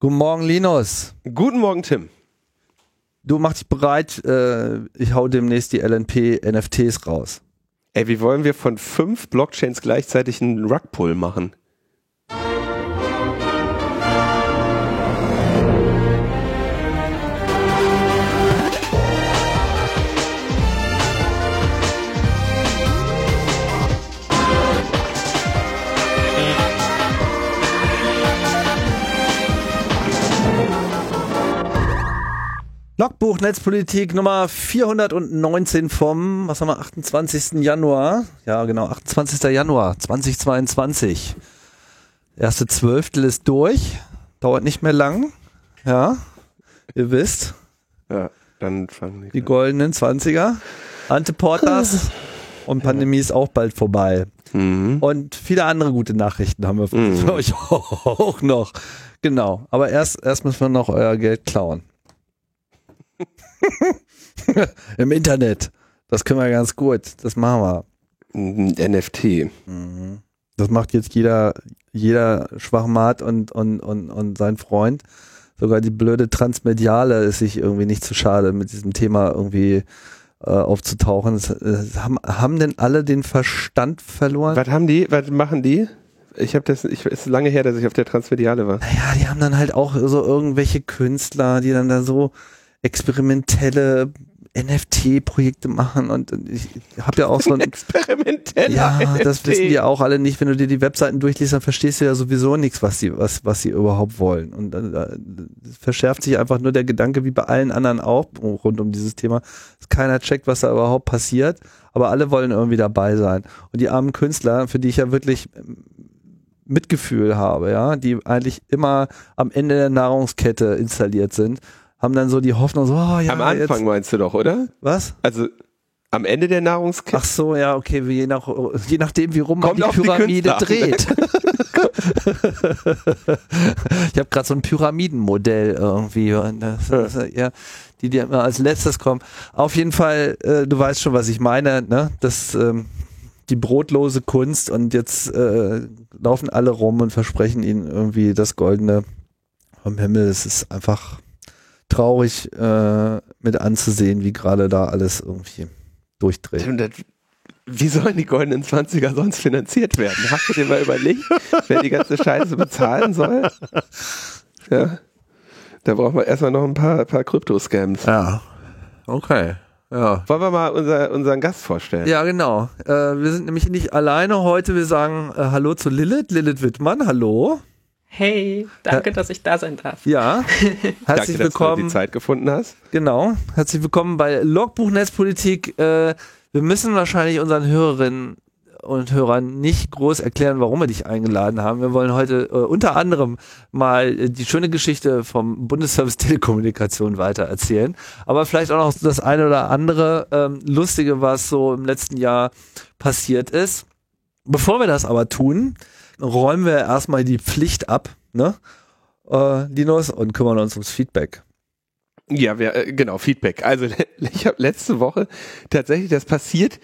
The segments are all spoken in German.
Guten Morgen, Linus. Guten Morgen, Tim. Du machst dich bereit, äh, ich hau demnächst die LNP NFTs raus. Ey, wie wollen wir von fünf Blockchains gleichzeitig einen Rugpull machen? Logbuch Netzpolitik Nummer 419 vom, was haben wir, 28. Januar. Ja, genau, 28. Januar 2022. Erste Zwölftel ist durch. Dauert nicht mehr lang. Ja, ihr wisst. Ja, dann fangen die. Die goldenen 20er. Anteportas. Und Pandemie ist auch bald vorbei. Mhm. Und viele andere gute Nachrichten haben wir für mhm. euch auch noch. Genau. Aber erst, erst müssen wir noch euer Geld klauen. Im Internet. Das können wir ganz gut. Das machen wir. NFT. Mhm. Das macht jetzt jeder, jeder Schwachmat und, und, und, und sein Freund. Sogar die blöde Transmediale ist sich irgendwie nicht zu schade, mit diesem Thema irgendwie äh, aufzutauchen. Das, das haben, haben denn alle den Verstand verloren? Was haben die? Was machen die? Ich habe das, ich, es ist lange her, dass ich auf der Transmediale war. Naja, die haben dann halt auch so irgendwelche Künstler, die dann da so experimentelle NFT-Projekte machen und ich habe ja auch so ein experimentelle Ja, NFT. das wissen die auch alle nicht. Wenn du dir die Webseiten durchliest, dann verstehst du ja sowieso nichts, was sie was was sie überhaupt wollen und dann äh, verschärft sich einfach nur der Gedanke wie bei allen anderen auch rund um dieses Thema, dass keiner checkt, was da überhaupt passiert, aber alle wollen irgendwie dabei sein und die armen Künstler, für die ich ja wirklich Mitgefühl habe, ja, die eigentlich immer am Ende der Nahrungskette installiert sind haben dann so die Hoffnung, so, oh, ja. Am Anfang jetzt. meinst du doch, oder? Was? Also am Ende der Nahrungskette. Ach so, ja, okay, je, nach, je nachdem, wie rum man die Pyramide die dreht. ich habe gerade so ein Pyramidenmodell irgendwie. Das, das, ja, die, die immer als letztes kommen. Auf jeden Fall, äh, du weißt schon, was ich meine, ne? Das, ähm, die brotlose Kunst und jetzt äh, laufen alle rum und versprechen ihnen irgendwie das Goldene vom Himmel. Es ist einfach traurig äh, mit anzusehen, wie gerade da alles irgendwie durchdreht. Wie sollen die goldenen 20er sonst finanziert werden? Hast du dir mal überlegt, wer die ganze Scheiße bezahlen soll? Ja. Da brauchen wir erstmal noch ein paar, paar Krypto-Scams. Ja. Okay. Ja. Wollen wir mal unser, unseren Gast vorstellen? Ja, genau. Äh, wir sind nämlich nicht alleine heute. Wir sagen äh, Hallo zu Lilith. Lilith Wittmann, hallo. Hey, danke, dass ich da sein darf. Ja, herzlich danke, willkommen. Dass du die Zeit gefunden hast. Genau, herzlich willkommen bei Logbuch Netzpolitik. Äh, wir müssen wahrscheinlich unseren Hörerinnen und Hörern nicht groß erklären, warum wir dich eingeladen haben. Wir wollen heute äh, unter anderem mal äh, die schöne Geschichte vom Bundesservice Telekommunikation weiter erzählen, aber vielleicht auch noch das eine oder andere ähm, Lustige, was so im letzten Jahr passiert ist. Bevor wir das aber tun, räumen wir erstmal die Pflicht ab, ne? Äh, Linus, und kümmern uns ums Feedback. Ja, wir, äh, genau, Feedback. Also ich habe letzte Woche tatsächlich das passiert,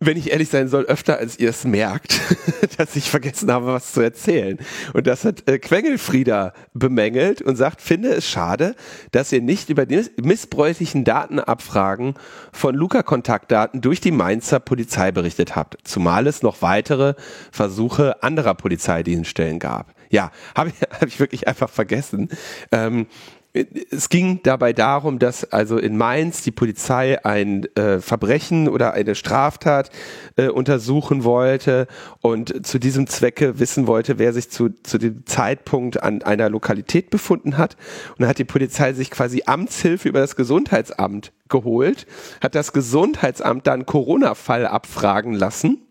wenn ich ehrlich sein soll, öfter als ihr es merkt, dass ich vergessen habe, was zu erzählen. Und das hat äh, Quengelfrieda bemängelt und sagt, finde es schade, dass ihr nicht über die missbräuchlichen Datenabfragen von Luca-Kontaktdaten durch die Mainzer Polizei berichtet habt, zumal es noch weitere Versuche anderer Polizeidienststellen gab. Ja, habe ich, hab ich wirklich einfach vergessen. Ähm, es ging dabei darum, dass also in Mainz die Polizei ein äh, Verbrechen oder eine Straftat äh, untersuchen wollte und zu diesem Zwecke wissen wollte, wer sich zu, zu dem Zeitpunkt an einer Lokalität befunden hat. Und dann hat die Polizei sich quasi Amtshilfe über das Gesundheitsamt geholt, hat das Gesundheitsamt dann Corona-Fall abfragen lassen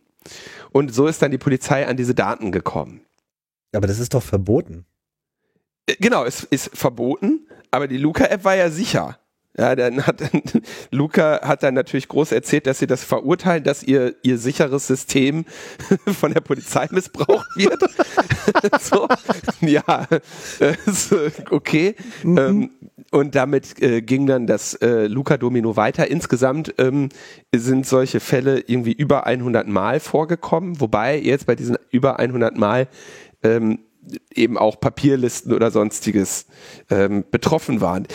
und so ist dann die Polizei an diese Daten gekommen. Aber das ist doch verboten. Äh, genau, es ist verboten, aber die Luca-App war ja sicher. Ja, dann hat Luca hat dann natürlich groß erzählt, dass sie das verurteilen, dass ihr ihr sicheres System von der Polizei missbraucht wird. so, ja, okay. Mhm. Ähm, und damit äh, ging dann das äh, Luca Domino weiter. Insgesamt ähm, sind solche Fälle irgendwie über 100 Mal vorgekommen, wobei jetzt bei diesen über 100 Mal ähm, eben auch Papierlisten oder sonstiges ähm, betroffen waren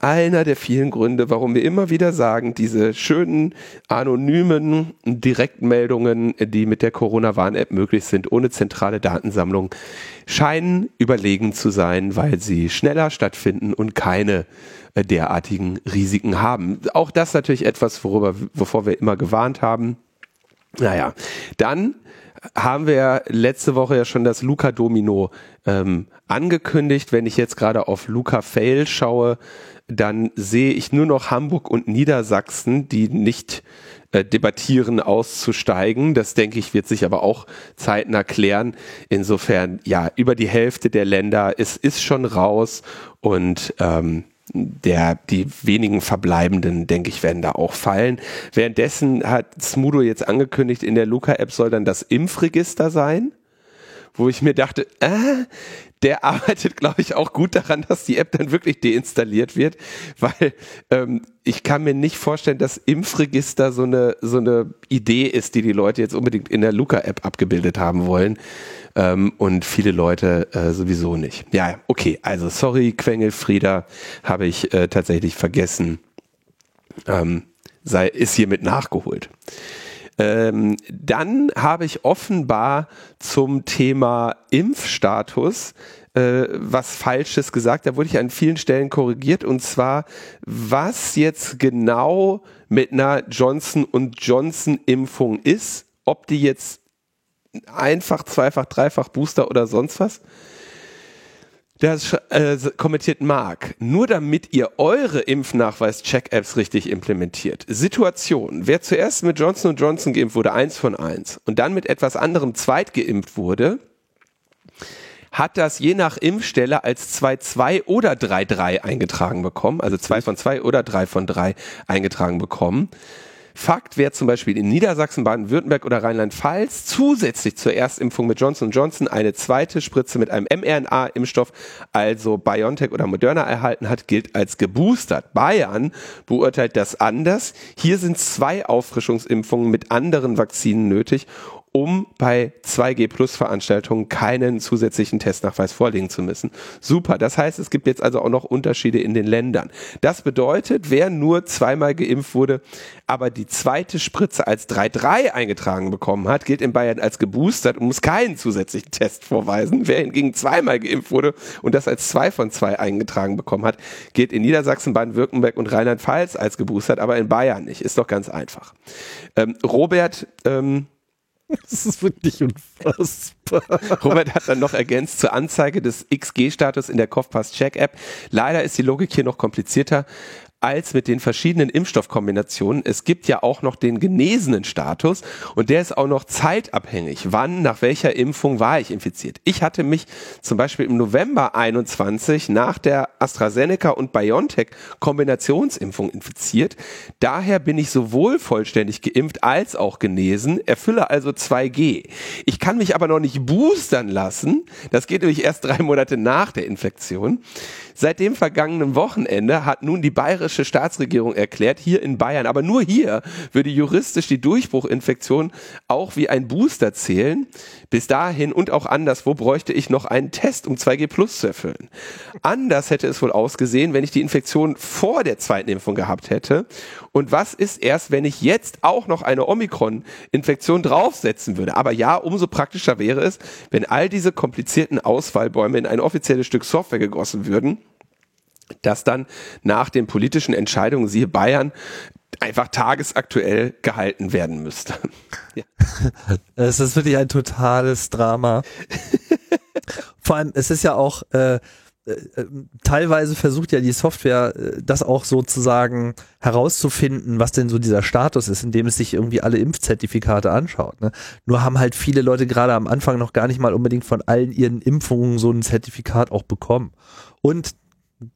einer der vielen Gründe, warum wir immer wieder sagen, diese schönen anonymen Direktmeldungen, die mit der Corona-Warn-App möglich sind, ohne zentrale Datensammlung, scheinen überlegen zu sein, weil sie schneller stattfinden und keine äh, derartigen Risiken haben. Auch das natürlich etwas, worüber, wovor wir immer gewarnt haben. Naja, dann haben wir letzte Woche ja schon das Luca Domino ähm, angekündigt. Wenn ich jetzt gerade auf Luca Fail schaue, dann sehe ich nur noch Hamburg und Niedersachsen, die nicht äh, debattieren, auszusteigen. Das denke ich, wird sich aber auch zeitnah klären. Insofern, ja, über die Hälfte der Länder ist, ist schon raus und ähm, der, die wenigen verbleibenden, denke ich, werden da auch fallen. Währenddessen hat Smudo jetzt angekündigt, in der Luca-App soll dann das Impfregister sein, wo ich mir dachte, äh, der arbeitet, glaube ich, auch gut daran, dass die App dann wirklich deinstalliert wird, weil ähm, ich kann mir nicht vorstellen, dass Impfregister so eine, so eine Idee ist, die die Leute jetzt unbedingt in der Luca-App abgebildet haben wollen ähm, und viele Leute äh, sowieso nicht. Ja, okay, also sorry, Quengelfrieder habe ich äh, tatsächlich vergessen, ähm, sei, ist hiermit nachgeholt. Ähm, dann habe ich offenbar zum Thema Impfstatus äh, was Falsches gesagt. Da wurde ich an vielen Stellen korrigiert. Und zwar, was jetzt genau mit einer Johnson Johnson Impfung ist, ob die jetzt einfach, zweifach, dreifach Booster oder sonst was. Das äh, kommentiert Mark. Nur damit ihr eure Impfnachweis-Check-Apps richtig implementiert. Situation. Wer zuerst mit Johnson Johnson geimpft wurde, eins von eins, und dann mit etwas anderem zweit geimpft wurde, hat das je nach Impfstelle als 2-2 oder 3-3 eingetragen bekommen. Also 2 von 2 oder 3 von 3 eingetragen bekommen. Fakt, wer zum Beispiel in Niedersachsen, Baden-Württemberg oder Rheinland-Pfalz zusätzlich zur Erstimpfung mit Johnson Johnson eine zweite Spritze mit einem mRNA-Impfstoff, also BioNTech oder Moderna erhalten hat, gilt als geboostert. Bayern beurteilt das anders. Hier sind zwei Auffrischungsimpfungen mit anderen Vakzinen nötig um bei 2G Plus Veranstaltungen keinen zusätzlichen Testnachweis vorlegen zu müssen. Super. Das heißt, es gibt jetzt also auch noch Unterschiede in den Ländern. Das bedeutet, wer nur zweimal geimpft wurde, aber die zweite Spritze als 3-3 eingetragen bekommen hat, gilt in Bayern als geboostert und muss keinen zusätzlichen Test vorweisen. Wer hingegen zweimal geimpft wurde und das als 2 von 2 eingetragen bekommen hat, gilt in Niedersachsen, Baden-Württemberg und Rheinland-Pfalz als geboostert, aber in Bayern nicht. Ist doch ganz einfach. Ähm, Robert, ähm, Das ist wirklich unfassbar. Robert hat dann noch ergänzt zur Anzeige des XG-Status in der Kopfpass-Check-App. Leider ist die Logik hier noch komplizierter als mit den verschiedenen Impfstoffkombinationen. Es gibt ja auch noch den genesenen Status und der ist auch noch zeitabhängig. Wann, nach welcher Impfung war ich infiziert? Ich hatte mich zum Beispiel im November 21 nach der AstraZeneca und BioNTech Kombinationsimpfung infiziert. Daher bin ich sowohl vollständig geimpft als auch genesen, erfülle also 2G. Ich kann mich aber noch nicht boostern lassen. Das geht nämlich erst drei Monate nach der Infektion. Seit dem vergangenen Wochenende hat nun die bayerische Staatsregierung erklärt, hier in Bayern, aber nur hier würde juristisch die Durchbruchinfektion auch wie ein Booster zählen. Bis dahin und auch anderswo bräuchte ich noch einen Test, um 2G Plus zu erfüllen. Anders hätte es wohl ausgesehen, wenn ich die Infektion vor der zweiten Impfung gehabt hätte. Und was ist erst, wenn ich jetzt auch noch eine Omikron-Infektion draufsetzen würde? Aber ja, umso praktischer wäre es, wenn all diese komplizierten Auswahlbäume in ein offizielles Stück Software gegossen würden das dann nach den politischen Entscheidungen, siehe Bayern, einfach tagesaktuell gehalten werden müsste. ja. Es ist wirklich ein totales Drama. Vor allem, es ist ja auch, äh, äh, teilweise versucht ja die Software äh, das auch sozusagen herauszufinden, was denn so dieser Status ist, indem es sich irgendwie alle Impfzertifikate anschaut. Ne? Nur haben halt viele Leute gerade am Anfang noch gar nicht mal unbedingt von allen ihren Impfungen so ein Zertifikat auch bekommen. Und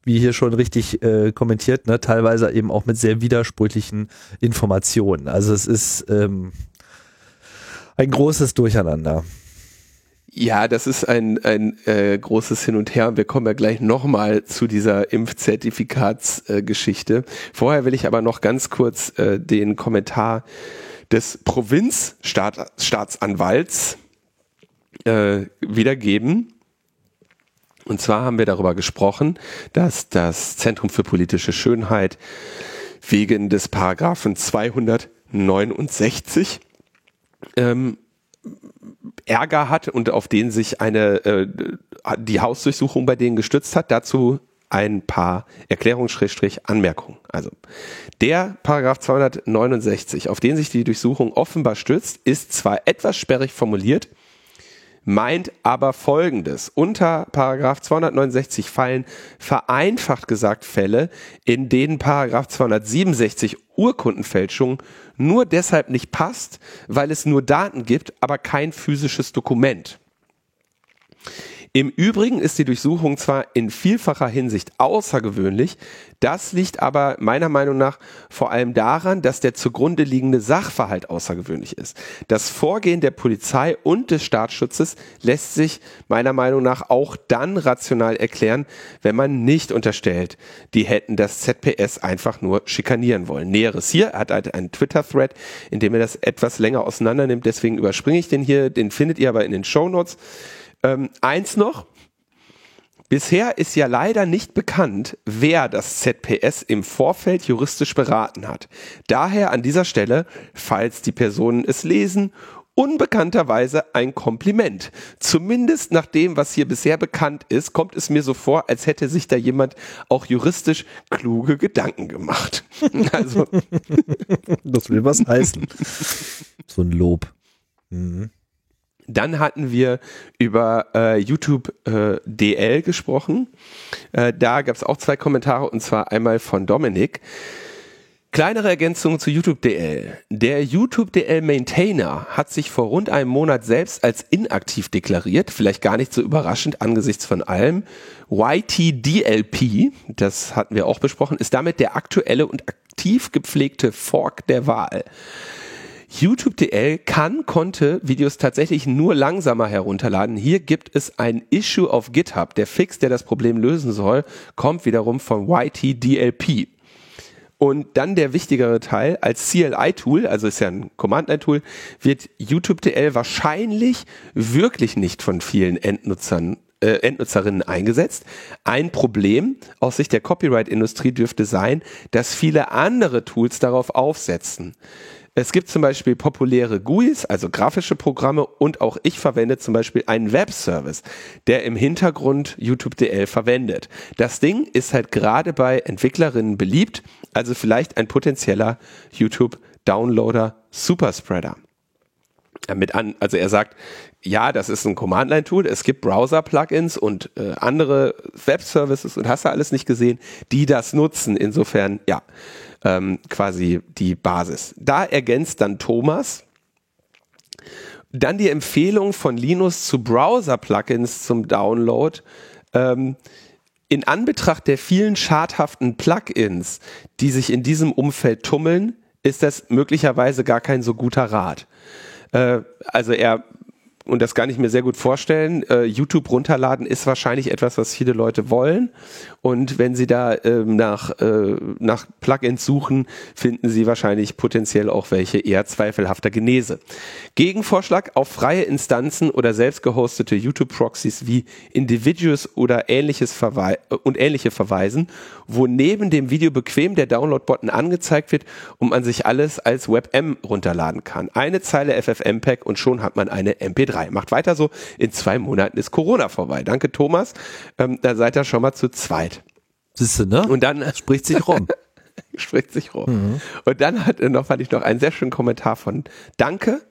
wie hier schon richtig äh, kommentiert, ne, teilweise eben auch mit sehr widersprüchlichen Informationen. Also es ist ähm, ein großes Durcheinander. Ja, das ist ein, ein äh, großes Hin und Her wir kommen ja gleich nochmal zu dieser Impfzertifikatsgeschichte. Äh, Vorher will ich aber noch ganz kurz äh, den Kommentar des Provinzstaatsanwalts äh, wiedergeben Und zwar haben wir darüber gesprochen, dass das Zentrum für politische Schönheit wegen des Paragraphen 269 ähm, Ärger hat und auf den sich eine äh, die Hausdurchsuchung bei denen gestützt hat. Dazu ein paar Erklärungs-Anmerkungen. Also der Paragraph 269, auf den sich die Durchsuchung offenbar stützt, ist zwar etwas sperrig formuliert, meint aber Folgendes. Unter Paragraph 269 fallen vereinfacht gesagt Fälle, in denen Paragraph 267 Urkundenfälschung nur deshalb nicht passt, weil es nur Daten gibt, aber kein physisches Dokument. Im Übrigen ist die Durchsuchung zwar in vielfacher Hinsicht außergewöhnlich, das liegt aber meiner Meinung nach vor allem daran, dass der zugrunde liegende Sachverhalt außergewöhnlich ist. Das Vorgehen der Polizei und des Staatsschutzes lässt sich meiner Meinung nach auch dann rational erklären, wenn man nicht unterstellt, die hätten das ZPS einfach nur schikanieren wollen. Näheres hier, er hat halt einen Twitter-Thread, in dem er das etwas länger auseinander nimmt, deswegen überspringe ich den hier, den findet ihr aber in den Show Notes. Ähm, eins noch. Bisher ist ja leider nicht bekannt, wer das ZPS im Vorfeld juristisch beraten hat. Daher an dieser Stelle, falls die Personen es lesen, unbekannterweise ein Kompliment. Zumindest nach dem, was hier bisher bekannt ist, kommt es mir so vor, als hätte sich da jemand auch juristisch kluge Gedanken gemacht. Also. das will was heißen. So ein Lob. Mhm. Dann hatten wir über äh, YouTube äh, DL gesprochen. Äh, da gab es auch zwei Kommentare und zwar einmal von Dominik. Kleinere Ergänzung zu YouTube DL. Der YouTube DL Maintainer hat sich vor rund einem Monat selbst als inaktiv deklariert, vielleicht gar nicht so überraschend angesichts von allem. YTDLP, das hatten wir auch besprochen, ist damit der aktuelle und aktiv gepflegte Fork der Wahl. YouTube.dl kann, konnte Videos tatsächlich nur langsamer herunterladen. Hier gibt es ein Issue auf GitHub. Der Fix, der das Problem lösen soll, kommt wiederum von YTDLP. Und dann der wichtigere Teil, als CLI-Tool, also ist ja ein Command-Line-Tool, wird YouTube.dl wahrscheinlich wirklich nicht von vielen Endnutzern äh, Endnutzerinnen eingesetzt. Ein Problem aus Sicht der Copyright-Industrie dürfte sein, dass viele andere Tools darauf aufsetzen. Es gibt zum Beispiel populäre GUIs, also grafische Programme, und auch ich verwende zum Beispiel einen Webservice, der im Hintergrund YouTube.dl verwendet. Das Ding ist halt gerade bei Entwicklerinnen beliebt, also vielleicht ein potenzieller YouTube-Downloader Superspreader. Mit an, also er sagt, ja, das ist ein Command-Line-Tool, es gibt Browser-Plugins und äh, andere Web-Services und hast du alles nicht gesehen, die das nutzen. Insofern, ja ähm, quasi die Basis. Da ergänzt dann Thomas. Dann die Empfehlung von Linus zu Browser-Plugins zum Download. Ähm, in Anbetracht der vielen schadhaften Plugins, die sich in diesem Umfeld tummeln, ist das möglicherweise gar kein so guter Rat. Äh, also er und das kann ich mir sehr gut vorstellen. Äh, YouTube runterladen ist wahrscheinlich etwas, was viele Leute wollen. Und wenn Sie da ähm, nach, äh, nach Plugins suchen, finden Sie wahrscheinlich potenziell auch welche eher zweifelhafter Genese. Gegenvorschlag auf freie Instanzen oder selbst gehostete YouTube-Proxys wie Individuals oder ähnliches verwei äh, und ähnliche verweisen, wo neben dem Video bequem der Download-Button angezeigt wird und man sich alles als WebM runterladen kann. Eine Zeile FFmpeg und schon hat man eine MP3. Macht weiter so. In zwei Monaten ist Corona vorbei. Danke, Thomas. Ähm, da seid ihr schon mal zu zweit. Siehst du, ne? Und dann spricht sich rum. spricht sich rum. Mhm. Und dann hat noch, fand ich noch einen sehr schönen Kommentar von Danke.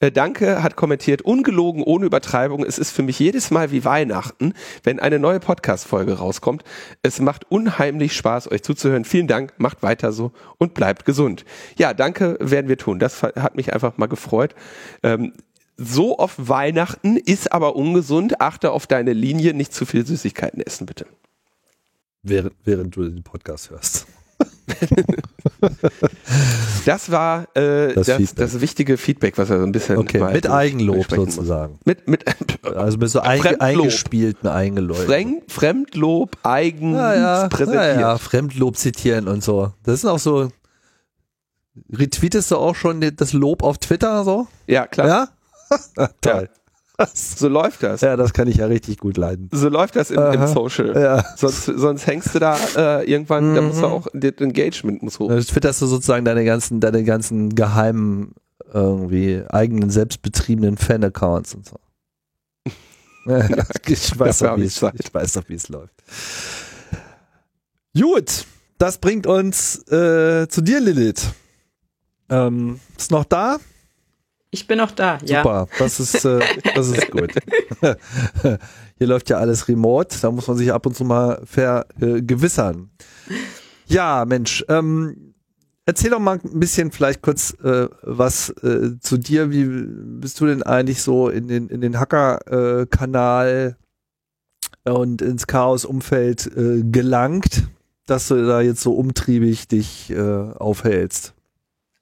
Äh, Danke hat kommentiert, ungelogen, ohne Übertreibung. Es ist für mich jedes Mal wie Weihnachten, wenn eine neue Podcast-Folge rauskommt. Es macht unheimlich Spaß, euch zuzuhören. Vielen Dank, macht weiter so und bleibt gesund. Ja, danke werden wir tun. Das hat mich einfach mal gefreut. Ähm, so auf Weihnachten ist aber ungesund. Achte auf deine Linie, nicht zu viel Süßigkeiten essen, bitte während, während du den Podcast hörst. das war äh, das, das, das, wichtige Feedback, was er so ein bisschen okay, mit Eigenlob sozusagen. Mit, mit, also mit so einge, eingespielten Eigenlob. Fremd, Fremdlob, eigen ja, ja, präsentiert. Ja, ja, Fremdlob zitieren und so. Das ist auch so. Retweetest du auch schon das Lob auf Twitter so? Ja, klar. Ja? Toll. So läuft das. Ja, das kann ich ja richtig gut leiden. So läuft das im, im. Social. Ja. Sonst, sonst hängst du da äh, irgendwann, da musst du Mhm. auch, das Engagement muss hoch. Da twitterst du sozusagen deine ganzen, deine ganzen geheimen, irgendwie eigenen, selbstbetriebenen Fan-Accounts und so. Ja, ich, weiß dafür doch, ich ich weiß doch, wie es läuft. Gut, das bringt uns äh, zu dir, Lilith. Ähm, ist noch da? Ich bin noch da, ja. Super, das ist, äh, das ist gut. Hier läuft ja alles remote, da muss man sich ab und zu mal vergewissern. Ja, Mensch, ähm, erzähl doch mal ein bisschen vielleicht kurz äh, was äh, zu dir. Wie bist du denn eigentlich so in den, in den Hacker-Kanal und ins Chaos-Umfeld äh, gelangt, dass du da jetzt so umtriebig dich äh, aufhältst?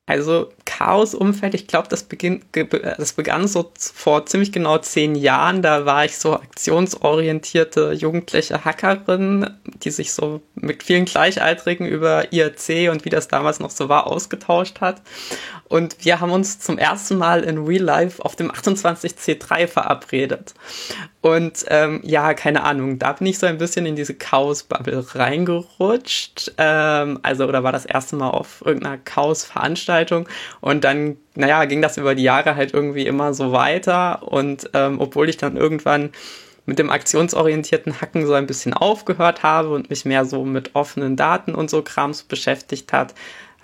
Also Chaos-Umfeld, ich glaube, das, ge- das begann so vor ziemlich genau zehn Jahren. Da war ich so aktionsorientierte jugendliche Hackerin, die sich so mit vielen Gleichaltrigen über IRC und wie das damals noch so war ausgetauscht hat. Und wir haben uns zum ersten Mal in Real Life auf dem 28C3 verabredet. Und ähm, ja, keine Ahnung, da bin ich so ein bisschen in diese Chaos-Bubble reingerutscht. Ähm, also, oder war das erste Mal auf irgendeiner Chaos-Veranstaltung. Und dann, naja, ging das über die Jahre halt irgendwie immer so weiter. Und ähm, obwohl ich dann irgendwann mit dem aktionsorientierten Hacken so ein bisschen aufgehört habe und mich mehr so mit offenen Daten und so Krams beschäftigt hat,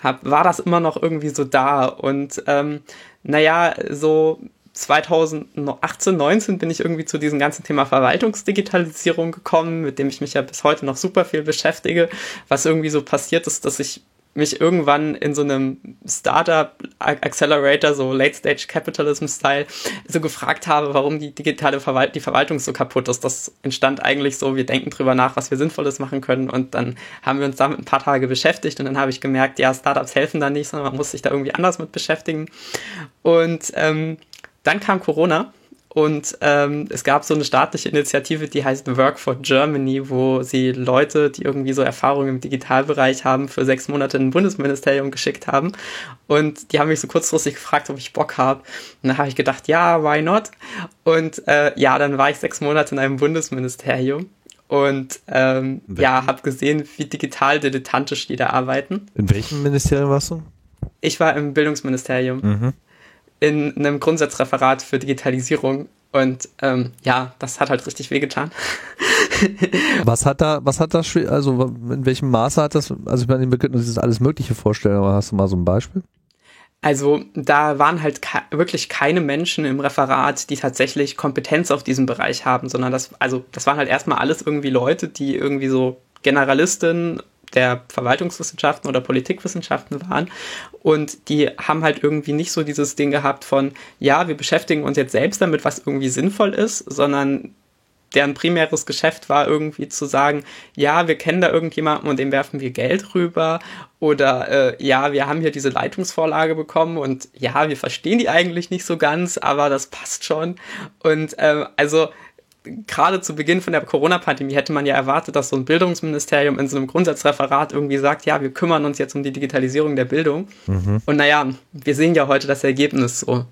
hab, war das immer noch irgendwie so da. Und ähm, naja, so 2018, 19 bin ich irgendwie zu diesem ganzen Thema Verwaltungsdigitalisierung gekommen, mit dem ich mich ja bis heute noch super viel beschäftige. Was irgendwie so passiert ist, dass ich mich irgendwann in so einem Startup Accelerator, so Late Stage Capitalism Style, so gefragt habe, warum die digitale Verwalt die Verwaltung so kaputt ist. Das entstand eigentlich so, wir denken drüber nach, was wir Sinnvolles machen können und dann haben wir uns damit ein paar Tage beschäftigt und dann habe ich gemerkt, ja, Startups helfen da nicht, sondern man muss sich da irgendwie anders mit beschäftigen. Und ähm, dann kam Corona und ähm, es gab so eine staatliche Initiative, die heißt Work for Germany, wo sie Leute, die irgendwie so Erfahrungen im Digitalbereich haben, für sechs Monate in ein Bundesministerium geschickt haben. Und die haben mich so kurzfristig gefragt, ob ich Bock habe. Und dann habe ich gedacht, ja, why not? Und äh, ja, dann war ich sechs Monate in einem Bundesministerium und ähm, ja, habe gesehen, wie digital dilettantisch die da arbeiten. In welchem Ministerium warst du? Ich war im Bildungsministerium Mhm. In einem Grundsatzreferat für Digitalisierung und ähm, ja, das hat halt richtig wehgetan. Was hat da, was hat das, schwi- also in welchem Maße hat das, also ich meine, wir könnten uns das alles Mögliche vorstellen, aber hast du mal so ein Beispiel? Also da waren halt wirklich keine Menschen im Referat, die tatsächlich Kompetenz auf diesem Bereich haben, sondern das, also das waren halt erstmal alles irgendwie Leute, die irgendwie so Generalisten der Verwaltungswissenschaften oder Politikwissenschaften waren. Und die haben halt irgendwie nicht so dieses Ding gehabt von, ja, wir beschäftigen uns jetzt selbst damit, was irgendwie sinnvoll ist, sondern deren primäres Geschäft war irgendwie zu sagen, ja, wir kennen da irgendjemanden und dem werfen wir Geld rüber. Oder äh, ja, wir haben hier diese Leitungsvorlage bekommen und ja, wir verstehen die eigentlich nicht so ganz, aber das passt schon. Und ähm, also gerade zu Beginn von der Corona-Pandemie hätte man ja erwartet, dass so ein Bildungsministerium in so einem Grundsatzreferat irgendwie sagt, ja, wir kümmern uns jetzt um die Digitalisierung der Bildung. Und naja, wir sehen ja heute das Ergebnis so.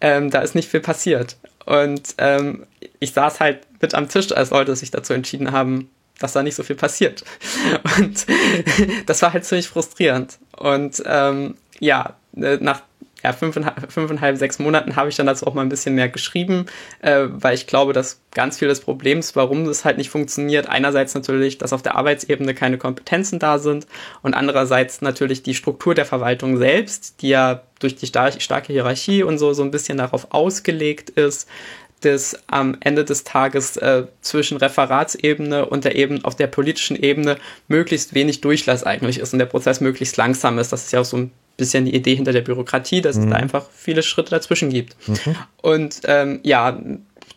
Ähm, da ist nicht viel passiert. Und ähm, ich saß halt mit am Tisch, als Leute sich dazu entschieden haben, dass da nicht so viel passiert. Und das war halt ziemlich frustrierend. Und ähm, ja, äh, nach ja, fünfeinhalb, fünfeinhalb, sechs Monaten habe ich dann dazu auch mal ein bisschen mehr geschrieben, äh, weil ich glaube, dass ganz viel des Problems, warum das halt nicht funktioniert, einerseits natürlich, dass auf der Arbeitsebene keine Kompetenzen da sind und andererseits natürlich die Struktur der Verwaltung selbst, die ja durch die star starke Hierarchie und so so ein bisschen darauf ausgelegt ist, dass am Ende des Tages äh, zwischen Referatsebene und der Ebene auf der politischen Ebene möglichst wenig Durchlass eigentlich ist und der Prozess möglichst langsam ist. Das ist ja auch so ein bisschen die Idee hinter der Bürokratie, dass es da einfach viele Schritte dazwischen gibt. Und ähm, ja,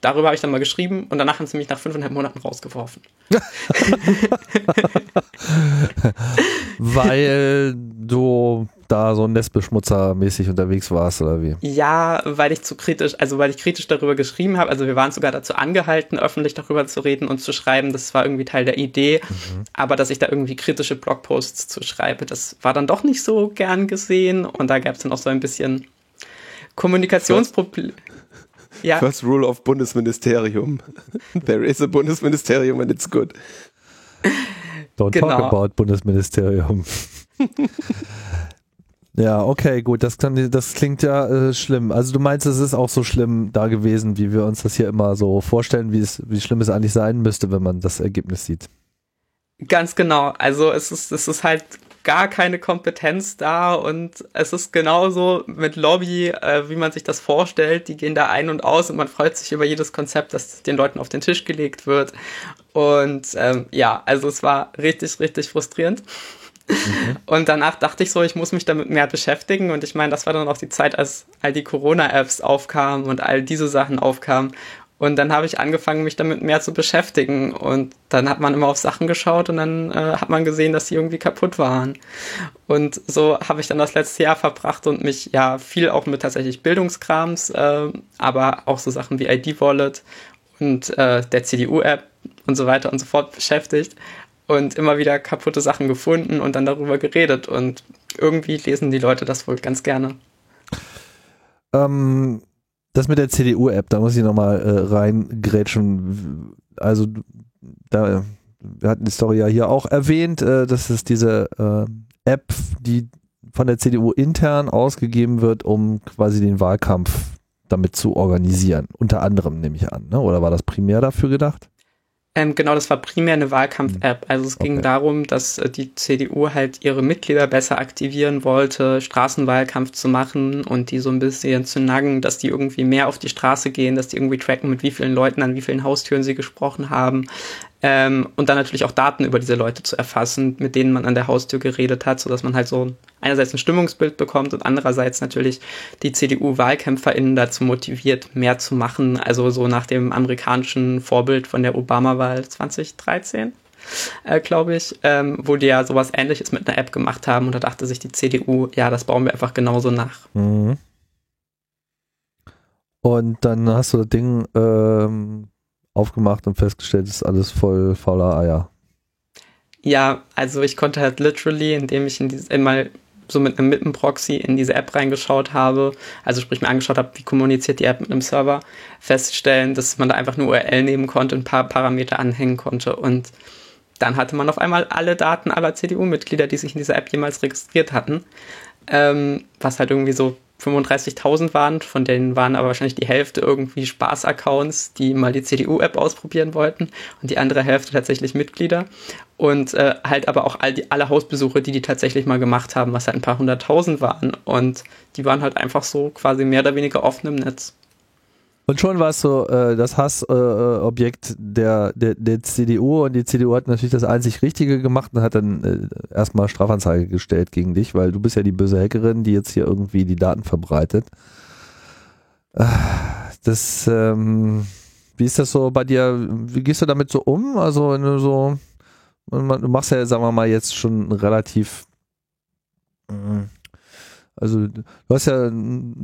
darüber habe ich dann mal geschrieben und danach haben sie mich nach fünfeinhalb Monaten rausgeworfen. Weil du da so Nestbeschmutzer-mäßig unterwegs warst oder wie? Ja, weil ich zu kritisch, also weil ich kritisch darüber geschrieben habe. Also wir waren sogar dazu angehalten, öffentlich darüber zu reden und zu schreiben. Das war irgendwie Teil der Idee. Aber dass ich da irgendwie kritische Blogposts zu schreibe, das war dann doch nicht so gern gesehen. Und da gab es dann auch so ein bisschen Kommunikationsprobleme. Ja. First Rule of Bundesministerium. There is a Bundesministerium and it's good. Don't Genau. talk about Bundesministerium. ja, okay, gut, das, kann, das klingt ja äh, schlimm. Also du meinst, es ist auch so schlimm da gewesen, wie wir uns das hier immer so vorstellen, wie es, wie schlimm es eigentlich sein müsste, wenn man das Ergebnis sieht. Ganz genau. Also es ist, es ist halt gar keine Kompetenz da und es ist genauso mit Lobby, äh, wie man sich das vorstellt. Die gehen da ein und aus und man freut sich über jedes Konzept, das den Leuten auf den Tisch gelegt wird. Und ähm, ja, also es war richtig, richtig frustrierend. Und danach dachte ich so, ich muss mich damit mehr beschäftigen. Und ich meine, das war dann auch die Zeit, als all die Corona-Apps aufkamen und all diese Sachen aufkamen. Und dann habe ich angefangen, mich damit mehr zu beschäftigen. Und dann hat man immer auf Sachen geschaut und dann äh, hat man gesehen, dass die irgendwie kaputt waren. Und so habe ich dann das letzte Jahr verbracht und mich ja viel auch mit tatsächlich Bildungskrams, äh, aber auch so Sachen wie ID-Wallet und äh, der CDU-App und so weiter und so fort beschäftigt und immer wieder kaputte Sachen gefunden und dann darüber geredet. Und irgendwie lesen die Leute das wohl ganz gerne. Ähm, das mit der CDU-App, da muss ich nochmal äh, reingrätschen. Also da, wir hatten die Story ja hier auch erwähnt, äh, dass es diese äh, App, die von der CDU intern ausgegeben wird, um quasi den Wahlkampf damit zu organisieren. Unter anderem nehme ich an, ne? oder war das primär dafür gedacht? Ähm, genau, das war primär eine Wahlkampf-App. Also es ging Okay. darum, dass äh, die CDU halt ihre Mitglieder besser aktivieren wollte, Straßenwahlkampf zu machen und die so ein bisschen zu naggen, dass die irgendwie mehr auf die Straße gehen, dass die irgendwie tracken, mit wie vielen Leuten an wie vielen Haustüren sie gesprochen haben. Ähm, und dann natürlich auch Daten über diese Leute zu erfassen, mit denen man an der Haustür geredet hat, sodass man halt so einerseits ein Stimmungsbild bekommt und andererseits natürlich die CDU-WahlkämpferInnen dazu motiviert, mehr zu machen. Also so nach dem amerikanischen Vorbild von der Obama-Wahl 2013, äh, glaube ich, ähm, wo die ja sowas ähnliches mit einer App gemacht haben und da dachte sich die CDU, ja, das bauen wir einfach genauso nach. Mhm. Und dann hast du das Ding ähm, aufgemacht und festgestellt, es ist alles voll fauler Eier. Ja, also ich konnte halt literally, indem ich in diese, immer so mit einem Mitten-Proxy in diese App reingeschaut habe, also sprich mir angeschaut habe, wie kommuniziert die App mit einem Server, feststellen, dass man da einfach eine URL nehmen konnte und ein paar Parameter anhängen konnte und dann hatte man auf einmal alle Daten aller CDU-Mitglieder, die sich in dieser App jemals registriert hatten, ähm, was halt irgendwie so 35.000 waren, von denen waren aber wahrscheinlich die Hälfte irgendwie Spaß-Accounts, die mal die CDU-App ausprobieren wollten und die andere Hälfte tatsächlich Mitglieder und äh, halt aber auch all die, alle Hausbesuche, die die tatsächlich mal gemacht haben, was halt ein paar hunderttausend waren und die waren halt einfach so quasi mehr oder weniger offen im Netz. Und schon war es so äh, das Hassobjekt der, der, der CDU und die CDU hat natürlich das einzig Richtige gemacht und hat dann äh, erstmal Strafanzeige gestellt gegen dich, weil du bist ja die böse Hackerin, die jetzt hier irgendwie die Daten verbreitet. Äh, Das, ähm, wie ist das so bei dir? Wie gehst du damit so um? Also wenn du so, du machst ja, sagen wir mal, jetzt schon relativ mm, also du hast ja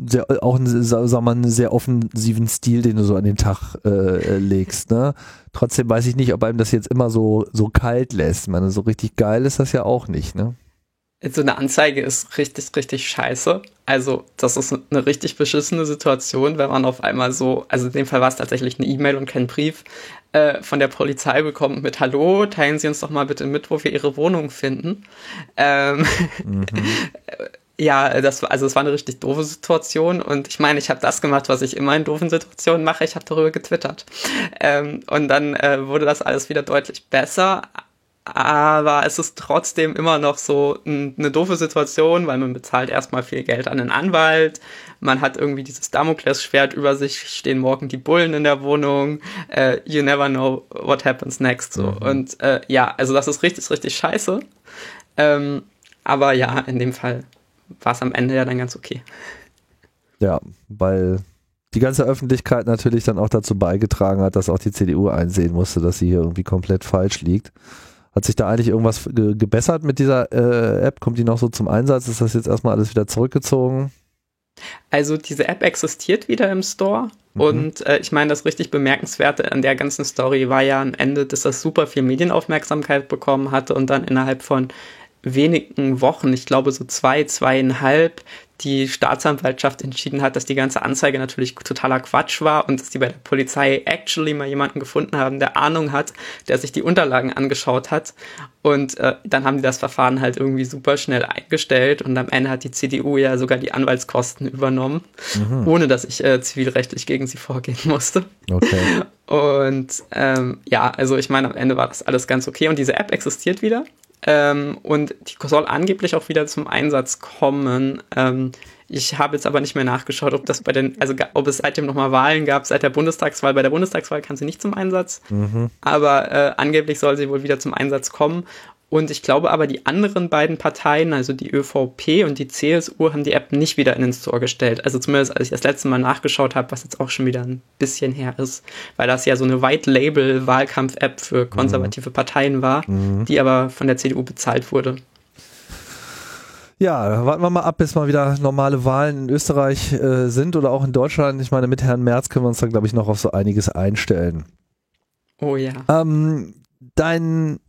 sehr, auch einen, sa- sag mal, einen sehr offensiven Stil, den du so an den Tag äh, legst. Ne? Trotzdem weiß ich nicht, ob einem das jetzt immer so, so kalt lässt. Ich meine, so richtig geil ist das ja auch nicht. Ne? So eine Anzeige ist richtig, richtig scheiße. Also, das ist eine richtig beschissene Situation, wenn man auf einmal so, also in dem Fall war es tatsächlich eine E-Mail und kein Brief, äh, von der Polizei bekommt mit Hallo, teilen Sie uns doch mal bitte mit, wo wir Ihre Wohnung finden. Ähm, ja, das war, also es war eine richtig doofe Situation und ich meine, ich habe das gemacht, was ich immer in doofen Situationen mache, ich habe darüber getwittert. Ähm, und dann äh, wurde das alles wieder deutlich besser, aber es ist trotzdem immer noch so eine doofe Situation, weil man bezahlt erstmal viel Geld an einen Anwalt, man hat irgendwie dieses Damoklesschwert über sich, stehen morgen die Bullen in der Wohnung, äh, you never know what happens next. So. Und äh, ja, also das ist richtig, richtig scheiße. Ähm, aber ja, in dem Fall war es am Ende ja dann ganz okay. Ja, weil die ganze Öffentlichkeit natürlich dann auch dazu beigetragen hat, dass auch die CDU einsehen musste, dass sie hier irgendwie komplett falsch liegt. Hat sich da eigentlich irgendwas ge gebessert mit dieser äh, App? Kommt die noch so zum Einsatz? Ist das jetzt erstmal alles wieder zurückgezogen? Also diese App existiert wieder im Store Mhm. und äh, ich meine, das richtig bemerkenswerte an der ganzen Story war ja am Ende, dass das super viel Medienaufmerksamkeit bekommen hatte und dann innerhalb von wenigen Wochen, ich glaube so zwei, zweieinhalb, die Staatsanwaltschaft entschieden hat, dass die ganze Anzeige natürlich totaler Quatsch war und dass die bei der Polizei actually mal jemanden gefunden haben, der Ahnung hat, der sich die Unterlagen angeschaut hat. Und äh, dann haben die das Verfahren halt irgendwie super schnell eingestellt und am Ende hat die CDU ja sogar die Anwaltskosten übernommen, mhm. ohne dass ich äh, zivilrechtlich gegen sie vorgehen musste. Okay. Und ähm, ja, also ich meine, am Ende war das alles ganz okay und diese App existiert wieder. Ähm, und die soll angeblich auch wieder zum Einsatz kommen. Ähm, ich habe jetzt aber nicht mehr nachgeschaut, ob das bei den, also ob es seitdem nochmal Wahlen gab, seit der Bundestagswahl. Bei der Bundestagswahl kam sie nicht zum Einsatz, mhm. aber äh, angeblich soll sie wohl wieder zum Einsatz kommen. Und ich glaube aber, die anderen beiden Parteien, also die ÖVP und die CSU, haben die App nicht wieder in den Store gestellt. Also zumindest als ich das letzte Mal nachgeschaut habe, was jetzt auch schon wieder ein bisschen her ist, weil das ja so eine White-Label-Wahlkampf-App für konservative mhm. Parteien war, mhm. die aber von der CDU bezahlt wurde. Ja, warten wir mal ab, bis mal wieder normale Wahlen in Österreich äh, sind oder auch in Deutschland. Ich meine, mit Herrn Merz können wir uns da, glaube ich, noch auf so einiges einstellen. Oh ja. Ähm, dein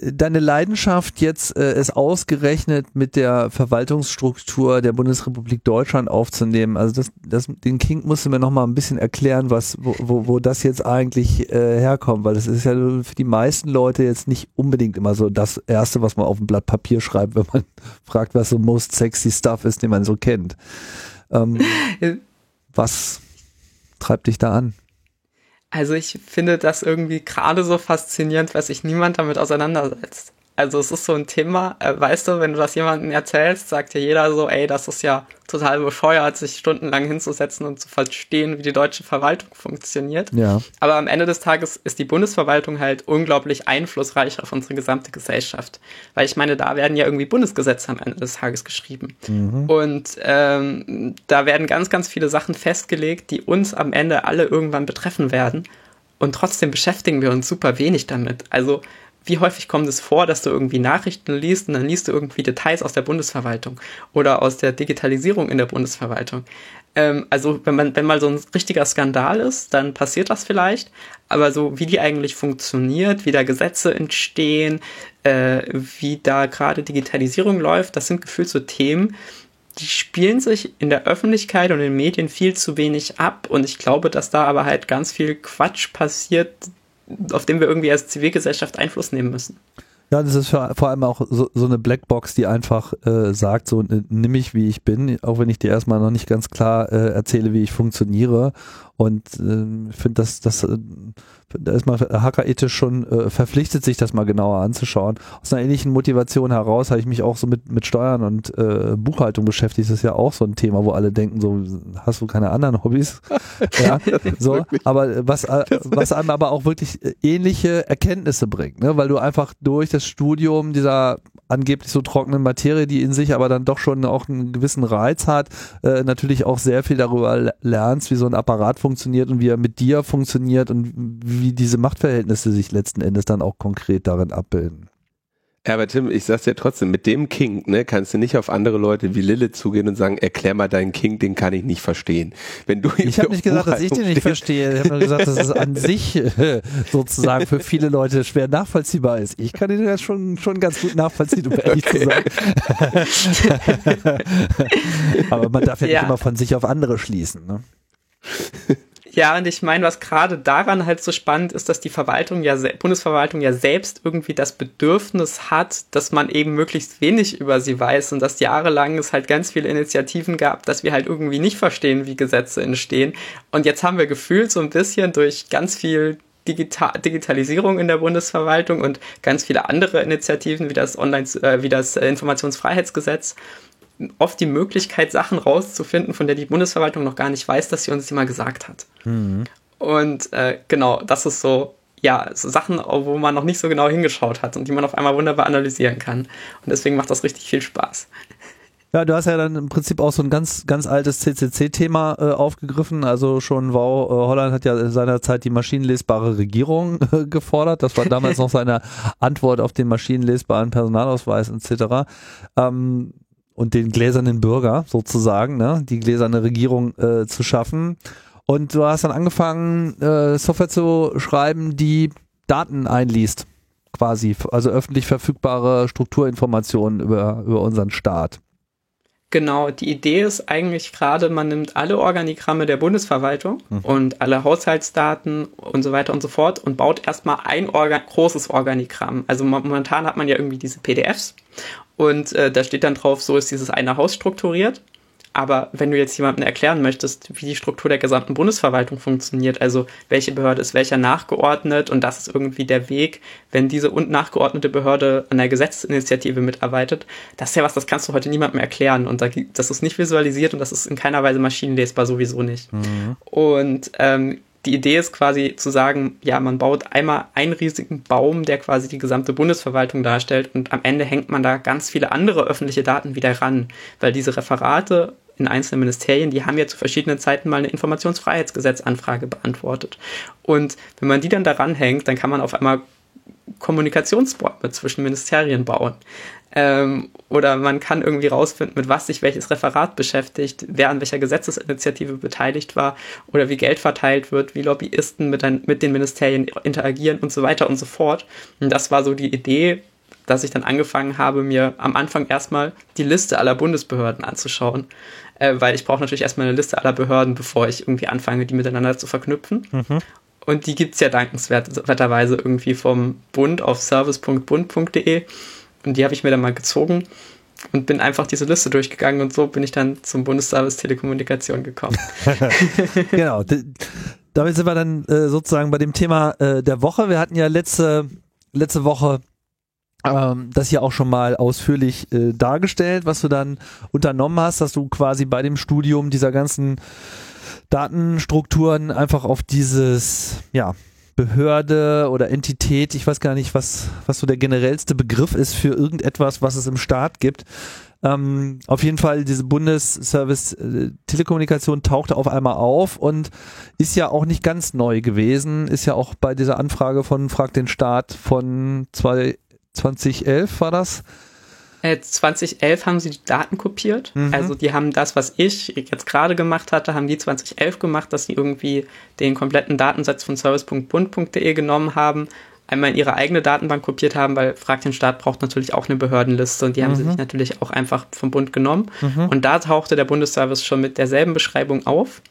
deine Leidenschaft jetzt äh, es ausgerechnet mit der Verwaltungsstruktur der Bundesrepublik Deutschland aufzunehmen, also das, das den King musst du mir noch mal ein bisschen erklären, was wo, wo, wo das jetzt eigentlich äh, herkommt, weil das ist ja für die meisten Leute jetzt nicht unbedingt immer so das erste, was man auf ein Blatt Papier schreibt, wenn man fragt, was so most sexy stuff ist, den man so kennt. Ähm, was treibt dich da an? Also ich finde das irgendwie gerade so faszinierend, weil sich niemand damit auseinandersetzt. Also es ist so ein Thema, äh, weißt du, wenn du das jemandem erzählst, sagt ja jeder so, ey, das ist ja total bescheuert, sich stundenlang hinzusetzen und zu verstehen, wie die deutsche Verwaltung funktioniert. Ja. Aber am Ende des Tages ist die Bundesverwaltung halt unglaublich einflussreich auf unsere gesamte Gesellschaft. Weil ich meine, da werden ja irgendwie Bundesgesetze am Ende des Tages geschrieben. Mhm. Und ähm, da werden ganz, ganz viele Sachen festgelegt, die uns am Ende alle irgendwann betreffen werden. Und trotzdem beschäftigen wir uns super wenig damit. Also wie häufig kommt es vor, dass du irgendwie Nachrichten liest und dann liest du irgendwie Details aus der Bundesverwaltung oder aus der Digitalisierung in der Bundesverwaltung. Ähm, also wenn man, wenn mal so ein richtiger Skandal ist, dann passiert das vielleicht, aber so wie die eigentlich funktioniert, wie da Gesetze entstehen, äh, wie da gerade Digitalisierung läuft, das sind gefühlt so Themen, die spielen sich in der Öffentlichkeit und in den Medien viel zu wenig ab und ich glaube, dass da aber halt ganz viel Quatsch passiert, auf den wir irgendwie als Zivilgesellschaft Einfluss nehmen müssen. Ja, das ist vor allem auch so, so eine Blackbox, die einfach äh, sagt, so nimm mich wie ich bin, auch wenn ich dir erstmal noch nicht ganz klar äh, erzähle, wie ich funktioniere. Und äh, ich finde, dass das äh, da ist man hackerethisch schon äh, verpflichtet, sich das mal genauer anzuschauen. Aus einer ähnlichen Motivation heraus habe ich mich auch so mit, mit Steuern und äh, Buchhaltung beschäftigt. Das ist ja auch so ein Thema, wo alle denken, so hast du keine anderen Hobbys. ja, so. Aber was, äh, was einem aber auch wirklich äh, ähnliche Erkenntnisse bringt, ne? weil du einfach durch das Studium dieser angeblich so trockenen Materie, die in sich aber dann doch schon auch einen gewissen Reiz hat, äh, natürlich auch sehr viel darüber lernst, wie so ein Apparat funktioniert und wie er mit dir funktioniert und wie diese Machtverhältnisse sich letzten Endes dann auch konkret darin abbilden. Ja, aber Tim, ich sag's dir trotzdem, mit dem King, ne, kannst du nicht auf andere Leute wie Lille zugehen und sagen, erklär mal deinen King, den kann ich nicht verstehen. Wenn du ich habe nicht gesagt, dass ich den nicht verstehe. Ich habe nur gesagt, dass es an sich äh, sozusagen für viele Leute schwer nachvollziehbar ist. Ich kann den ja schon, schon ganz gut nachvollziehen, um ehrlich zu sein. aber man darf ja, ja, nicht immer von sich auf andere schließen. Ne? Ja, und ich meine, was gerade daran halt so spannend ist, dass die Verwaltung ja, Bundesverwaltung ja selbst irgendwie das Bedürfnis hat, dass man eben möglichst wenig über sie weiß und dass jahrelang es halt ganz viele Initiativen gab, dass wir halt irgendwie nicht verstehen, wie Gesetze entstehen. Und jetzt haben wir gefühlt so ein bisschen durch ganz viel Digital Digitalisierung in der Bundesverwaltung und ganz viele andere Initiativen wie das Online, äh, wie das Informationsfreiheitsgesetz oft die Möglichkeit, Sachen rauszufinden, von der die Bundesverwaltung noch gar nicht weiß, dass sie uns die mal gesagt hat. Mhm. Und äh, genau, das ist so, ja, so Sachen, wo man noch nicht so genau hingeschaut hat und die man auf einmal wunderbar analysieren kann. Und deswegen macht das richtig viel Spaß. Ja, du hast ja dann im Prinzip auch so ein ganz, ganz altes CCC-Thema äh, aufgegriffen. Also schon Wow, äh, Holland hat ja seinerzeit die maschinenlesbare Regierung äh, gefordert. Das war damals noch seine Antwort auf den maschinenlesbaren Personalausweis etc. Ähm, und den gläsernen Bürger sozusagen, ne, die gläserne Regierung äh, zu schaffen. Und du hast dann angefangen, äh, Software zu schreiben, die Daten einliest. quasi, also öffentlich verfügbare Strukturinformationen über, über unseren Staat. Genau, die Idee ist eigentlich gerade, man nimmt alle Organigramme der Bundesverwaltung mhm. und alle Haushaltsdaten und so weiter und so fort und baut erstmal ein Organ großes Organigramm. Also momentan hat man ja irgendwie diese PDFs und äh, da steht dann drauf, so ist dieses eine Haus strukturiert. Aber wenn du jetzt jemandem erklären möchtest, wie die Struktur der gesamten Bundesverwaltung funktioniert, also welche Behörde ist welcher nachgeordnet und das ist irgendwie der Weg, wenn diese und nachgeordnete Behörde an der Gesetzesinitiative mitarbeitet, das ist ja was, das kannst du heute niemandem erklären und das ist nicht visualisiert und das ist in keiner Weise maschinenlesbar sowieso nicht. Mhm. Und ähm, die Idee ist quasi zu sagen, ja, man baut einmal einen riesigen Baum, der quasi die gesamte Bundesverwaltung darstellt und am Ende hängt man da ganz viele andere öffentliche Daten wieder ran, weil diese Referate in einzelnen Ministerien, die haben ja zu verschiedenen Zeiten mal eine Informationsfreiheitsgesetzanfrage beantwortet. Und wenn man die dann daran hängt, dann kann man auf einmal Kommunikationsbäume zwischen Ministerien bauen. Ähm, oder man kann irgendwie rausfinden, mit was sich welches Referat beschäftigt, wer an welcher Gesetzesinitiative beteiligt war oder wie Geld verteilt wird, wie Lobbyisten mit, ein, mit den Ministerien interagieren und so weiter und so fort. Und das war so die Idee, dass ich dann angefangen habe, mir am Anfang erstmal die Liste aller Bundesbehörden anzuschauen, äh, weil ich brauche natürlich erstmal eine Liste aller Behörden, bevor ich irgendwie anfange, die miteinander zu verknüpfen. Mhm. Und die gibt es ja dankenswerterweise irgendwie vom Bund auf service.bund.de. Und die habe ich mir dann mal gezogen und bin einfach diese Liste durchgegangen und so bin ich dann zum Bundesservice Telekommunikation gekommen. genau. Damit sind wir dann äh, sozusagen bei dem Thema äh, der Woche. Wir hatten ja letzte, letzte Woche ähm, das hier auch schon mal ausführlich äh, dargestellt, was du dann unternommen hast, dass du quasi bei dem Studium dieser ganzen Datenstrukturen einfach auf dieses, ja, Behörde oder Entität, ich weiß gar nicht, was, was so der generellste Begriff ist für irgendetwas, was es im Staat gibt. Ähm, auf jeden Fall, diese Bundesservice äh, Telekommunikation tauchte auf einmal auf und ist ja auch nicht ganz neu gewesen, ist ja auch bei dieser Anfrage von Frag den Staat von zwei, 2011 war das. 2011 äh, haben sie die Daten kopiert. Mhm. Also die haben das, was ich jetzt gerade gemacht hatte, haben die 2011 gemacht, dass sie irgendwie den kompletten Datensatz von service.bund.de genommen haben, einmal in ihre eigene Datenbank kopiert haben, weil Frag den Staat braucht natürlich auch eine Behördenliste und die mhm. haben sie mhm. sich natürlich auch einfach vom Bund genommen. Mhm. Und da tauchte der Bundesservice schon mit derselben Beschreibung auf.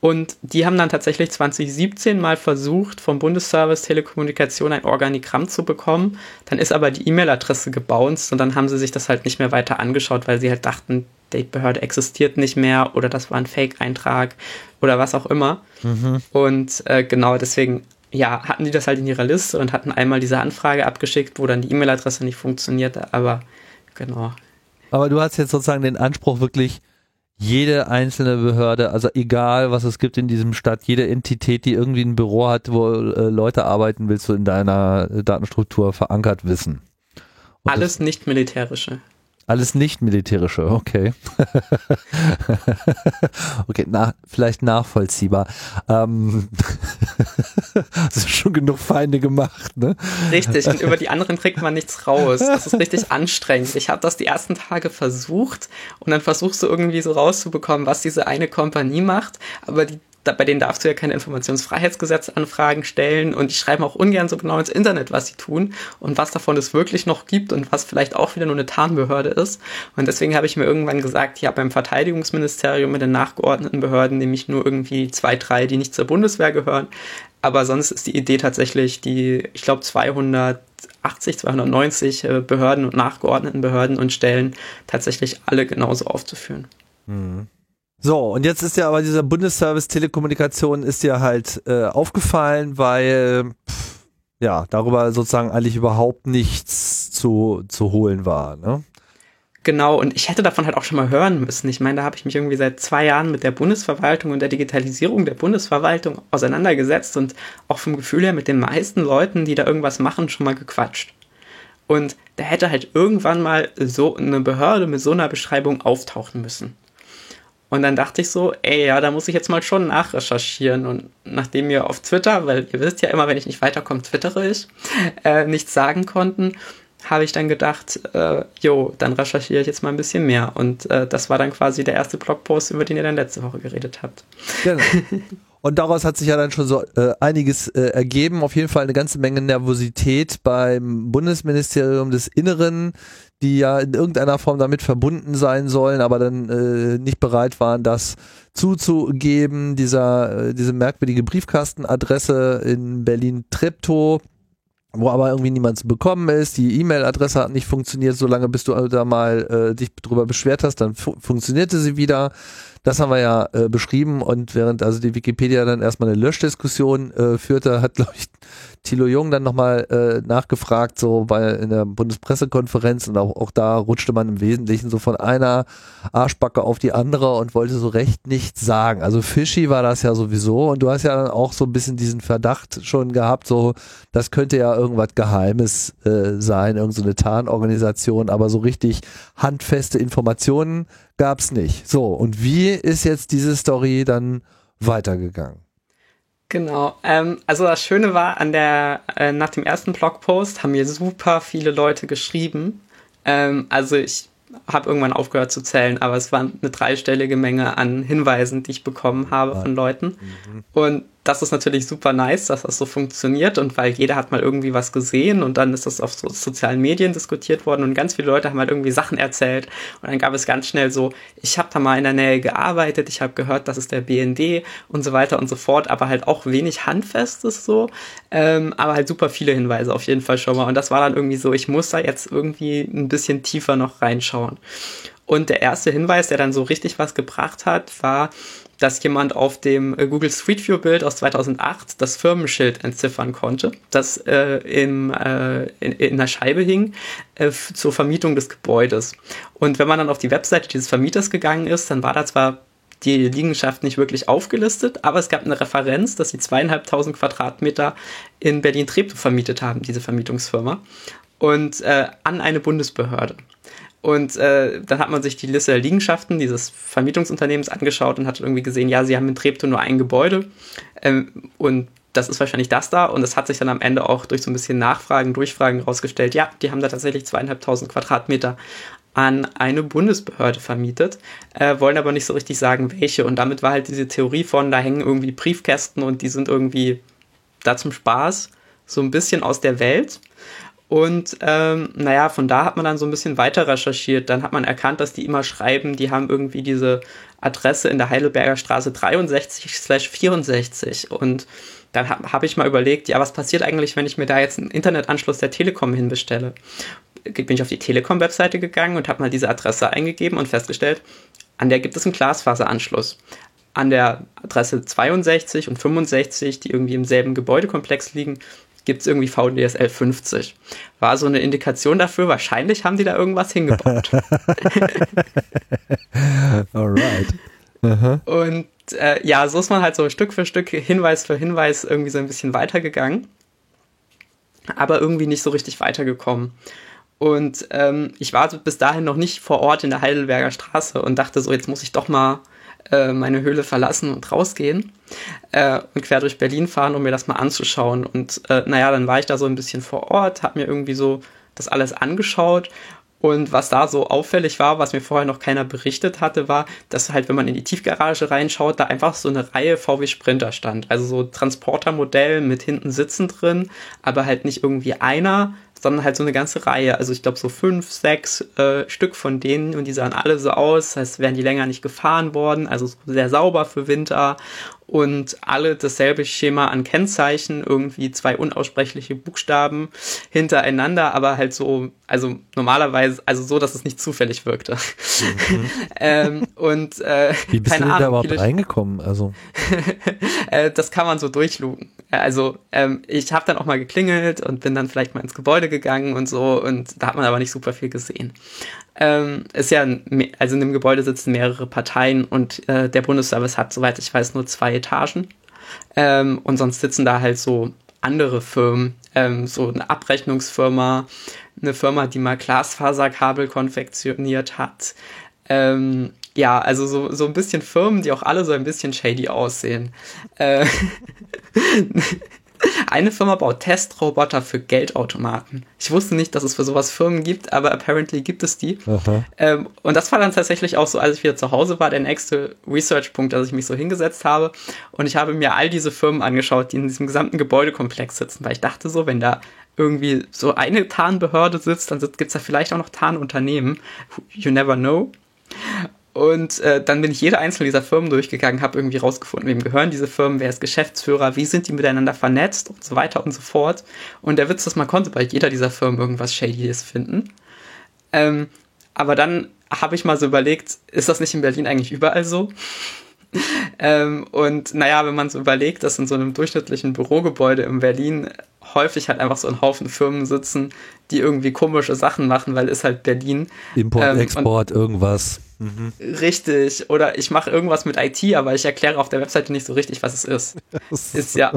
Und die haben dann tatsächlich 2017 mal versucht, vom Bundesservice Telekommunikation ein Organigramm zu bekommen. Dann ist aber die E-Mail-Adresse gebounced und dann haben sie sich das halt nicht mehr weiter angeschaut, weil sie halt dachten, die Behörde existiert nicht mehr oder das war ein Fake-Eintrag oder was auch immer. Mhm. Und äh, genau deswegen, ja, hatten die das halt in ihrer Liste und hatten einmal diese Anfrage abgeschickt, wo dann die E-Mail-Adresse nicht funktionierte, aber genau. Aber du hast jetzt sozusagen den Anspruch wirklich, jede einzelne Behörde, also egal was es gibt in diesem Stadt, jede Entität, die irgendwie ein Büro hat, wo äh, Leute arbeiten, willst du in deiner Datenstruktur verankert wissen. Und Alles nicht militärische. Alles nicht militärische, okay. okay, na, vielleicht nachvollziehbar. Ähm, hast schon genug Feinde gemacht, ne? Richtig, und über die anderen kriegt man nichts raus. Das ist richtig anstrengend. Ich habe das die ersten Tage versucht und dann versuchst du irgendwie so rauszubekommen, was diese eine Kompanie macht, aber die bei denen darfst du ja keine Informationsfreiheitsgesetzanfragen stellen und die schreiben auch ungern so genau ins Internet, was sie tun und was davon es wirklich noch gibt und was vielleicht auch wieder nur eine Tarnbehörde ist. Und deswegen habe ich mir irgendwann gesagt, ja, beim Verteidigungsministerium mit den nachgeordneten Behörden nehme ich nur irgendwie zwei, drei, die nicht zur Bundeswehr gehören. Aber sonst ist die Idee tatsächlich, die, ich glaube, 280, 290 äh, Behörden und nachgeordneten Behörden und Stellen tatsächlich alle genauso aufzuführen. Mhm. So, und jetzt ist ja aber dieser Bundesservice Telekommunikation ist ja halt äh, aufgefallen, weil pff, ja, darüber sozusagen eigentlich überhaupt nichts zu, zu holen war, ne? Genau, und ich hätte davon halt auch schon mal hören müssen. Ich meine, da habe ich mich irgendwie seit zwei Jahren mit der Bundesverwaltung und der Digitalisierung der Bundesverwaltung auseinandergesetzt und auch vom Gefühl her mit den meisten Leuten, die da irgendwas machen, schon mal gequatscht. Und da hätte halt irgendwann mal so eine Behörde mit so einer Beschreibung auftauchen müssen. Und dann dachte ich so, ey, ja, da muss ich jetzt mal schon nachrecherchieren. Und nachdem wir auf Twitter, weil ihr wisst ja immer, wenn ich nicht weiterkomme, twittere ich, äh, nichts sagen konnten, habe ich dann gedacht, äh, jo, dann recherchiere ich jetzt mal ein bisschen mehr. Und äh, das war dann quasi der erste Blogpost, über den ihr dann letzte Woche geredet habt. Genau. Und daraus hat sich ja dann schon so äh, einiges äh, ergeben. Auf jeden Fall eine ganze Menge Nervosität beim Bundesministerium des Inneren, die ja in irgendeiner Form damit verbunden sein sollen, aber dann äh, nicht bereit waren, das zuzugeben. Dieser, äh, diese merkwürdige Briefkastenadresse in Berlin-Treptow, wo aber irgendwie niemand zu bekommen ist. Die E-Mail-Adresse hat nicht funktioniert, solange bis du da mal äh, dich drüber beschwert hast, dann fu funktionierte sie wieder. Das haben wir ja äh, beschrieben und während also die Wikipedia dann erstmal eine Löschdiskussion äh, führte, hat glaube ich Thilo Jung dann nochmal äh, nachgefragt, so bei in der Bundespressekonferenz und auch, auch da rutschte man im Wesentlichen so von einer Arschbacke auf die andere und wollte so recht nichts sagen. Also fishy war das ja sowieso und du hast ja dann auch so ein bisschen diesen Verdacht schon gehabt, so das könnte ja irgendwas Geheimes äh, sein, irgendeine so Tarnorganisation, aber so richtig handfeste Informationen gab's nicht. So, und wie ist jetzt diese Story dann weitergegangen? Genau. Ähm, also das Schöne war, an der, äh, nach dem ersten Blogpost haben mir super viele Leute geschrieben. Ähm, also ich habe irgendwann aufgehört zu zählen, aber es war eine dreistellige Menge an Hinweisen, die ich bekommen habe von Leuten. Mhm. Und das ist natürlich super nice, dass das so funktioniert und weil jeder hat mal irgendwie was gesehen und dann ist das auf so sozialen Medien diskutiert worden und ganz viele Leute haben halt irgendwie Sachen erzählt und dann gab es ganz schnell so, ich habe da mal in der Nähe gearbeitet, ich habe gehört, das ist der BND und so weiter und so fort, aber halt auch wenig handfestes so, ähm, aber halt super viele Hinweise auf jeden Fall schon mal und das war dann irgendwie so, ich muss da jetzt irgendwie ein bisschen tiefer noch reinschauen. Und der erste Hinweis, der dann so richtig was gebracht hat, war, dass jemand auf dem äh, Google Street View Bild aus 2008 das Firmenschild entziffern konnte, das äh, im, äh, in, in der Scheibe hing äh, zur Vermietung des Gebäudes. Und wenn man dann auf die Webseite dieses Vermieters gegangen ist, dann war da zwar die Liegenschaft nicht wirklich aufgelistet, aber es gab eine Referenz, dass sie zweieinhalbtausend Quadratmeter in Berlin-Treptow vermietet haben, diese Vermietungsfirma, und äh, an eine Bundesbehörde. Und äh, dann hat man sich die Liste der Liegenschaften dieses Vermietungsunternehmens angeschaut und hat irgendwie gesehen, ja, sie haben in Treptow nur ein Gebäude ähm, und das ist wahrscheinlich das da. Und es hat sich dann am Ende auch durch so ein bisschen Nachfragen, Durchfragen herausgestellt, ja, die haben da tatsächlich zweieinhalbtausend Quadratmeter an eine Bundesbehörde vermietet, äh, wollen aber nicht so richtig sagen, welche. Und damit war halt diese Theorie von, da hängen irgendwie Briefkästen und die sind irgendwie da zum Spaß so ein bisschen aus der Welt. Und ähm, naja, von da hat man dann so ein bisschen weiter recherchiert. Dann hat man erkannt, dass die immer schreiben, die haben irgendwie diese Adresse in der Heidelberger Straße 63/64. Und dann habe hab ich mal überlegt, ja, was passiert eigentlich, wenn ich mir da jetzt einen Internetanschluss der Telekom hinbestelle? Bin ich auf die Telekom-Webseite gegangen und habe mal diese Adresse eingegeben und festgestellt, an der gibt es einen Glasfaseranschluss. An der Adresse 62 und 65, die irgendwie im selben Gebäudekomplex liegen, gibt es irgendwie VDSL 50. War so eine Indikation dafür, wahrscheinlich haben die da irgendwas hingebaut. Alright. Uh Und äh, ja, so ist man halt so Stück für Stück, Hinweis für Hinweis irgendwie so ein bisschen weitergegangen. Aber irgendwie nicht so richtig weitergekommen. Und ähm, ich war bis dahin noch nicht vor Ort in der Heidelberger Straße und dachte so, jetzt muss ich doch mal äh, meine Höhle verlassen und rausgehen äh, und quer durch Berlin fahren, um mir das mal anzuschauen. Und äh, naja, dann war ich da so ein bisschen vor Ort, habe mir irgendwie so das alles angeschaut und was da so auffällig war, was mir vorher noch keiner berichtet hatte, war, dass halt, wenn man in die Tiefgarage reinschaut, da einfach so eine Reihe VW Sprinter stand. Also so Transportermodell mit hinten Sitzen drin, aber halt nicht irgendwie einer, sondern halt so eine ganze Reihe. Also ich glaube so fünf, sechs äh, Stück von denen und die sahen alle so aus, als wären die länger nicht gefahren worden, also sehr sauber für Winter und alle dasselbe Schema an Kennzeichen, irgendwie zwei unaussprechliche Buchstaben hintereinander, aber halt so, also normalerweise, also so, dass es nicht zufällig wirkte. Mhm. ähm, und äh, wie bist du da überhaupt reingekommen? Also äh, das kann man so durchlugen. Also ähm, ich habe dann auch mal geklingelt und bin dann vielleicht mal ins Gebäude gegangen und so und da hat man aber nicht super viel gesehen. Ähm, ist ja, also in dem Gebäude sitzen mehrere Parteien und äh, der Bundesservice hat, soweit ich weiß, nur zwei Etagen. Ähm, und sonst sitzen da halt so andere Firmen, ähm, so eine Abrechnungsfirma, eine Firma, die mal Glasfaserkabel konfektioniert hat. Ähm, ja, also so, so ein bisschen Firmen, die auch alle so ein bisschen shady aussehen. Äh, Eine Firma baut Testroboter für Geldautomaten. Ich wusste nicht, dass es für sowas Firmen gibt, aber apparently gibt es die. Ähm, und das war dann tatsächlich auch so, als ich wieder zu Hause war, der nächste Research-Punkt, dass ich mich so hingesetzt habe. Und ich habe mir all diese Firmen angeschaut, die in diesem gesamten Gebäudekomplex sitzen, weil ich dachte so, wenn da irgendwie so eine Tarnbehörde sitzt, dann gibt es da vielleicht auch noch Tarnunternehmen. You never know. Und äh, dann bin ich jede einzelne dieser Firmen durchgegangen, habe irgendwie rausgefunden, wem gehören diese Firmen, wer ist Geschäftsführer, wie sind die miteinander vernetzt und so weiter und so fort. Und der Witz ist, man konnte bei jeder dieser Firmen irgendwas Shadyes finden. Ähm, aber dann habe ich mal so überlegt, ist das nicht in Berlin eigentlich überall so? ähm, und naja, wenn man so überlegt, dass in so einem durchschnittlichen Bürogebäude in Berlin häufig halt einfach so ein Haufen Firmen sitzen, die irgendwie komische Sachen machen, weil es halt Berlin. Import, ähm, Export, irgendwas. Mhm. Richtig. Oder ich mache irgendwas mit IT, aber ich erkläre auf der Webseite nicht so richtig, was es ist. Das ist ja.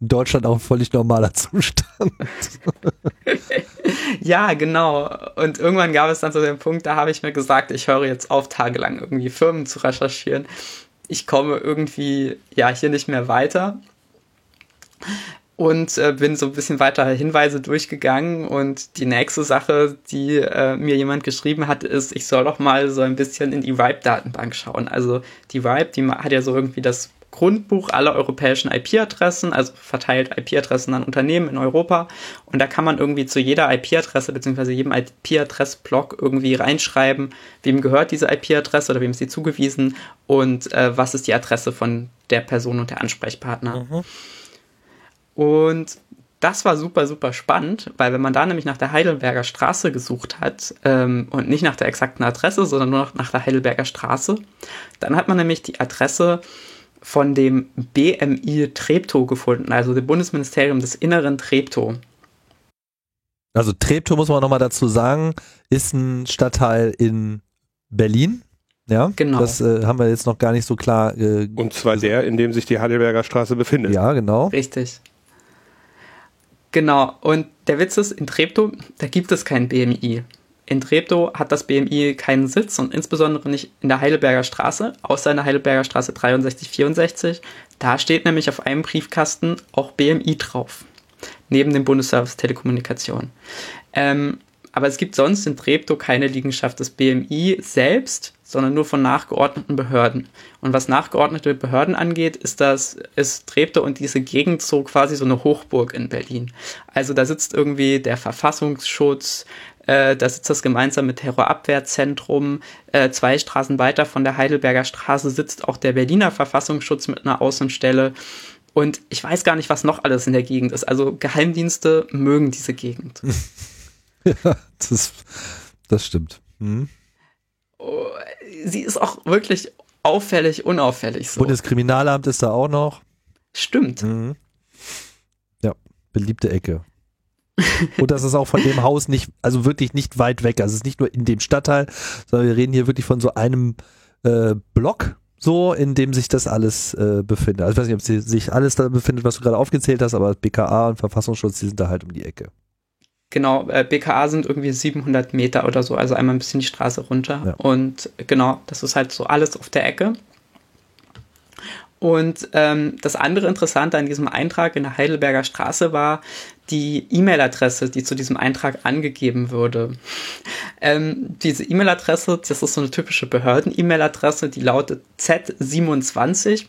In Deutschland auch ein völlig normaler Zustand. ja, genau. Und irgendwann gab es dann so den Punkt, da habe ich mir gesagt, ich höre jetzt auf, tagelang irgendwie Firmen zu recherchieren. Ich komme irgendwie, ja, hier nicht mehr weiter und äh, bin so ein bisschen weiter Hinweise durchgegangen und die nächste Sache, die äh, mir jemand geschrieben hat, ist, ich soll doch mal so ein bisschen in die RIPE-Datenbank schauen. Also die RIPE, die hat ja so irgendwie das Grundbuch aller europäischen IP-Adressen, also verteilt IP-Adressen an Unternehmen in Europa. Und da kann man irgendwie zu jeder IP-Adresse bzw. jedem IP-Adress-Block irgendwie reinschreiben, wem gehört diese IP-Adresse oder wem ist sie zugewiesen und äh, was ist die Adresse von der Person und der Ansprechpartner. Mhm. Und das war super, super spannend, weil wenn man da nämlich nach der Heidelberger Straße gesucht hat ähm, und nicht nach der exakten Adresse, sondern nur nach der Heidelberger Straße, dann hat man nämlich die Adresse von dem BMI Treptow gefunden, also dem Bundesministerium des Inneren Treptow. Also Treptow muss man nochmal dazu sagen, ist ein Stadtteil in Berlin. Ja, genau. Das äh, haben wir jetzt noch gar nicht so klar. Äh, und zwar der, in dem sich die Heidelberger Straße befindet. Ja, genau. Richtig. Genau, und der Witz ist, in Treptow, da gibt es kein BMI. In Treptow hat das BMI keinen Sitz und insbesondere nicht in der Heidelberger Straße, außer in der Heidelberger Straße 6364. Da steht nämlich auf einem Briefkasten auch BMI drauf, neben dem Bundesservice Telekommunikation. Ähm, aber es gibt sonst in Treptow keine Liegenschaft des BMI selbst, sondern nur von nachgeordneten Behörden. Und was nachgeordnete Behörden angeht, ist das, ist Treptow und diese Gegend so quasi so eine Hochburg in Berlin. Also da sitzt irgendwie der Verfassungsschutz, äh, da sitzt das gemeinsam mit Terrorabwehrzentrum. Äh, zwei Straßen weiter von der Heidelberger Straße sitzt auch der Berliner Verfassungsschutz mit einer Außenstelle. Und ich weiß gar nicht, was noch alles in der Gegend ist. Also Geheimdienste mögen diese Gegend. Ja, das, das stimmt. Hm. Oh, sie ist auch wirklich auffällig, unauffällig so. Bundeskriminalamt ist da auch noch. Stimmt. Mhm. Ja, beliebte Ecke. Und das ist auch von dem Haus nicht, also wirklich nicht weit weg. Also es ist nicht nur in dem Stadtteil, sondern wir reden hier wirklich von so einem äh, Block, so, in dem sich das alles äh, befindet. Also ich weiß nicht, ob sich alles da befindet, was du gerade aufgezählt hast, aber BKA und Verfassungsschutz, die sind da halt um die Ecke. Genau, äh, BKA sind irgendwie 700 Meter oder so, also einmal ein bisschen die Straße runter. Ja. Und genau, das ist halt so alles auf der Ecke. Und ähm, das andere Interessante an diesem Eintrag in der Heidelberger Straße war die E-Mail-Adresse, die zu diesem Eintrag angegeben wurde. Ähm, diese E-Mail-Adresse, das ist so eine typische Behörden-E-Mail-Adresse, die lautet z27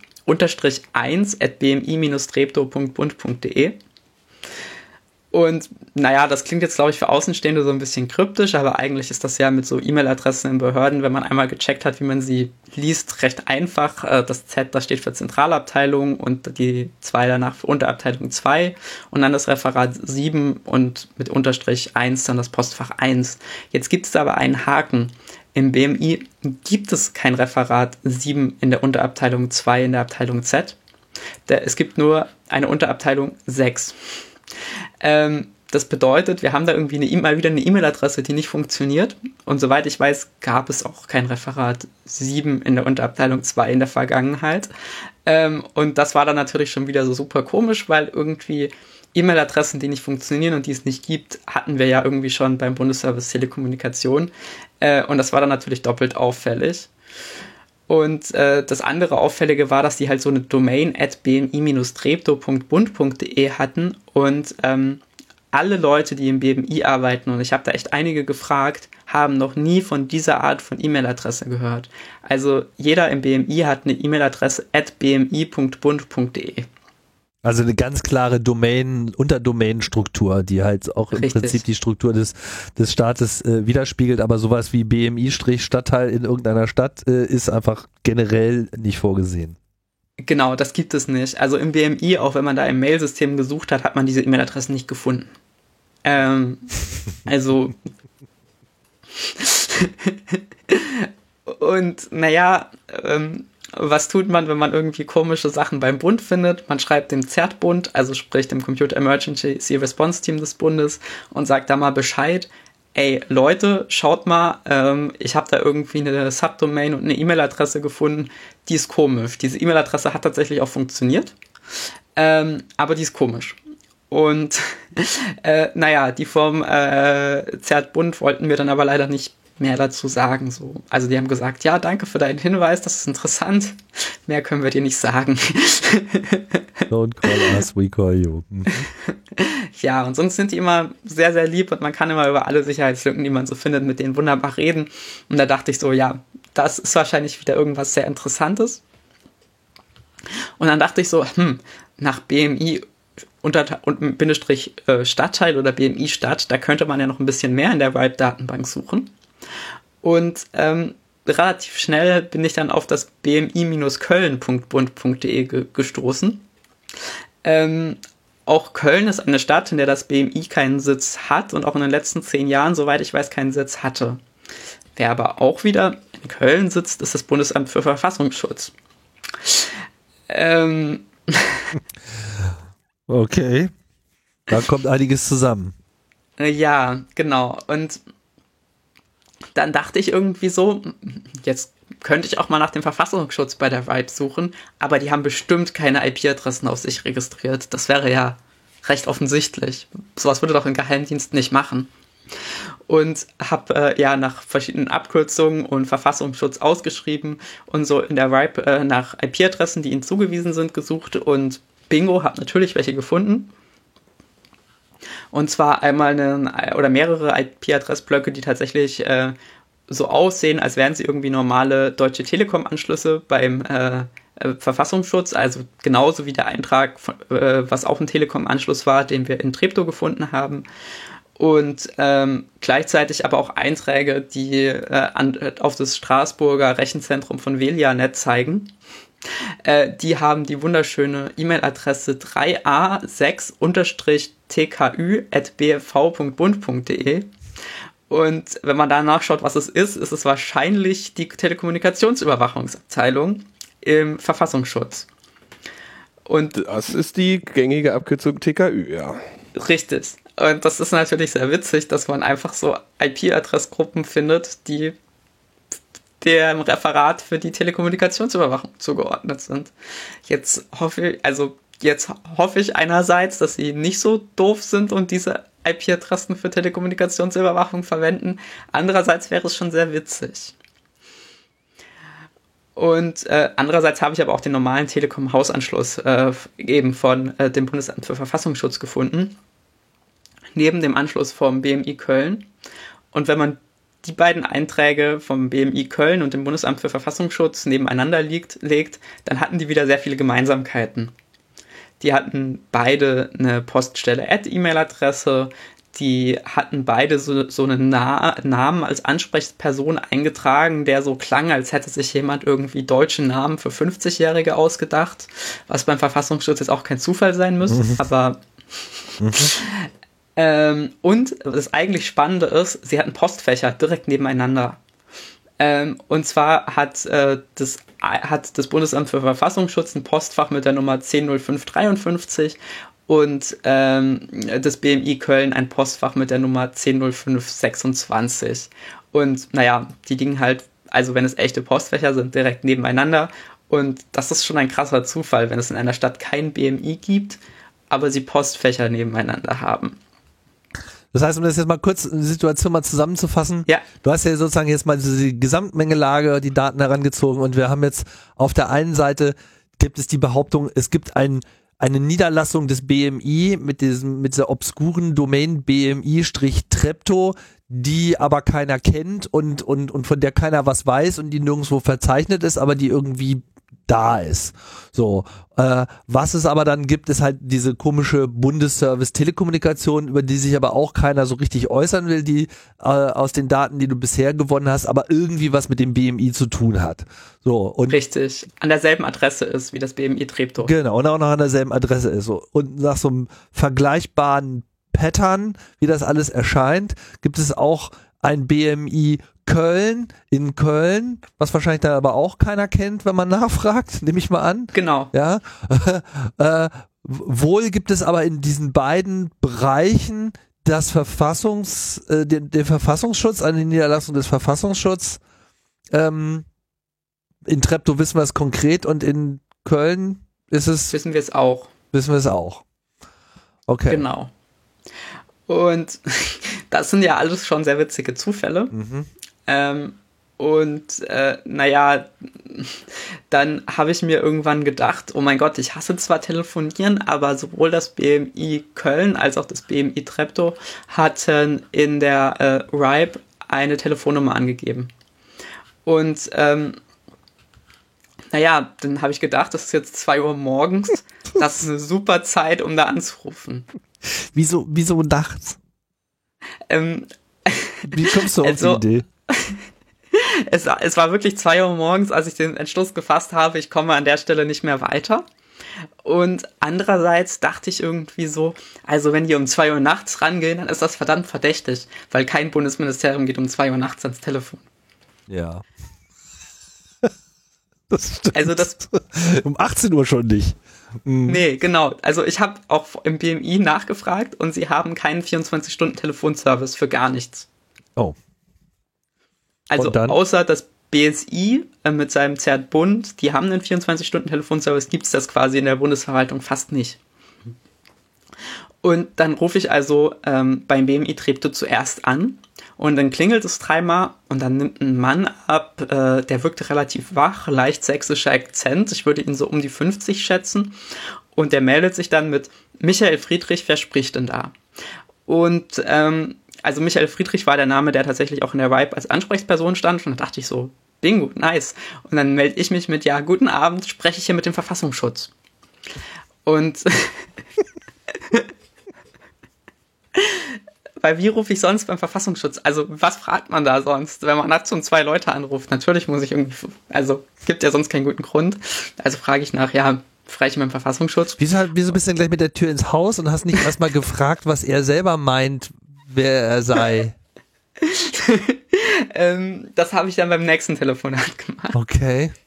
1 at bmi-treptow.bund.de. Und naja, das klingt jetzt, glaube ich, für Außenstehende so ein bisschen kryptisch, aber eigentlich ist das ja mit so E-Mail-Adressen in Behörden, wenn man einmal gecheckt hat, wie man sie liest, recht einfach. Äh, das Z, das steht für Zentralabteilung und die 2 danach für Unterabteilung 2 und dann das Referat 7 und mit Unterstrich 1 dann das Postfach 1. Jetzt gibt es aber einen Haken. Im BMI gibt es kein Referat 7 in der Unterabteilung 2 in der Abteilung Z. Es gibt nur eine Unterabteilung 6. Ähm, das bedeutet, wir haben da irgendwie eine, e mal wieder eine E-Mail-Adresse, die nicht funktioniert. Und soweit ich weiß, gab es auch kein Referat 7 in der Unterabteilung 2 in der Vergangenheit. Ähm, und das war dann natürlich schon wieder so super komisch, weil irgendwie E-Mail-Adressen, die nicht funktionieren und die es nicht gibt, hatten wir ja irgendwie schon beim Bundesservice Telekommunikation. Äh, und das war dann natürlich doppelt auffällig. Und äh, das andere Auffällige war, dass die halt so eine Domain at bmi-treptow.bund.de hatten und ähm, alle Leute, die im BMI arbeiten, und ich habe da echt einige gefragt, haben noch nie von dieser Art von E-Mail-Adresse gehört. Also jeder im BMI hat eine E-Mail-Adresse at bmi.bund.de. Also eine ganz klare Domain, Unterdomain-Struktur, die halt auch im Richtig. Prinzip die Struktur des, des Staates äh, widerspiegelt, aber sowas wie BMI-Stadtteil in irgendeiner Stadt äh, ist einfach generell nicht vorgesehen. Genau, das gibt es nicht. Also im BMI, auch wenn man da im Mailsystem gesucht hat, hat man diese E-Mail-Adressen nicht gefunden. Ähm, also. Und naja, ähm, was tut man, wenn man irgendwie komische Sachen beim Bund findet? Man schreibt dem ZERT-Bund, also sprich dem Computer Emergency Response Team des Bundes, und sagt da mal Bescheid. Ey, Leute, schaut mal, ähm, ich habe da irgendwie eine Subdomain und eine E-Mail-Adresse gefunden, die ist komisch. Diese E-Mail-Adresse hat tatsächlich auch funktioniert, ähm, aber die ist komisch. Und äh, naja, die vom äh, ZERT-Bund wollten mir dann aber leider nicht mehr dazu sagen. So. Also die haben gesagt, ja, danke für deinen Hinweis, das ist interessant. Mehr können wir dir nicht sagen. Don't call us, we call you. Mhm. ja, und sonst sind die immer sehr, sehr lieb und man kann immer über alle Sicherheitslücken, die man so findet, mit denen wunderbar reden. Und da dachte ich so, ja, das ist wahrscheinlich wieder irgendwas sehr Interessantes. Und dann dachte ich so, hm, nach BMI unter und Bindestrich äh, Stadtteil oder BMI Stadt, da könnte man ja noch ein bisschen mehr in der Ripe-Datenbank suchen. Und ähm, relativ schnell bin ich dann auf das bmi-köln.bund.de ge gestoßen. Ähm, auch Köln ist eine Stadt, in der das BMI keinen Sitz hat und auch in den letzten zehn Jahren, soweit ich weiß, keinen Sitz hatte. Wer aber auch wieder in Köln sitzt, ist das Bundesamt für Verfassungsschutz. Ähm, Okay. Da kommt einiges zusammen. Ja, genau. Und dann dachte ich irgendwie so, jetzt könnte ich auch mal nach dem Verfassungsschutz bei der Vibe suchen, aber die haben bestimmt keine IP-Adressen auf sich registriert. Das wäre ja recht offensichtlich. Sowas würde doch ein Geheimdienst nicht machen. Und habe äh, ja nach verschiedenen Abkürzungen und Verfassungsschutz ausgeschrieben und so in der Vibe äh, nach IP-Adressen, die ihnen zugewiesen sind, gesucht und Bingo, habe natürlich welche gefunden. Und zwar einmal einen, oder mehrere IP-Adressblöcke, die tatsächlich äh, so aussehen, als wären sie irgendwie normale Deutsche Telekom-Anschlüsse beim äh, äh, Verfassungsschutz, also genauso wie der Eintrag, von, äh, was auch ein Telekom-Anschluss war, den wir in Treptow gefunden haben. Und ähm, gleichzeitig aber auch Einträge, die äh, an, auf das Straßburger Rechenzentrum von Velianet zeigen. Äh, die haben die wunderschöne E-Mail-Adresse 3a6-tku.bfv.bund.de. Und wenn man da nachschaut, was es ist, ist es wahrscheinlich die Telekommunikationsüberwachungsabteilung im Verfassungsschutz. Und das ist die gängige Abkürzung TKÜ, ja. Richtig. Und das ist natürlich sehr witzig, dass man einfach so IP-Adressgruppen findet, die dem Referat für die Telekommunikationsüberwachung zugeordnet sind. Jetzt hoffe ich, also jetzt hoffe ich einerseits, dass sie nicht so doof sind und diese IP-Adressen für Telekommunikationsüberwachung verwenden. Andererseits wäre es schon sehr witzig. Und äh, andererseits habe ich aber auch den normalen Telekom-Hausanschluss äh, eben von äh, dem Bundesamt für Verfassungsschutz gefunden. Neben dem Anschluss vom BMI Köln. Und wenn man die beiden Einträge vom BMI Köln und dem Bundesamt für Verfassungsschutz nebeneinander liegt, legt, dann hatten die wieder sehr viele Gemeinsamkeiten. Die hatten beide eine Poststelle-E-Mail-Adresse, die hatten beide so, so einen Na Namen als Ansprechperson eingetragen, der so klang, als hätte sich jemand irgendwie deutschen Namen für 50-Jährige ausgedacht, was beim Verfassungsschutz jetzt auch kein Zufall sein müsste, mhm. aber mhm. Ähm, und das eigentlich Spannende ist, sie hatten Postfächer direkt nebeneinander. Ähm, und zwar hat, äh, das, hat das Bundesamt für Verfassungsschutz ein Postfach mit der Nummer 100553 und ähm, das BMI Köln ein Postfach mit der Nummer 100526. Und naja, die liegen halt, also wenn es echte Postfächer sind, direkt nebeneinander. Und das ist schon ein krasser Zufall, wenn es in einer Stadt kein BMI gibt, aber sie Postfächer nebeneinander haben. Das heißt, um das jetzt mal kurz die Situation mal zusammenzufassen. Ja. Du hast ja sozusagen jetzt mal die Gesamtmengelage, die Daten herangezogen und wir haben jetzt auf der einen Seite gibt es die Behauptung, es gibt ein eine Niederlassung des BMI mit diesem, mit dieser obskuren Domain BMI-Trepto, die aber keiner kennt und, und, und von der keiner was weiß und die nirgendwo verzeichnet ist, aber die irgendwie da ist. So, äh, was es aber dann gibt, ist halt diese komische Bundesservice Telekommunikation, über die sich aber auch keiner so richtig äußern will, die äh, aus den Daten, die du bisher gewonnen hast, aber irgendwie was mit dem BMI zu tun hat. So und Richtig, an derselben Adresse ist wie das BMI Treptow. Genau, und auch noch an derselben Adresse ist. So. Und nach so einem vergleichbaren Pattern, wie das alles erscheint, gibt es auch ein BMI Köln in Köln, was wahrscheinlich dann aber auch keiner kennt, wenn man nachfragt, nehme ich mal an. Genau. Ja. äh, wohl gibt es aber in diesen beiden Bereichen das Verfassungs, äh, den, den Verfassungsschutz, eine Niederlassung des Verfassungsschutzes. Ähm, in Treptow wissen wir es konkret und in Köln ist es. Wissen wir es auch. Wissen wir es auch. Okay. Genau. Und das sind ja alles schon sehr witzige Zufälle. Mhm. Ähm, und äh, naja, dann habe ich mir irgendwann gedacht, oh mein Gott, ich hasse zwar telefonieren, aber sowohl das BMI Köln als auch das BMI Treptow hatten in der äh, RIPE eine Telefonnummer angegeben. Und ähm, naja, dann habe ich gedacht, das ist jetzt 2 Uhr morgens. Das ist eine super Zeit, um da anzurufen. Wieso, wieso nachts? Ähm, Wie kommst du auf Also- die Idee? es, es war wirklich zwei Uhr morgens, als ich den Entschluss gefasst habe, ich komme an der Stelle nicht mehr weiter. Und andererseits dachte ich irgendwie so, also wenn die um zwei Uhr nachts rangehen, dann ist das verdammt verdächtig, weil kein Bundesministerium geht um zwei Uhr nachts ans Telefon. Ja. Das stimmt. Also das- um 18 Uhr schon nicht. Mhm. Nee, genau. Also ich habe auch im BMI nachgefragt und sie haben keinen 24-Stunden-Telefonservice für gar nichts. Oh. Also außer das BSI äh, mit seinem ZERT Bund, die haben einen 24-Stunden-Telefonservice, gibt es das quasi in der Bundesverwaltung fast nicht. Und dann rufe ich also ähm, beim BMI Treptow zuerst an und dann klingelt es dreimal und dann nimmt ein Mann ab, äh, der wirkte relativ wach, leicht sächsischer Akzent, ich würde ihn so um die 50 schätzen und der meldet sich dann mit Michael Friedrich, wer spricht denn da? Und ähm, also Michael Friedrich war der Name, der tatsächlich auch in der Vibe als Ansprechperson stand. Und da dachte ich so, bingo, nice. Und dann melde ich mich mit, ja, guten Abend, spreche ich hier mit dem Verfassungsschutz. Und weil wie rufe ich sonst beim Verfassungsschutz? Also was fragt man da sonst, wenn man nachts um zwei Leute anruft? Natürlich muss ich irgendwie, also gibt ja sonst keinen guten Grund. Also frage ich nach, ja, spreche ich dem Verfassungsschutz? Wieso, wieso bist du denn gleich mit der Tür ins Haus und hast nicht erstmal gefragt, was er selber meint, wer er sei? Ähm, das habe ich dann beim nächsten Telefonat gemacht. Okay.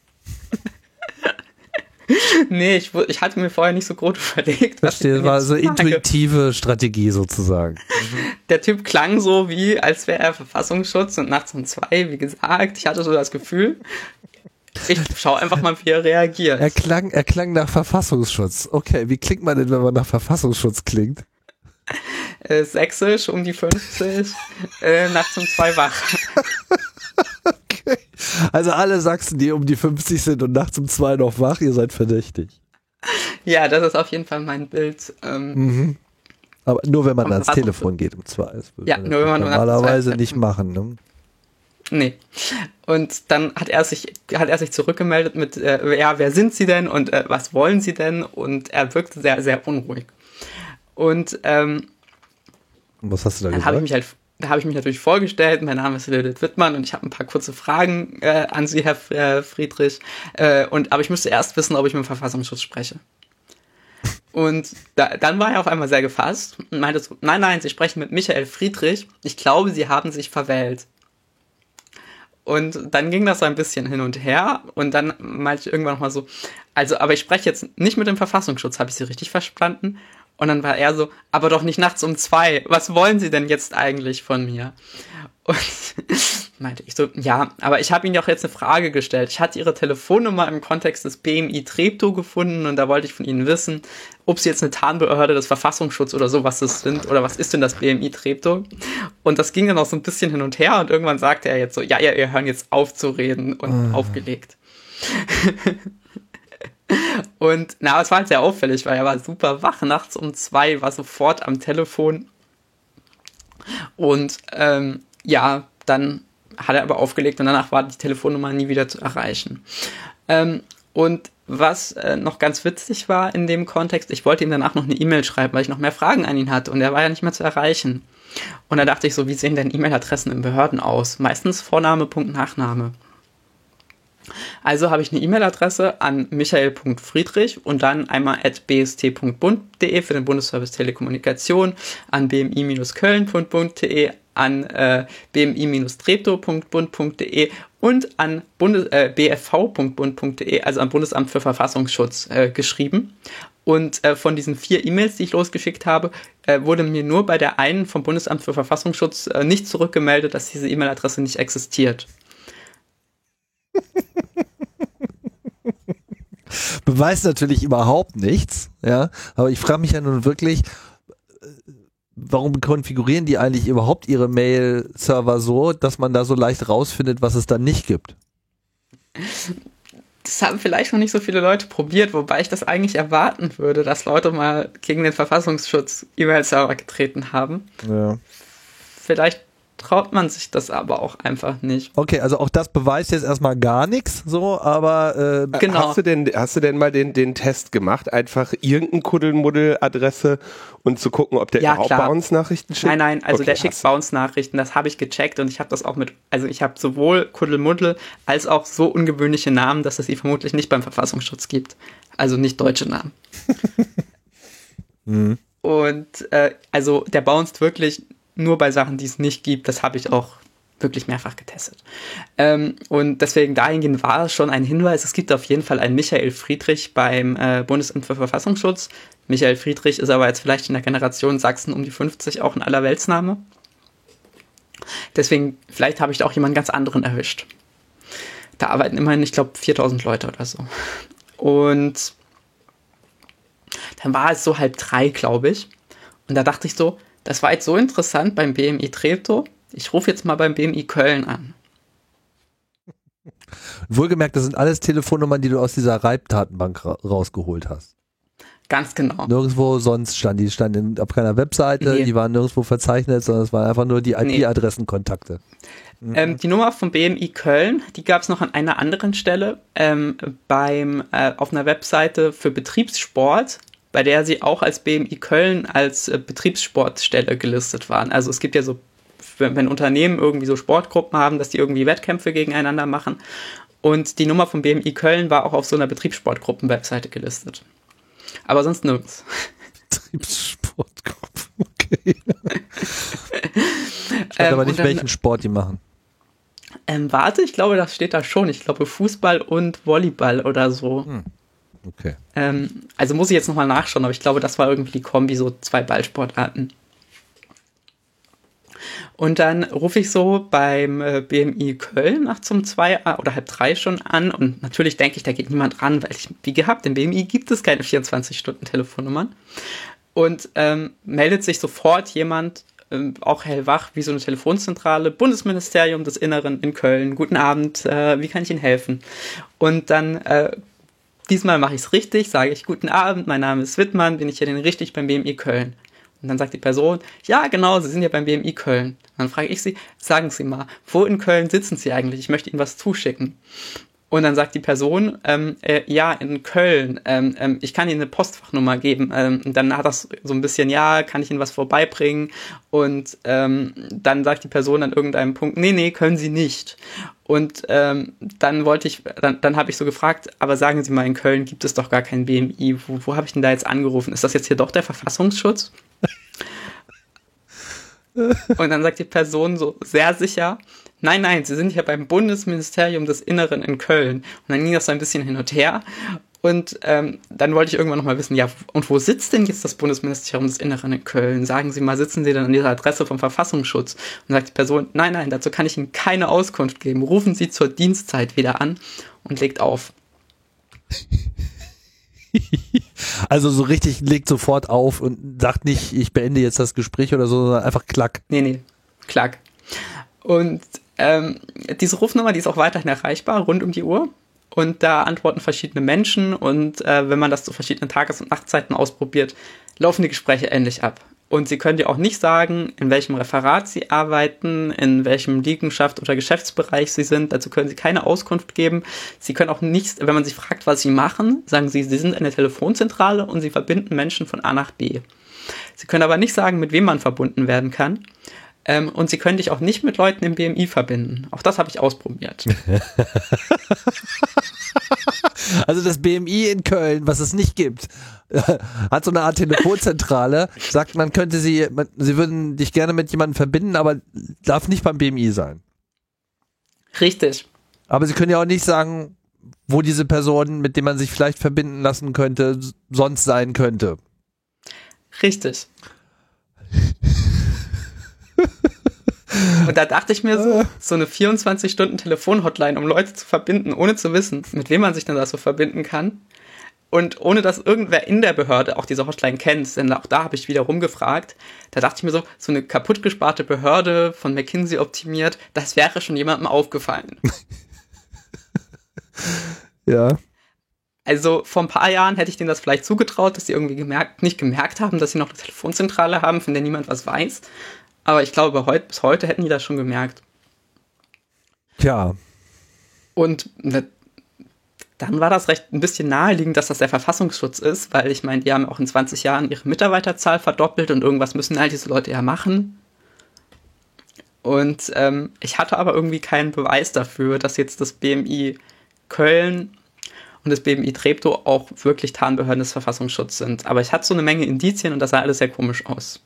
Nee, ich, ich hatte mir vorher nicht so groß überlegt. Verstehe, denn war so intuitive Strategie sozusagen. Der Typ klang so wie, als wäre er Verfassungsschutz und nachts um zwei, wie gesagt. Ich hatte so das Gefühl, ich schaue einfach mal, wie er reagiert. Er klang, er klang nach Verfassungsschutz. Okay, wie klingt man denn, wenn man nach Verfassungsschutz klingt? Äh, sächsisch um die 50, äh, nachts um zwei wach. Okay. Also alle Sachsen, die um die 50 sind und nachts um zwei noch wach, ihr seid verdächtig. Ja, das ist auf jeden Fall mein Bild. Ähm, Mhm. Aber nur wenn man ans. Telefon geht um zwei. Das Ja, man nur wenn man normalerweise nicht machen. Ne? Nee. Und dann hat er sich, hat er sich zurückgemeldet mit, äh, ja, wer sind Sie denn und äh, was wollen Sie denn? Und er wirkte sehr, sehr unruhig. Und ähm, was hast du da dann habe ich gesagt? mich halt, da habe ich mich natürlich vorgestellt. Mein Name ist Lilith Wittmann und ich habe ein paar kurze Fragen äh, an Sie, Herr äh, Friedrich. Äh, und aber ich müsste erst wissen, ob ich mit dem Verfassungsschutz spreche. Und da, dann war er auf einmal sehr gefasst und meinte so, nein, nein, Sie sprechen mit Michael Friedrich. Ich glaube, Sie haben sich verwählt. Und dann ging das so ein bisschen hin und her und dann meinte ich irgendwann nochmal so, also, aber ich spreche jetzt nicht mit dem Verfassungsschutz, habe ich Sie richtig verstanden? Und dann war er so, aber doch nicht nachts um zwei. Was wollen Sie denn jetzt eigentlich von mir? Und meinte ich so, ja, aber ich habe Ihnen ja auch jetzt eine Frage gestellt. Ich hatte Ihre Telefonnummer im Kontext des BMI Treptow gefunden und da wollte ich von Ihnen wissen, ob Sie jetzt eine Tarnbehörde des Verfassungsschutzes oder sowas das sind oder was ist denn das BMI Treptow? Und das ging dann auch so ein bisschen hin und her und irgendwann sagte er jetzt so, ja, ja, wir hören jetzt auf zu reden und oh. aufgelegt. und na, es war halt sehr auffällig, weil er war super wach nachts um zwei, war sofort am Telefon und ähm, ja, dann hat er aber aufgelegt und danach war die Telefonnummer nie wieder zu erreichen. Ähm, und was äh, noch ganz witzig war in dem Kontext, ich wollte ihm danach noch eine E-Mail schreiben, weil ich noch mehr Fragen an ihn hatte und er war ja nicht mehr zu erreichen. Und da dachte ich so, wie sehen denn E-Mail-Adressen in Behörden aus? Meistens Vorname, Punkt, Nachname. Also habe ich eine E-Mail-Adresse an michael.friedrich und dann einmal at bst.bund.de für den Bundesservice Telekommunikation, an bmi-köln.bund.de, an äh, bmi-treptow.bund.de und an äh, bfv.bund.de, also am Bundesamt für Verfassungsschutz, äh, geschrieben. Und äh, von diesen vier E-Mails, die ich losgeschickt habe, äh, wurde mir nur bei der einen vom Bundesamt für Verfassungsschutz äh, nicht zurückgemeldet, dass diese E-Mail-Adresse nicht existiert. Beweist natürlich überhaupt nichts, ja. Aber ich frage mich ja nun wirklich, warum konfigurieren die eigentlich überhaupt ihre Mail-Server so, dass man da so leicht rausfindet, was es dann nicht gibt? Das haben vielleicht noch nicht so viele Leute probiert, wobei ich das eigentlich erwarten würde, dass Leute mal gegen den Verfassungsschutz E-Mail-Server getreten haben. Ja. Vielleicht traut man sich das aber auch einfach nicht. Okay, also auch das beweist jetzt erstmal gar nichts, so, aber äh, genau. hast du denn hast du denn mal den den Test gemacht, einfach irgendein Kuddelmuddel-Adresse und zu gucken, ob der ja, überhaupt Bounce-Nachrichten schickt? Nein, nein, also okay, der schickt Bounce-Nachrichten, das habe ich gecheckt und ich habe das auch mit, also ich habe sowohl Kuddelmuddel als auch so ungewöhnliche Namen, dass es sie vermutlich nicht beim Verfassungsschutz gibt, also nicht deutsche Namen. mhm. Und äh, also der bounced wirklich nur bei Sachen, die es nicht gibt. Das habe ich auch wirklich mehrfach getestet. Ähm, und deswegen dahingehend war es schon ein Hinweis. Es gibt auf jeden Fall einen Michael Friedrich beim äh, Bundesamt für Verfassungsschutz. Michael Friedrich ist aber jetzt vielleicht in der Generation Sachsen um die 50 auch ein Allerweltsname. Deswegen, vielleicht habe ich da auch jemanden ganz anderen erwischt. Da arbeiten immerhin, ich glaube, 4000 Leute oder so. Und dann war es so halb drei, glaube ich. Und da dachte ich so, das war jetzt so interessant beim BMI Treptow. Ich rufe jetzt mal beim BMI Köln an. Wohlgemerkt, das sind alles Telefonnummern, die du aus dieser Reibdatenbank ra rausgeholt hast. Ganz genau. Nirgendwo sonst stand die, standen auf keiner Webseite, nee. die waren nirgendwo verzeichnet, sondern es waren einfach nur die IP-Adressenkontakte. Mhm. Ähm, die Nummer vom BMI Köln, die gab es noch an einer anderen Stelle ähm, beim äh, auf einer Webseite für Betriebssport bei der sie auch als BMI Köln als äh, Betriebssportstelle gelistet waren. Also es gibt ja so, wenn, wenn, Unternehmen irgendwie so Sportgruppen haben, dass die irgendwie Wettkämpfe gegeneinander machen. Und die Nummer von BMI Köln war auch auf so einer Betriebssportgruppen-Webseite gelistet. Aber sonst nirgends. Betriebssportgruppen, okay. ich weiß ähm, aber nicht, dann, welchen Sport die machen. Ähm, warte, ich glaube, das steht da schon. Ich glaube Fußball und Volleyball oder so. Hm. Okay. Ähm, also muss ich jetzt nochmal nachschauen, aber ich glaube, das war irgendwie die Kombi, so zwei Ballsportarten. Und dann rufe ich so beim äh, BMI Köln nach zum zwei äh, oder halb drei schon an und natürlich denke ich, da geht niemand ran, weil ich, wie gehabt, im BMI gibt es keine 24-Stunden-Telefonnummern. Und ähm, meldet sich sofort jemand, ähm, auch hellwach, wie so eine Telefonzentrale, Bundesministerium des Inneren in Köln. Guten Abend, äh, wie kann ich Ihnen helfen? Und dann äh, Diesmal mache ich es richtig, sage ich, guten Abend, mein Name ist Wittmann, bin ich hier denn richtig beim BMI Köln? Und dann sagt die Person, ja, genau, Sie sind ja beim BMI Köln. Dann frage ich sie, sagen Sie mal, wo in Köln sitzen Sie eigentlich? Ich möchte Ihnen was zuschicken. Und dann sagt die Person, ähm, äh, ja, in Köln, ähm, ähm, ich kann Ihnen eine Postfachnummer geben. Ähm, und dann hat das so ein bisschen, ja, kann ich Ihnen was vorbeibringen? Und ähm, dann sagt die Person an irgendeinem Punkt, nee, nee, können Sie nicht. Und ähm, dann wollte ich, dann, dann habe ich so gefragt, aber sagen Sie mal, in Köln gibt es doch gar kein BMI. Wo, wo habe ich denn da jetzt angerufen? Ist das jetzt hier doch der Verfassungsschutz? Und dann sagt die Person so sehr sicher, nein, nein, Sie sind ja beim Bundesministerium des Inneren in Köln. Und dann ging das so ein bisschen hin und her. Und ähm, dann wollte ich irgendwann nochmal wissen, ja, und wo sitzt denn jetzt das Bundesministerium des Inneren in Köln? Sagen Sie mal, sitzen Sie dann an dieser Adresse vom Verfassungsschutz? Und sagt die Person, nein, nein, dazu kann ich Ihnen keine Auskunft geben. Rufen Sie zur Dienstzeit wieder an und legt auf. also so richtig legt sofort auf und sagt nicht, ich beende jetzt das Gespräch oder so, sondern einfach klack. Nee, nee, klack. Und ähm, diese Rufnummer, die ist auch weiterhin erreichbar, rund um die Uhr und da antworten verschiedene Menschen und äh, wenn man das zu verschiedenen Tages- und Nachtzeiten ausprobiert, laufen die Gespräche ähnlich ab. Und Sie können dir auch nicht sagen, in welchem Referat Sie arbeiten, in welchem Liegenschaft oder Geschäftsbereich Sie sind. Dazu können Sie keine Auskunft geben. Sie können auch nicht, wenn man Sie fragt, was Sie machen, sagen Sie, Sie sind eine Telefonzentrale und Sie verbinden Menschen von A nach B. Sie können aber nicht sagen, mit wem man verbunden werden kann. Ähm, und sie können dich auch nicht mit Leuten im BMI verbinden. Auch das habe ich ausprobiert. also das BMI in Köln, was es nicht gibt, hat so eine Art Telefonzentrale, sagt, man könnte sie, man, sie würden dich gerne mit jemandem verbinden, aber darf nicht beim BMI sein. Richtig. Aber sie können ja auch nicht sagen, wo diese Person, mit dem man sich vielleicht verbinden lassen könnte, sonst sein könnte. Richtig. Und da dachte ich mir so, so eine 24-Stunden-Telefon-Hotline, um Leute zu verbinden, ohne zu wissen, mit wem man sich denn da so verbinden kann. Und ohne dass irgendwer in der Behörde auch diese Hotline kennt, denn auch da habe ich wieder rumgefragt, da dachte ich mir so, so eine kaputt gesparte Behörde von McKinsey optimiert, das wäre schon jemandem aufgefallen. ja. Also vor ein paar Jahren hätte ich denen das vielleicht zugetraut, dass sie irgendwie gemerkt, nicht gemerkt haben, dass sie noch eine Telefonzentrale haben, von der niemand was weiß. Aber ich glaube, heut, bis heute hätten die das schon gemerkt. Tja. Und ne, dann war das recht ein bisschen naheliegend, dass das der Verfassungsschutz ist, weil ich meine, die haben auch in 20 Jahren ihre Mitarbeiterzahl verdoppelt und irgendwas müssen all diese Leute ja machen. Und ähm, ich hatte aber irgendwie keinen Beweis dafür, dass jetzt das BMI Köln und das BMI Treptow auch wirklich Tarnbehörden des Verfassungsschutzes sind. Aber ich hatte so eine Menge Indizien und das sah alles sehr komisch aus.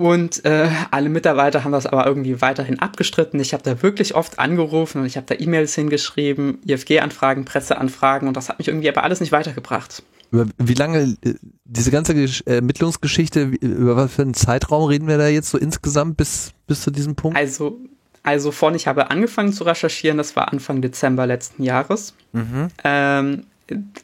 Und äh, alle Mitarbeiter haben das aber irgendwie weiterhin abgestritten. Ich habe da wirklich oft angerufen und ich habe da E-Mails hingeschrieben, IFG-Anfragen, Presseanfragen und das hat mich irgendwie aber alles nicht weitergebracht. Über wie lange, äh, diese ganze Ermittlungsgeschichte, über was für einen Zeitraum reden wir da jetzt so insgesamt bis, bis zu diesem Punkt? Also, also von ich habe angefangen zu recherchieren, das war Anfang Dezember letzten Jahres. Mhm. Ähm,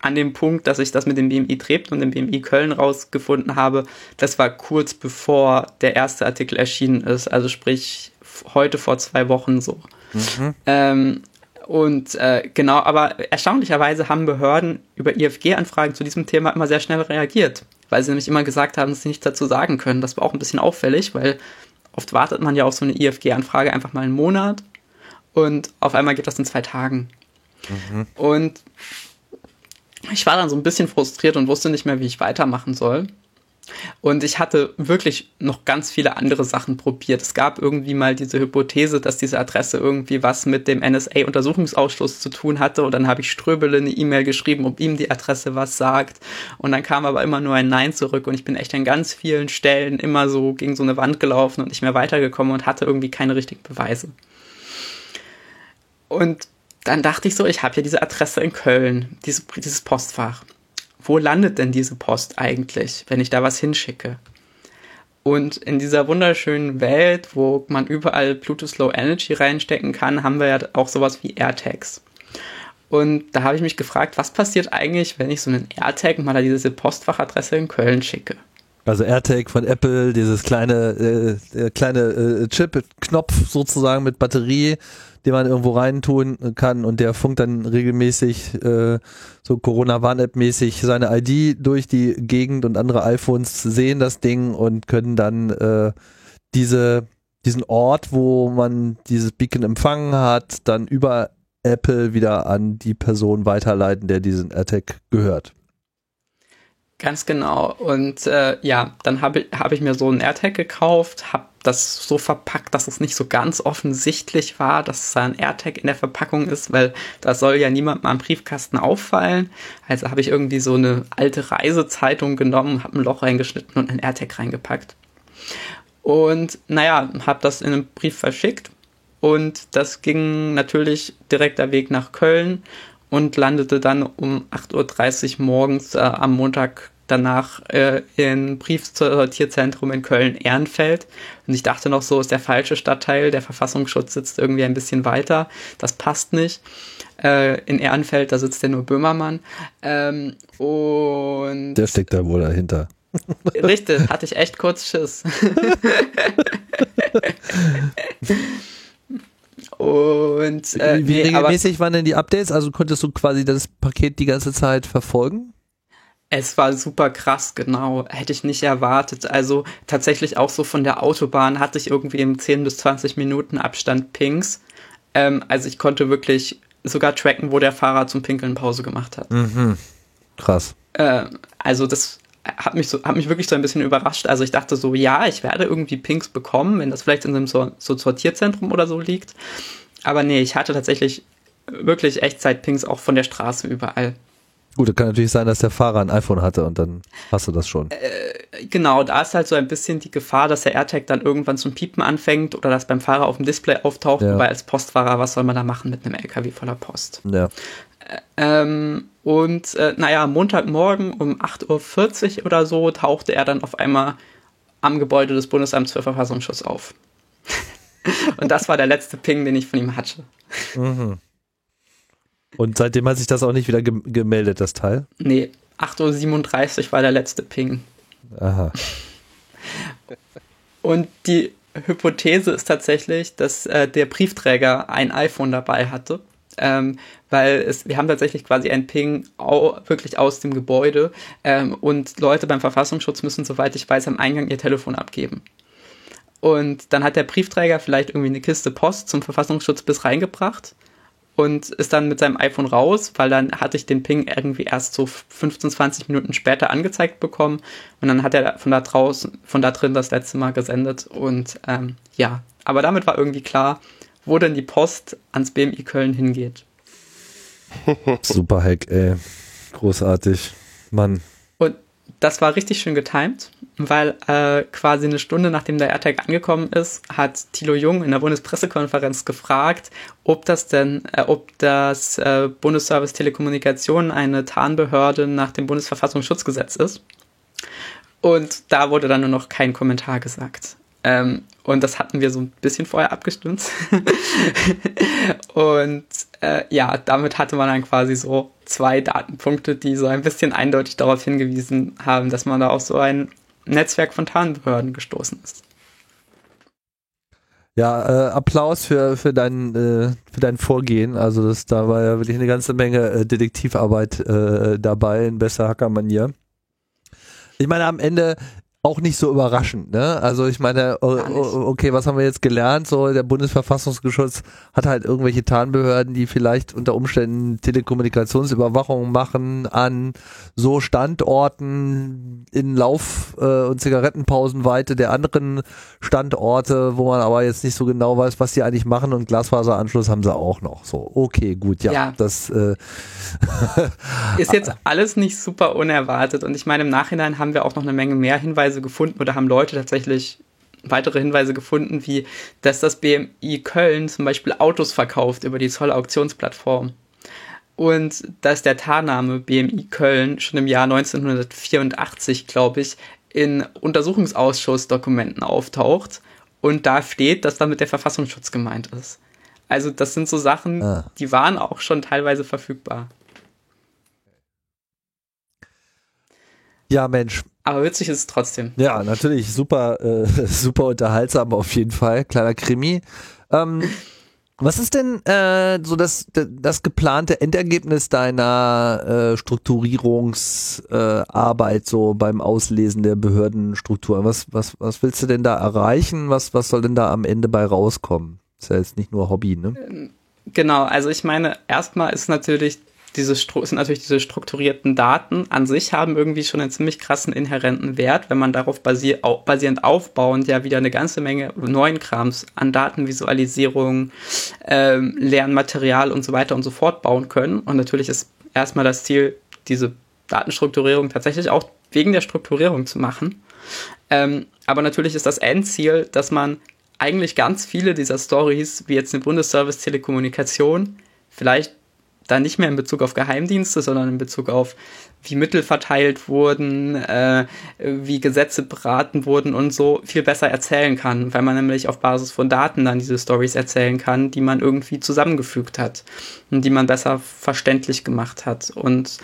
an dem Punkt, dass ich das mit dem BMI Treptow und dem BMI Köln rausgefunden habe, das war kurz bevor der erste Artikel erschienen ist, also sprich heute vor zwei Wochen so. Mhm. Ähm, und äh, genau, aber erstaunlicherweise haben Behörden über IFG-Anfragen zu diesem Thema immer sehr schnell reagiert, weil sie nämlich immer gesagt haben, dass sie nichts dazu sagen können. Das war auch ein bisschen auffällig, weil oft wartet man ja auf so eine IFG-Anfrage einfach mal einen Monat und auf einmal geht das in zwei Tagen. Mhm. Und ich war dann so ein bisschen frustriert und wusste nicht mehr, wie ich weitermachen soll. Und ich hatte wirklich noch ganz viele andere Sachen probiert. Es gab irgendwie mal diese Hypothese, dass diese Adresse irgendwie was mit dem NSA-Untersuchungsausschuss zu tun hatte. Und dann habe ich Ströbele eine E-Mail geschrieben, ob ihm die Adresse was sagt. Und dann kam aber immer nur ein Nein zurück. Und ich bin echt an ganz vielen Stellen immer so gegen so eine Wand gelaufen und nicht mehr weitergekommen und hatte irgendwie keine richtigen Beweise. Und dann dachte ich so, ich habe ja diese Adresse in Köln, diese, dieses Postfach. Wo landet denn diese Post eigentlich, wenn ich da was hinschicke? Und in dieser wunderschönen Welt, wo man überall Bluetooth Low Energy reinstecken kann, haben wir ja auch sowas wie AirTags. Und da habe ich mich gefragt, was passiert eigentlich, wenn ich so einen AirTag mal an diese Postfachadresse in Köln schicke? Also AirTag von Apple, dieses kleine, äh, kleine äh, Chip-Knopf sozusagen mit Batterie, den man irgendwo reintun kann und der funkt dann regelmäßig äh, so Corona-Warn-App-mäßig seine ID durch die Gegend und andere iPhones sehen das Ding und können dann äh, diese diesen Ort, wo man dieses Beacon empfangen hat, dann über Apple wieder an die Person weiterleiten, der diesen AirTag gehört. Ganz genau. Und äh, ja, dann habe ich, hab ich mir so einen AirTag gekauft, habe das so verpackt, dass es nicht so ganz offensichtlich war, dass es ein AirTag in der Verpackung ist, weil das soll ja niemandem am Briefkasten auffallen. Also habe ich irgendwie so eine alte Reisezeitung genommen, habe ein Loch reingeschnitten und einen AirTag reingepackt. Und naja, habe das in einem Brief verschickt und das ging natürlich direkter Weg nach Köln und landete dann um 8.30 Uhr morgens äh, am Montag danach äh, im Briefsortierzentrum in Köln-Ehrenfeld. Und ich dachte noch so, ist der falsche Stadtteil, der Verfassungsschutz sitzt irgendwie ein bisschen weiter, das passt nicht. Äh, in Ehrenfeld, da sitzt ja nur Böhmermann. Ähm, und der steckt da wohl dahinter. Richtig, hatte ich echt kurz Schiss. Und äh, wie, wie regelmäßig nee, waren denn die Updates? Also konntest du quasi das Paket die ganze Zeit verfolgen? Es war super krass, genau. Hätte ich nicht erwartet. Also tatsächlich auch so von der Autobahn hatte ich irgendwie im 10 bis 20 Minuten Abstand Pings. Ähm, also ich konnte wirklich sogar tracken, wo der Fahrer zum Pinkeln Pause gemacht hat. Mhm. Krass. Äh, also das hat mich, so, hat mich wirklich so ein bisschen überrascht. Also ich dachte so, ja, ich werde irgendwie Pinks bekommen, wenn das vielleicht in einem so, so Sortierzentrum oder so liegt. Aber nee, ich hatte tatsächlich wirklich Echtzeit-Pings auch von der Straße überall. Gut, da kann natürlich sein, dass der Fahrer ein iPhone hatte und dann hast du das schon. Äh, genau, da ist halt so ein bisschen die Gefahr, dass der AirTag dann irgendwann zum Piepen anfängt oder dass beim Fahrer auf dem Display auftaucht, ja. weil als Postfahrer, was soll man da machen mit einem LKW voller Post? Ja. Ähm, und äh, naja, Montagmorgen um 8.40 Uhr oder so tauchte er dann auf einmal am Gebäude des Bundesamts für Verfassungsschutz auf. und das war der letzte Ping, den ich von ihm hatte. Mhm. Und seitdem hat sich das auch nicht wieder ge gemeldet, das Teil? Nee, 8.37 Uhr war der letzte Ping. Aha. Und die Hypothese ist tatsächlich, dass äh, der Briefträger ein iPhone dabei hatte ähm, weil es, wir haben tatsächlich quasi einen Ping au, wirklich aus dem Gebäude. Ähm, und Leute beim Verfassungsschutz müssen, soweit ich weiß, am Eingang ihr Telefon abgeben. Und dann hat der Briefträger vielleicht irgendwie eine Kiste Post zum Verfassungsschutz bis reingebracht und ist dann mit seinem iPhone raus, weil dann hatte ich den Ping irgendwie erst so 15, 20 Minuten später angezeigt bekommen. Und dann hat er von da draußen, von da drin das letzte Mal gesendet. Und ähm, ja, aber damit war irgendwie klar, wo denn die Post ans BMI Köln hingeht. Super Hack, ey. Großartig. Mann. Und das war richtig schön getimt, weil äh, quasi eine Stunde nachdem der AirTag angekommen ist, hat Thilo Jung in der Bundespressekonferenz gefragt, ob das denn, äh, ob das äh, Bundesservice Telekommunikation eine Tarnbehörde nach dem Bundesverfassungsschutzgesetz ist. Und da wurde dann nur noch kein Kommentar gesagt. Ähm, und das hatten wir so ein bisschen vorher abgestimmt. und äh, ja, damit hatte man dann quasi so zwei Datenpunkte, die so ein bisschen eindeutig darauf hingewiesen haben, dass man da auf so ein Netzwerk von Tarnbehörden gestoßen ist. Ja, äh, Applaus für, für, dein, äh, für dein Vorgehen. Also das, da war ja wirklich eine ganze Menge äh, Detektivarbeit äh, dabei in besser Hacker-Manier. Ich meine, am Ende auch nicht so überraschend, ne? Also ich meine, okay, was haben wir jetzt gelernt? So, der Bundesverfassungsgeschutz hat halt irgendwelche Tarnbehörden, die vielleicht unter Umständen Telekommunikationsüberwachung machen an so Standorten in Lauf- äh, und Zigarettenpausenweite der anderen Standorte, wo man aber jetzt nicht so genau weiß, was die eigentlich machen und Glasfaseranschluss haben sie auch noch. So, okay, gut, ja, ja. das äh ist jetzt alles nicht super unerwartet und ich meine, im Nachhinein haben wir auch noch eine Menge mehr Hinweise Hinweise gefunden oder haben Leute tatsächlich weitere Hinweise gefunden, wie dass das BMI Köln zum Beispiel Autos verkauft über die Zollauktionsplattform. Und dass der Tarnname BMI Köln schon im Jahr 1984, glaube ich, in Untersuchungsausschussdokumenten auftaucht und da steht, dass damit der Verfassungsschutz gemeint ist. Also das sind so Sachen, ah. die waren auch schon teilweise verfügbar. Ja, Mensch, aber witzig ist es trotzdem. Ja, natürlich. Super, äh, super unterhaltsam auf jeden Fall. Kleiner Krimi. Ähm, was ist denn äh, so das, das geplante Endergebnis deiner äh, Strukturierungsarbeit so beim Auslesen der Behördenstruktur? Was, was, was willst du denn da erreichen? Was, was soll denn da am Ende bei rauskommen? Ist ja jetzt nicht nur Hobby, ne? Ähm, genau, also ich meine, erstmal ist natürlich diese sind natürlich diese strukturierten Daten an sich haben irgendwie schon einen ziemlich krassen inhärenten Wert, wenn man darauf basier basierend aufbauend ja wieder eine ganze Menge neuen Krams an Datenvisualisierung, ähm, Lernmaterial und so weiter und so fort bauen können. Und natürlich ist erstmal das Ziel, diese Datenstrukturierung tatsächlich auch wegen der Strukturierung zu machen. Ähm, aber natürlich ist das Endziel, dass man eigentlich ganz viele dieser Stories, wie jetzt eine Bundesservice Telekommunikation, vielleicht da nicht mehr in Bezug auf Geheimdienste, sondern in Bezug auf wie Mittel verteilt wurden, äh, wie Gesetze beraten wurden und so viel besser erzählen kann, weil man nämlich auf Basis von Daten dann diese Stories erzählen kann, die man irgendwie zusammengefügt hat und die man besser verständlich gemacht hat. Und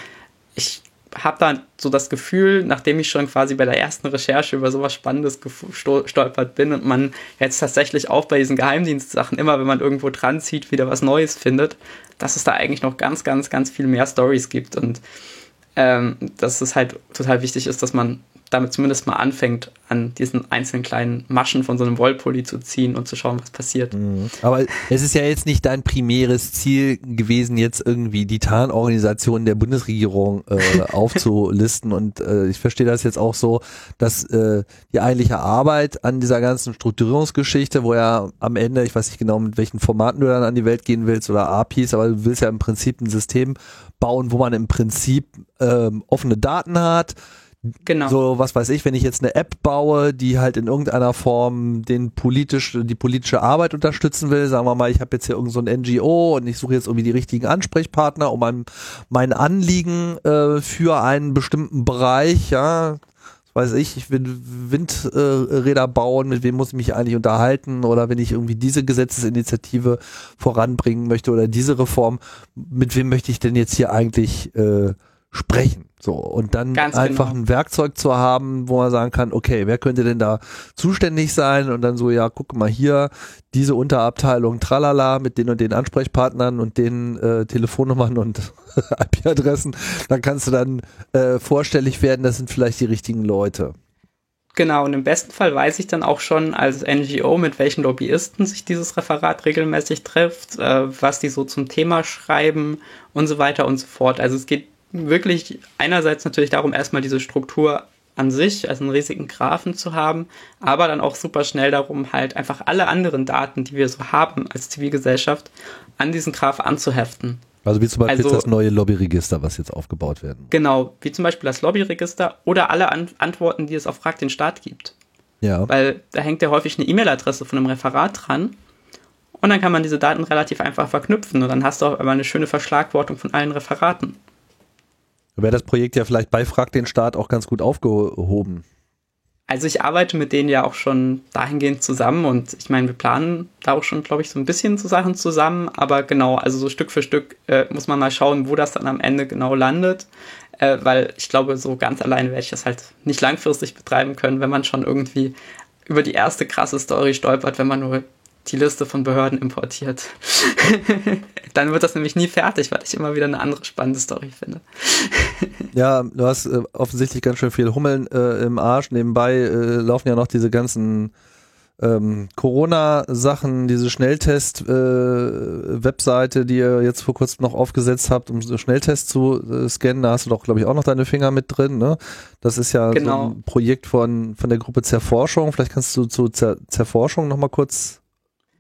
ich habe dann so das Gefühl, nachdem ich schon quasi bei der ersten Recherche über sowas Spannendes gestolpert bin und man jetzt tatsächlich auch bei diesen Geheimdienstsachen immer, wenn man irgendwo dran zieht, wieder was Neues findet, dass es da eigentlich noch ganz, ganz, ganz viel mehr Stories gibt. Und ähm, dass es halt total wichtig ist, dass man damit zumindest mal anfängt, an diesen einzelnen kleinen Maschen von so einem Wollpulli zu ziehen und zu schauen, was passiert. Mhm. Aber es ist ja jetzt nicht dein primäres Ziel gewesen, jetzt irgendwie die Tarnorganisationen der Bundesregierung äh, aufzulisten. Und äh, ich verstehe das jetzt auch so, dass äh, die eigentliche Arbeit an dieser ganzen Strukturierungsgeschichte, wo ja am Ende, ich weiß nicht genau, mit welchen Formaten du dann an die Welt gehen willst oder APIs, aber du willst ja im Prinzip ein System bauen, wo man im Prinzip ähm, offene Daten hat. Genau. So, was weiß ich, wenn ich jetzt eine App baue, die halt in irgendeiner Form den politisch, die politische Arbeit unterstützen will, sagen wir mal, ich habe jetzt hier irgend so NGO und ich suche jetzt irgendwie die richtigen Ansprechpartner, um mein, mein Anliegen äh, für einen bestimmten Bereich, ja, weiß ich, ich will Windräder bauen, mit wem muss ich mich eigentlich unterhalten oder wenn ich irgendwie diese Gesetzesinitiative voranbringen möchte oder diese Reform, mit wem möchte ich denn jetzt hier eigentlich äh, sprechen? So, und dann Ganz einfach genau. ein Werkzeug zu haben, wo man sagen kann, okay, wer könnte denn da zuständig sein? Und dann so, ja, guck mal hier, diese Unterabteilung, tralala, mit den und den Ansprechpartnern und den äh, Telefonnummern und IP-Adressen, dann kannst du dann äh, vorstellig werden, das sind vielleicht die richtigen Leute. Genau, und im besten Fall weiß ich dann auch schon als NGO, mit welchen Lobbyisten sich dieses Referat regelmäßig trifft, äh, was die so zum Thema schreiben und so weiter und so fort. Also es geht wirklich einerseits natürlich darum, erstmal diese Struktur an sich, also einen riesigen Graphen zu haben, aber dann auch super schnell darum, halt einfach alle anderen Daten, die wir so haben als Zivilgesellschaft, an diesen Graph anzuheften. Also wie zum Beispiel also, das neue Lobbyregister, was jetzt aufgebaut werden. Genau, wie zum Beispiel das Lobbyregister oder alle An Antworten, die es auf Frag den Staat gibt. Ja. Weil da hängt ja häufig eine E-Mail-Adresse von einem Referat dran. Und dann kann man diese Daten relativ einfach verknüpfen und dann hast du auch immer eine schöne Verschlagwortung von allen Referaten wäre das Projekt ja vielleicht bei Frag den Staat auch ganz gut aufgehoben. Also ich arbeite mit denen ja auch schon dahingehend zusammen und ich meine, wir planen da auch schon, glaube ich, so ein bisschen zu Sachen zusammen, aber genau, also so Stück für Stück äh, muss man mal schauen, wo das dann am Ende genau landet, äh, weil ich glaube, so ganz alleine werde ich das halt nicht langfristig betreiben können, wenn man schon irgendwie über die erste krasse Story stolpert, wenn man nur die Liste von Behörden importiert. Dann wird das nämlich nie fertig, weil ich immer wieder eine andere spannende Story finde. ja, du hast äh, offensichtlich ganz schön viel Hummeln äh, im Arsch. Nebenbei äh, laufen ja noch diese ganzen ähm, Corona-Sachen, diese Schnelltest-Webseite, äh, die ihr jetzt vor kurzem noch aufgesetzt habt, um so Schnelltests zu äh, scannen. Da hast du doch, glaube ich, auch noch deine Finger mit drin. Ne? Das ist ja genau. so ein Projekt von, von der Gruppe Zerforschung. Vielleicht kannst du zu Zer Zerforschung noch mal kurz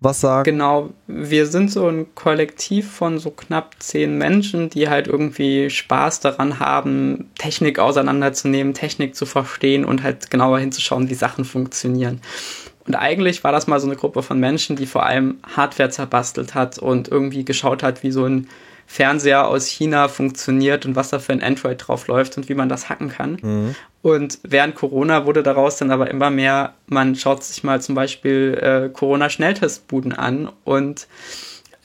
was sagen? Genau, wir sind so ein Kollektiv von so knapp zehn Menschen, die halt irgendwie Spaß daran haben, Technik auseinanderzunehmen, Technik zu verstehen und halt genauer hinzuschauen, wie Sachen funktionieren. Und eigentlich war das mal so eine Gruppe von Menschen, die vor allem Hardware zerbastelt hat und irgendwie geschaut hat, wie so ein Fernseher aus China funktioniert und was da für ein Android drauf läuft und wie man das hacken kann. Mhm. Und während Corona wurde daraus dann aber immer mehr, man schaut sich mal zum Beispiel äh, Corona-Schnelltestbuden an und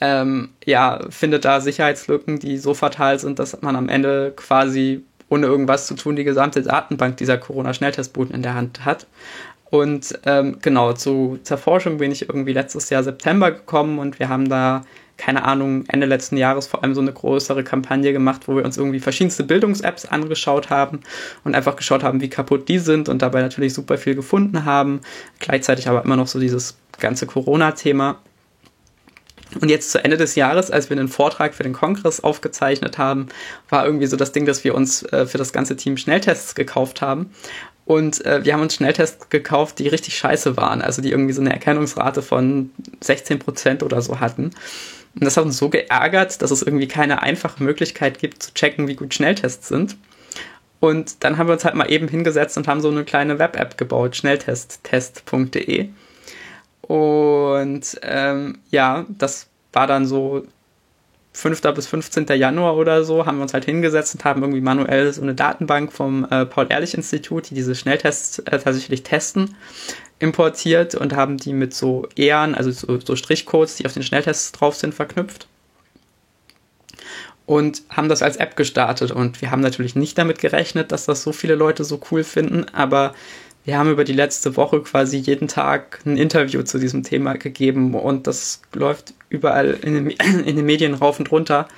ähm, ja, findet da Sicherheitslücken, die so fatal sind, dass man am Ende quasi ohne irgendwas zu tun die gesamte Datenbank dieser Corona-Schnelltestbuden in der Hand hat. Und ähm, genau, zu, zur Forschung bin ich irgendwie letztes Jahr September gekommen und wir haben da keine Ahnung, Ende letzten Jahres vor allem so eine größere Kampagne gemacht, wo wir uns irgendwie verschiedenste Bildungs-Apps angeschaut haben und einfach geschaut haben, wie kaputt die sind und dabei natürlich super viel gefunden haben. Gleichzeitig aber immer noch so dieses ganze Corona-Thema. Und jetzt zu Ende des Jahres, als wir einen Vortrag für den Kongress aufgezeichnet haben, war irgendwie so das Ding, dass wir uns äh, für das ganze Team Schnelltests gekauft haben. Und äh, wir haben uns Schnelltests gekauft, die richtig scheiße waren, also die irgendwie so eine Erkennungsrate von 16% oder so hatten. Und das hat uns so geärgert, dass es irgendwie keine einfache Möglichkeit gibt zu checken, wie gut Schnelltests sind. Und dann haben wir uns halt mal eben hingesetzt und haben so eine kleine Web-App gebaut, schnelltesttest.de. Und ähm, ja, das war dann so 5. bis 15. Januar oder so haben wir uns halt hingesetzt und haben irgendwie manuell so eine Datenbank vom äh, Paul-Ehrlich-Institut, die diese Schnelltests äh, tatsächlich testen, importiert und haben die mit so Ehren, also so, so Strichcodes, die auf den Schnelltests drauf sind, verknüpft. Und haben das als App gestartet. Und wir haben natürlich nicht damit gerechnet, dass das so viele Leute so cool finden, aber wir haben über die letzte Woche quasi jeden Tag ein Interview zu diesem Thema gegeben und das läuft überall in den, in den Medien rauf und runter.